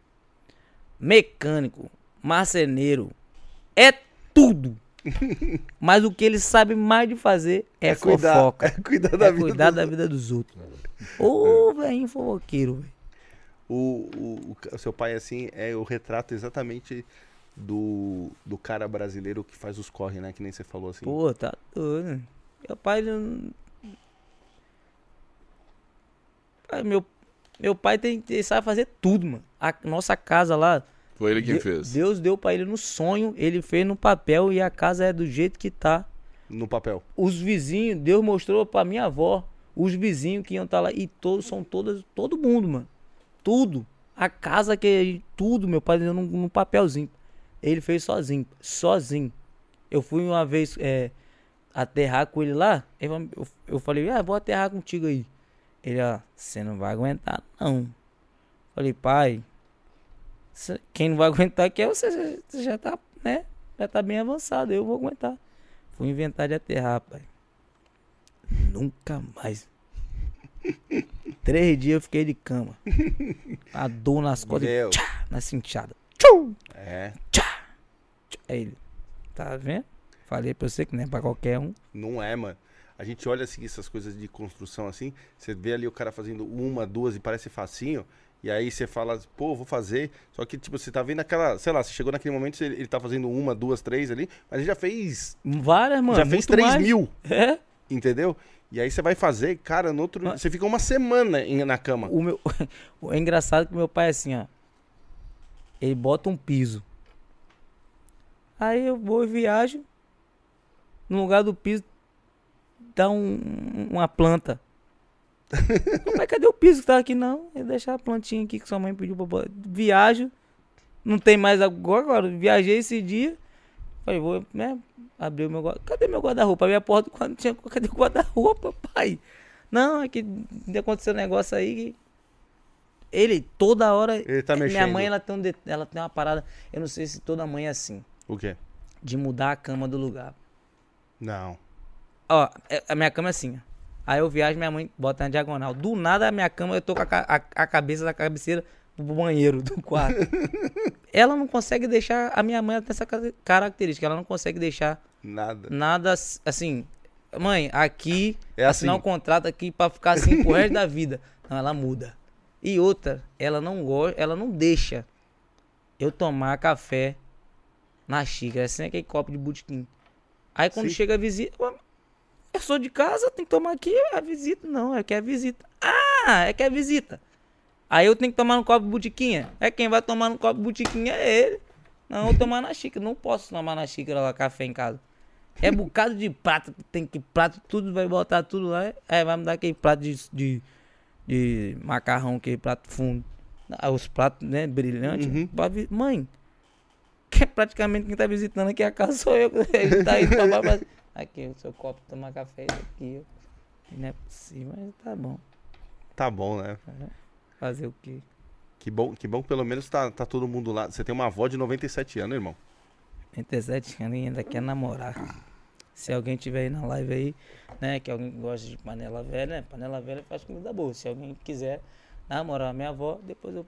mecânico, marceneiro. É tudo. Mas o que ele sabe mais de fazer é, cuidar, fofoca. é cuidar da É vida. cuidar dos da vida dos outros. Ô, velhinho fofoqueiro, velho. O, o seu pai, assim, é o retrato exatamente do, do cara brasileiro que faz os corre, né? Que nem você falou assim. Pô, tá doido. Meu pai, ele não... Pai, meu, meu pai tem, ele sabe fazer tudo, mano. A nossa casa lá, Foi ele quem De- fez. Deus deu pra ele no sonho, ele fez no papel e a casa é do jeito que tá. No papel. Os vizinhos, Deus mostrou pra minha avó, os vizinhos que iam estar lá e todos são todas, todo mundo, mano. Tudo. A casa que tudo, meu pai deu num, num papelzinho. Ele fez sozinho, sozinho. Eu fui uma vez é, aterrar com ele lá, eu, eu falei, ah, vou aterrar contigo aí. Ele, ó, você não vai aguentar, não. Falei, pai, quem não vai aguentar aqui é você, você já tá, né? Já tá bem avançado, eu vou aguentar. Fui inventar de aterrar, pai. Nunca mais. Três dias eu fiquei de cama. A dor nas costas, Meu. tchá, na cinchada. Tchum! É. Aí ele, tá vendo? Falei pra você que não é pra qualquer um. Não é, mano. A gente olha assim, essas coisas de construção assim, você vê ali o cara fazendo uma, duas e parece facinho. E aí você fala, pô, vou fazer. Só que, tipo, você tá vendo aquela, sei lá, você chegou naquele momento, ele, ele tá fazendo uma, duas, três ali, mas ele já fez. Várias, mano. já fez 3 mais. mil, É? entendeu? E aí você vai fazer, cara, no outro. Mas- Você fica uma semana em- na cama. O meu, é engraçado que meu pai é assim, ó. Ele bota um piso. Aí eu vou e viajo. No lugar do piso, dá um- uma planta. Mas cadê o piso que tá aqui? Não, ele deixar a plantinha aqui que sua mãe pediu pra. Viajo. Não tem mais agora. agora. Viajei esse dia. Falei, vou, né? Abrir o meu guarda. Cadê meu guarda-roupa? Abri a porta quando tinha. Cadê o guarda-roupa, pai? Não, é que aconteceu um negócio aí que. Ele toda hora. Ele tá Minha mexendo. mãe, ela tem, um de- ela tem uma parada. Eu não sei se toda mãe é assim. O quê? De mudar a cama do lugar. Não. Ó, é- a minha cama é assim, ó. Aí eu viajo, minha mãe bota na diagonal. Do nada a minha cama, eu tô com a, a- a cabeça da cabeceira pro banheiro do quarto. ela não consegue deixar. A minha mãe tem essa ca- característica. Ela não consegue deixar Nada. nada ass- assim. Mãe, aqui, É assinar assim. um contrato aqui pra ficar assim pro resto da vida. Não, ela muda. E outra, ela não gosta, ela não deixa eu tomar café na xícara, sem aquele copo de botequim. Aí quando Sim. chega a visita, "Ué, eu sou de casa, tem que tomar aqui a visita. Não, é que é visita. Ah, é que é visita. Aí eu tenho que tomar no copo de botiquinha. É quem vai tomar no copo de botiquinha é ele. Não, eu vou tomar na xícara. Não posso tomar na xícara lá café em casa. É bocado de prato, tem que prato, tudo, vai botar tudo lá. Aí vai me dar aquele prato de, de, de macarrão, aquele prato fundo. Ah, Os pratos, né, brilhantes. Uhum. Mãe, que é praticamente quem tá visitando aqui a casa sou eu. Ele tá aí tomar pra... Aqui, o seu copo, tomar café aqui. Não é possível, mas tá bom. Tá bom, né? Fazer o quê? Que bom, que bom que pelo menos tá, tá todo mundo lá. Você tem uma avó de 97 anos, irmão. 37 anos e ainda quer namorar. Se alguém tiver aí na live aí, né, que alguém gosta de panela velha, né, panela velha faz comida boa. Se alguém quiser namorar a minha avó, depois eu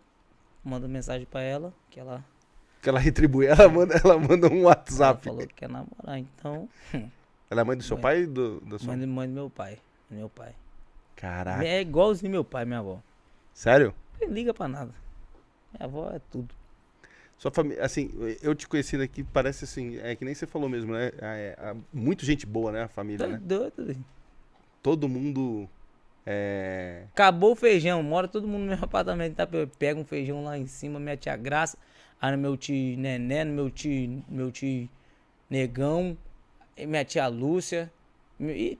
mando mensagem pra ela, que ela, Que ela retribui. Ela manda, ela manda um ela WhatsApp. falou que quer namorar. Então, Ela é mãe do seu Mãe. pai e do, da sua mãe, do- mãe do meu pai. do Meu pai. Caraca. É igualzinho meu pai, minha avó. Sério? Não liga pra nada. Minha avó é tudo. Sua família, assim, eu te conhecendo aqui, parece assim, é que nem você falou mesmo, né? É, é, muito gente boa, né? A família, Tá né? doido, velho. Todo mundo. É. Acabou o feijão, mora todo mundo no meu apartamento, tá? Eu pego um feijão lá em cima, minha tia Graça, aí no meu tio Nené, no meu tio, meu tio Negão, minha tia Lúcia. E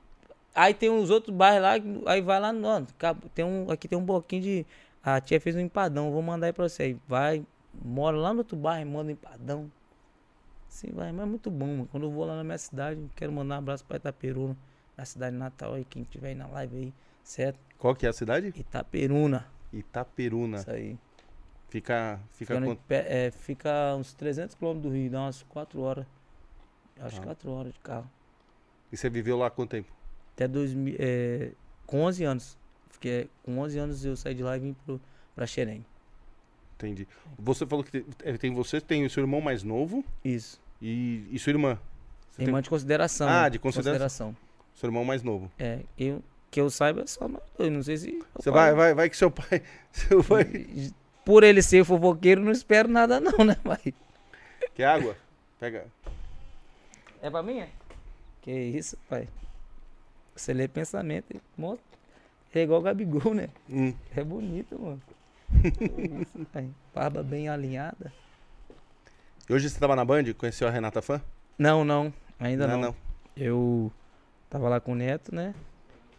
aí tem uns outros bairros lá, aí vai lá, não, tem um, aqui tem um boquinho de. A tia fez um empadão, vou mandar aí pra você. Aí Vai, mora lá no outro bairro, manda um empadão. Sim, vai, mas é muito bom, mano. Quando eu vou lá na minha cidade, quero mandar um abraço pra Itaperuna, na cidade natal aí, quem tiver aí na live aí, certo? Qual que é a cidade? Itaperuna. Itaperuna. Isso aí. Fica, fica, quanto- é, fica uns 300 quilômetros do Rio, dá umas 4 horas. Acho Ah. 4 horas de carro. E você viveu lá há quanto tempo? Até 2000, é, com 11 anos. Fiquei, com 11 anos eu saí de lá e vim pro, pra Xerém. Entendi. Você falou que tem, é, tem você, tem o seu irmão mais novo Isso. e, e sua irmã. Você tem Irmã de consideração. Ah, né? de consideração. seu irmão mais novo. É, eu, que eu saiba é só nós dois. Não sei se. meu Você pai- vai, vai, vai que seu pai. Seu pai. Por ele ser fofoqueiro, não espero nada, não, né, pai? Quer água? Pega. É pra mim, é? Que isso, pai. Você lê pensamento. hein? Mo- É igual o Gabigol, né? Hum. É bonito, mano. Que isso, pai. Barba bem alinhada. E hoje você tava na Band? Conheceu a Renata Fã? Não, não. Ainda não. não. Eu tava lá com o Neto, né?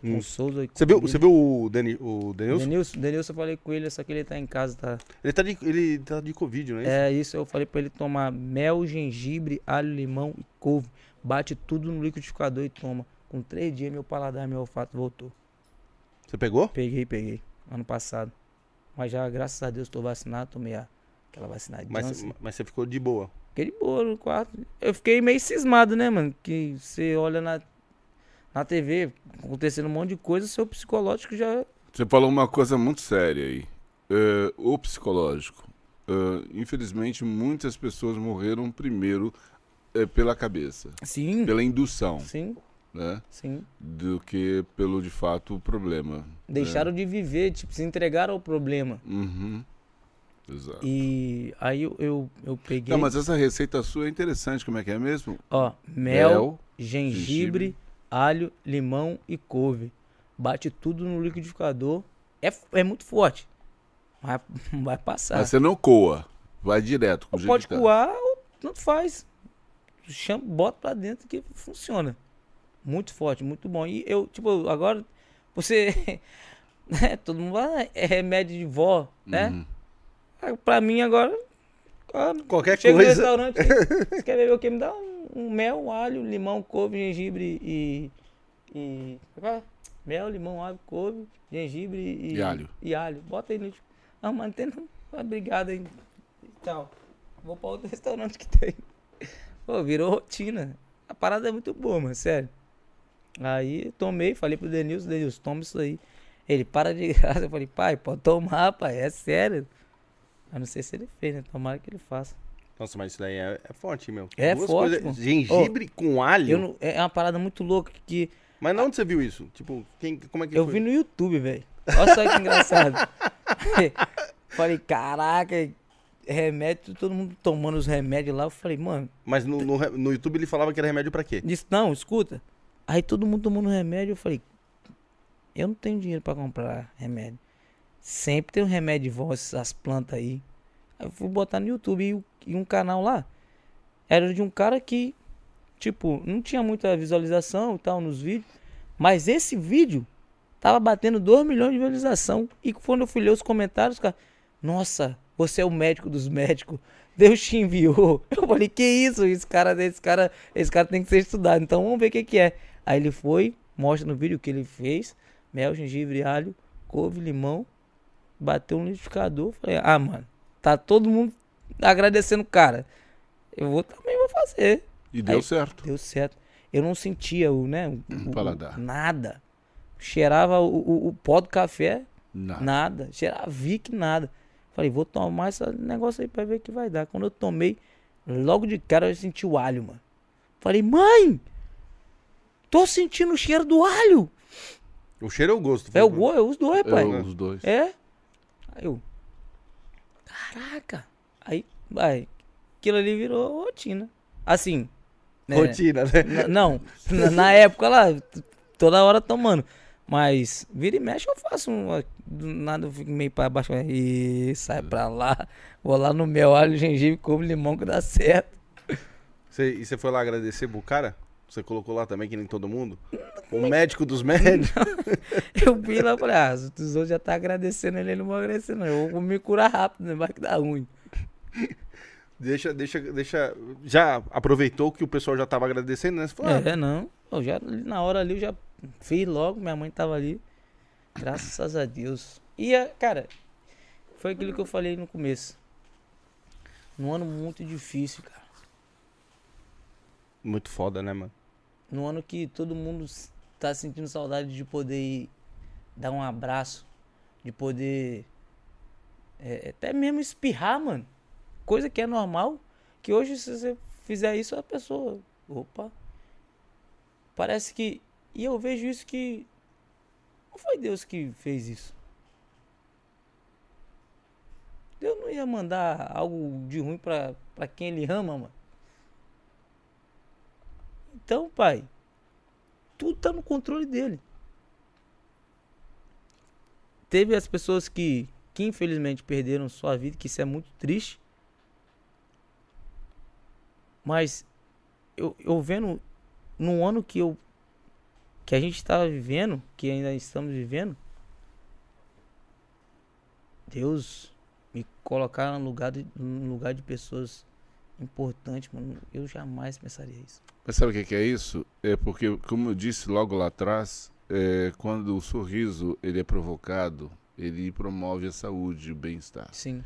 Com Hum. o Souza. e Você viu, você viu o, Dani, o Denilson? Denilson? Denilson, eu falei com ele, só que ele tá em casa, tá? Ele tá de, ele tá de Covid, não é isso? É isso, eu falei pra ele tomar mel, gengibre, alho, limão e couve. Bate tudo no liquidificador e toma. Com três dias, meu paladar, meu olfato voltou. Você pegou? Peguei, peguei. Ano passado. Mas já, graças a Deus, tô vacinado, tomei a, aquela vacina de Mas, Janssen. mas você ficou de boa. Fiquei de boa no quarto. Eu fiquei meio cismado, né, mano? Que você olha na, na TV, acontecendo um monte de coisa, seu psicológico já. Você falou uma coisa muito séria aí. É, o psicológico. É, infelizmente, muitas pessoas morreram primeiro é, pela cabeça, Sim. pela indução, Sim, né? sim. Do que pelo, de fato, o problema. Deixaram de viver, tipo, se entregaram ao problema. Uhum. Exato. E aí eu, eu, eu peguei. Não, mas essa receita sua é interessante, como é que é mesmo? Ó, mel, Mel, gengibre, gengibre. Alho, limão e couve. Bate tudo no liquidificador. É, é muito forte. Mas vai passar. Mas você não coa, vai direto com pode que tá. coar ou tanto faz. Chama, bota pra dentro que funciona. Muito forte, muito bom. E eu, tipo, agora, você. né, todo mundo vai, é remédio de vó, né? Uhum. Ah, Pra mim agora. ah, Qualquer Chega no coisa. restaurante, você quer beber o quê? Me dá um, um mel, alho, limão, couve, gengibre e. e mel, limão, alho, couve, gengibre e. E alho. E alho. Bota aí no. Ah. Ah, Obrigado aí. Tchau. Vou pra outro restaurante que tem. Pô, virou rotina. A parada é muito boa, mano, sério. Aí tomei, falei pro Denilson, Denilson, toma isso aí. Ele, para de graça. Eu falei, pai, pode tomar, pai, é sério. Eu não sei se ele fez, né? Tomara que ele faça. Nossa, mas isso daí é, é forte, meu. É Duas forte, coisas-. Gengibre com alho? Não- é uma parada muito louca que Mas não onde você viu isso? Tipo, quem, como é que eu foi? vi no YouTube, velho. Olha só que engraçado. falei, caraca, remédio, todo mundo tomando os remédios lá. Eu falei, mano, Mas no, no, no YouTube ele falava que era remédio pra quê? disse, não, escuta. Aí todo mundo tomando remédio, eu falei, eu não tenho dinheiro pra comprar remédio. Sempre tem um remédio de voz, essas plantas aí. Eu fui botar no YouTube e, um canal lá. Era de um cara que, tipo, não tinha muita visualização e tal nos vídeos. Mas esse vídeo tava batendo 2 milhões de visualização. E quando eu fui ler os comentários, cara, nossa, você é o médico dos médicos. Deus te enviou. Eu falei, que isso? Esse cara, esse cara, esse cara tem que ser estudado. Então vamos ver o que, que é. Aí ele foi, mostra no vídeo o que ele fez: mel, gengibre, alho, couve, limão. Bateu no liquidificador. Falei, ah, mano, tá todo mundo agradecendo o cara. Eu vou também vou fazer. E deu Aí- certo. Deu certo. Eu não sentia o, né? O, o- Paladar. Nada. Cheirava o, o, o pó do café, Nada. nada. Cheirava Vic, nada. Falei, vou tomar esse negócio aí pra ver o que vai dar. Quando eu tomei, logo de cara eu senti o alho, mano. Falei, mãe! Tô sentindo o cheiro do alho! O cheiro ou o gosto? É o gol, é os dois, pai. Eu, os dois. É? Aí eu. Caraca! Aí, vai. Aquilo ali virou rotina. Assim. né? Rotina, né? N- Não, na, na época lá, toda hora tomando. Mas vira e mexe eu faço um. Do nada eu fico meio pra baixo. E sai pra lá. Vou lá no mel, alho, gengibre, couve, limão que dá certo. Você, e você foi lá agradecer pro cara? Você colocou lá também, que nem todo mundo? O médico dos médicos? Eu vi lá e falei, ah, os outros já tá agradecendo ele, ele não vai agradecer, não. Eu vou me curar rápido, né? Vai que dá ruim. Deixa, deixa, deixa. Já aproveitou que o pessoal já tava agradecendo, né? Falou, ah, É, não. Eu já, na hora ali, eu já fiz logo, minha mãe tava ali. Graças a Deus. E, cara, foi aquilo que eu falei no começo. Num ano muito difícil, cara. Muito foda, né, mano? Num ano que todo mundo tá sentindo saudade de poder ir dar um abraço, de poder é, até mesmo espirrar, mano. Coisa que é normal, que hoje se você fizer isso, a pessoa, opa. Parece que e eu vejo isso que não foi Deus que fez isso. Deus não ia mandar algo de ruim pra quem ele ama, mano. Então, pai, tudo tá no controle dele. Teve as pessoas que, que infelizmente perderam sua vida, que isso é muito triste. Mas eu, eu vendo no ano que eu que a gente estava vivendo, que ainda estamos vivendo, Deus me colocar no lugar de, no lugar de pessoas importantes, mano, eu jamais pensaria isso. Mas sabe o que que é isso? É porque, como eu disse logo lá atrás, é, quando o sorriso ele é provocado, ele promove a saúde e o bem-estar. Sim,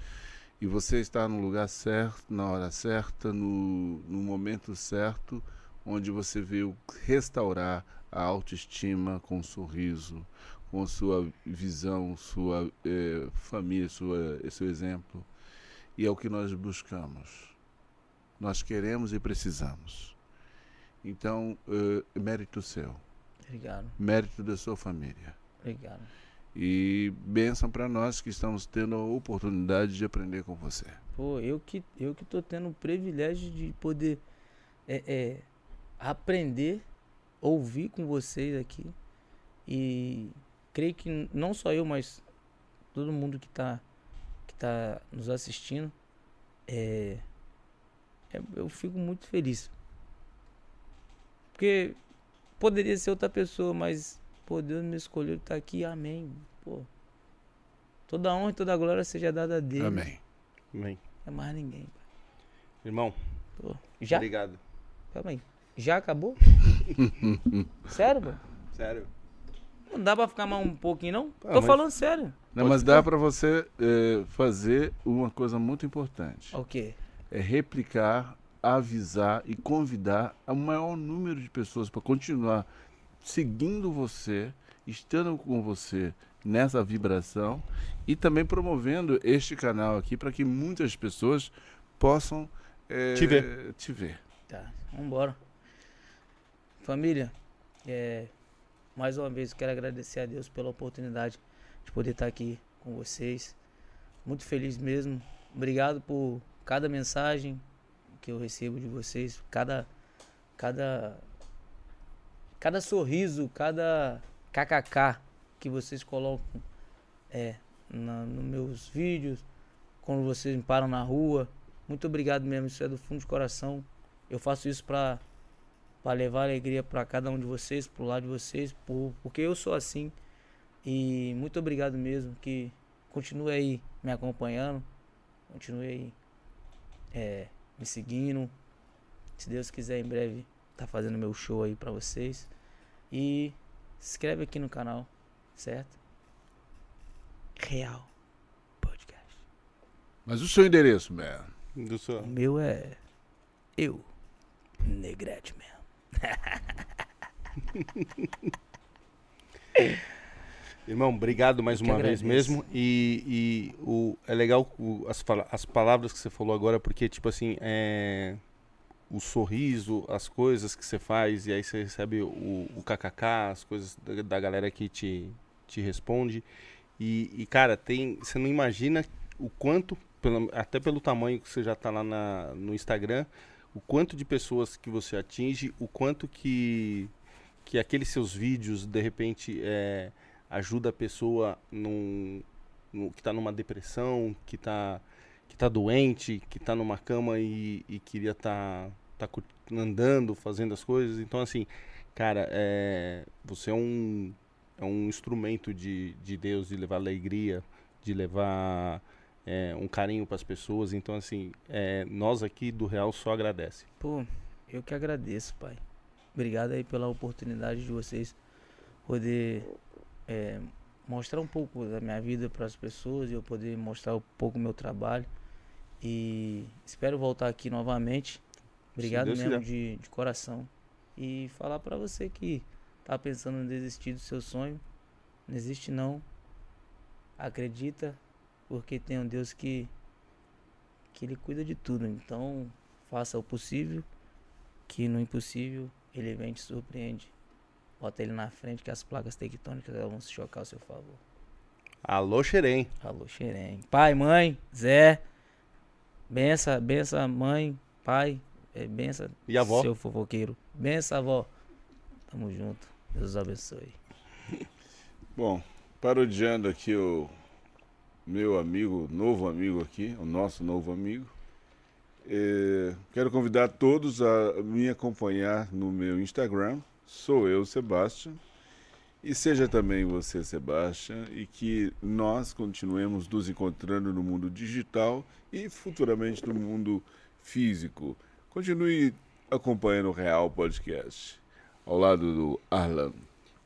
E você está no lugar certo, na hora certa, no, no momento certo, onde você veio restaurar a autoestima com um sorriso, com sua visão, sua eh, família, sua, seu exemplo. E é o que nós buscamos. Nós queremos e precisamos. Então, eh, mérito seu, obrigado, mérito da sua família. obrigado. E bênção para nós que estamos tendo a oportunidade de aprender com você. Pô, eu que, eu que tô tendo o privilégio de poder é, é, aprender, ouvir com vocês aqui. E creio que não só eu, mas todo mundo que tá, que tá nos assistindo, é- eu fico muito feliz. Porque poderia ser outra pessoa, mas pô, Deus me escolheu estar aqui, amém. Pô, toda a honra e toda a glória seja dada a Deus. Amém. Amém. É mais ninguém. pai. Irmão, Pô, Já? obrigado. Calma aí. Já acabou? sério, pô? Sério. Não dá pra ficar mais um pouquinho, não? Ah, Tô mas- falando sério. Não, Pode mas ficar. dá para você eh, fazer uma coisa muito importante. O quê? É replicar, avisar e convidar o maior número de pessoas para continuar seguindo você, estando com você nessa vibração e também promovendo este canal aqui para que muitas pessoas possam eh, Te ver. Te ver. Tá, vambora. Família, é, mais uma vez eu quero agradecer a Deus pela oportunidade de poder estar aqui com vocês. Muito feliz mesmo. Obrigado por cada mensagem que eu recebo de vocês, cada cada cada sorriso, cada kkk que vocês colocam é na, nos meus vídeos, quando vocês me param na rua. Muito obrigado mesmo, isso é do fundo de coração. Eu faço isso para para levar alegria para cada um de vocês, pro lado de vocês, por, porque eu sou assim. E muito obrigado mesmo que continue aí me acompanhando, continue aí é, me seguindo. Se Deus quiser em breve tá fazendo meu show aí para vocês. E se inscreve aqui no canal, certo? Real Podcast. Mas o seu endereço, man. Do seu... O meu é eu, Negrete mesmo. Irmão, obrigado mais uma vez agradeço. mesmo. E, e o, é legal o- as, as palavras que você falou agora, porque, tipo assim, é, o sorriso, as coisas que você faz, e aí você recebe o, o kkk, as coisas da, da galera que te, te responde. E, e, cara, tem, você não imagina o quanto, pelo- até pelo tamanho que você já tá lá na, no Instagram, o quanto de pessoas que você atinge, o quanto que, que aqueles seus vídeos, de repente, é, ajuda a pessoa num, no- que está numa depressão, que está que tá doente, que está numa cama e, e queria estar tá, cur- andando, fazendo as coisas. Então, assim, cara, é, você é um, é um instrumento de, de Deus de levar alegria, de levar é, um carinho para as pessoas. Então, assim, é, nós aqui do Real só agradece. Pô, eu que agradeço, pai. Obrigado aí pela oportunidade de vocês poder é, mostrar um pouco da minha vida para as pessoas e eu poder mostrar um pouco do meu trabalho. E espero voltar aqui novamente. Obrigado mesmo de, de coração. E falar para você que tá pensando em desistir do seu sonho, não existe não. Acredita, porque tem um Deus que que ele cuida de tudo. Então, faça o possível, que no impossível ele vem e te surpreende. Bota ele na frente que as placas tectônicas vão se chocar ao seu favor. Alô, Xerém. Alô, Xerém. Pai, mãe, Zé. Bença, bença, mãe, pai. É, bença, E a avó? seu fofoqueiro. Bença, avó. Tamo junto. Deus abençoe. Bom, parodiando aqui o meu amigo, novo amigo aqui, o nosso novo amigo. eh, quero convidar todos a me acompanhar no meu Instagram. Sou eu, Sebastian. E seja também você, Sebastian, e que nós continuemos nos encontrando no mundo digital e futuramente no mundo físico. Continue acompanhando o Real Podcast. Ao lado do Arlan.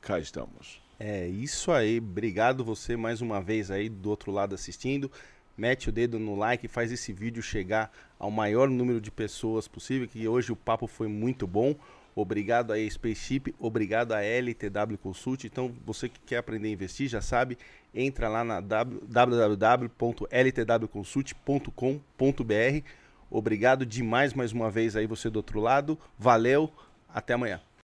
Cá estamos. É isso aí. Obrigado você mais uma vez aí do outro lado assistindo. Mete o dedo no like, faz esse vídeo chegar ao maior número de pessoas possível, que hoje o papo foi muito bom. Obrigado aí Spaceship, obrigado a LTW Consult. Então, você que quer aprender a investir, já sabe, entra lá na www.ltwconsult.com.br. Obrigado demais mais uma vez aí você do outro lado. Valeu, até amanhã.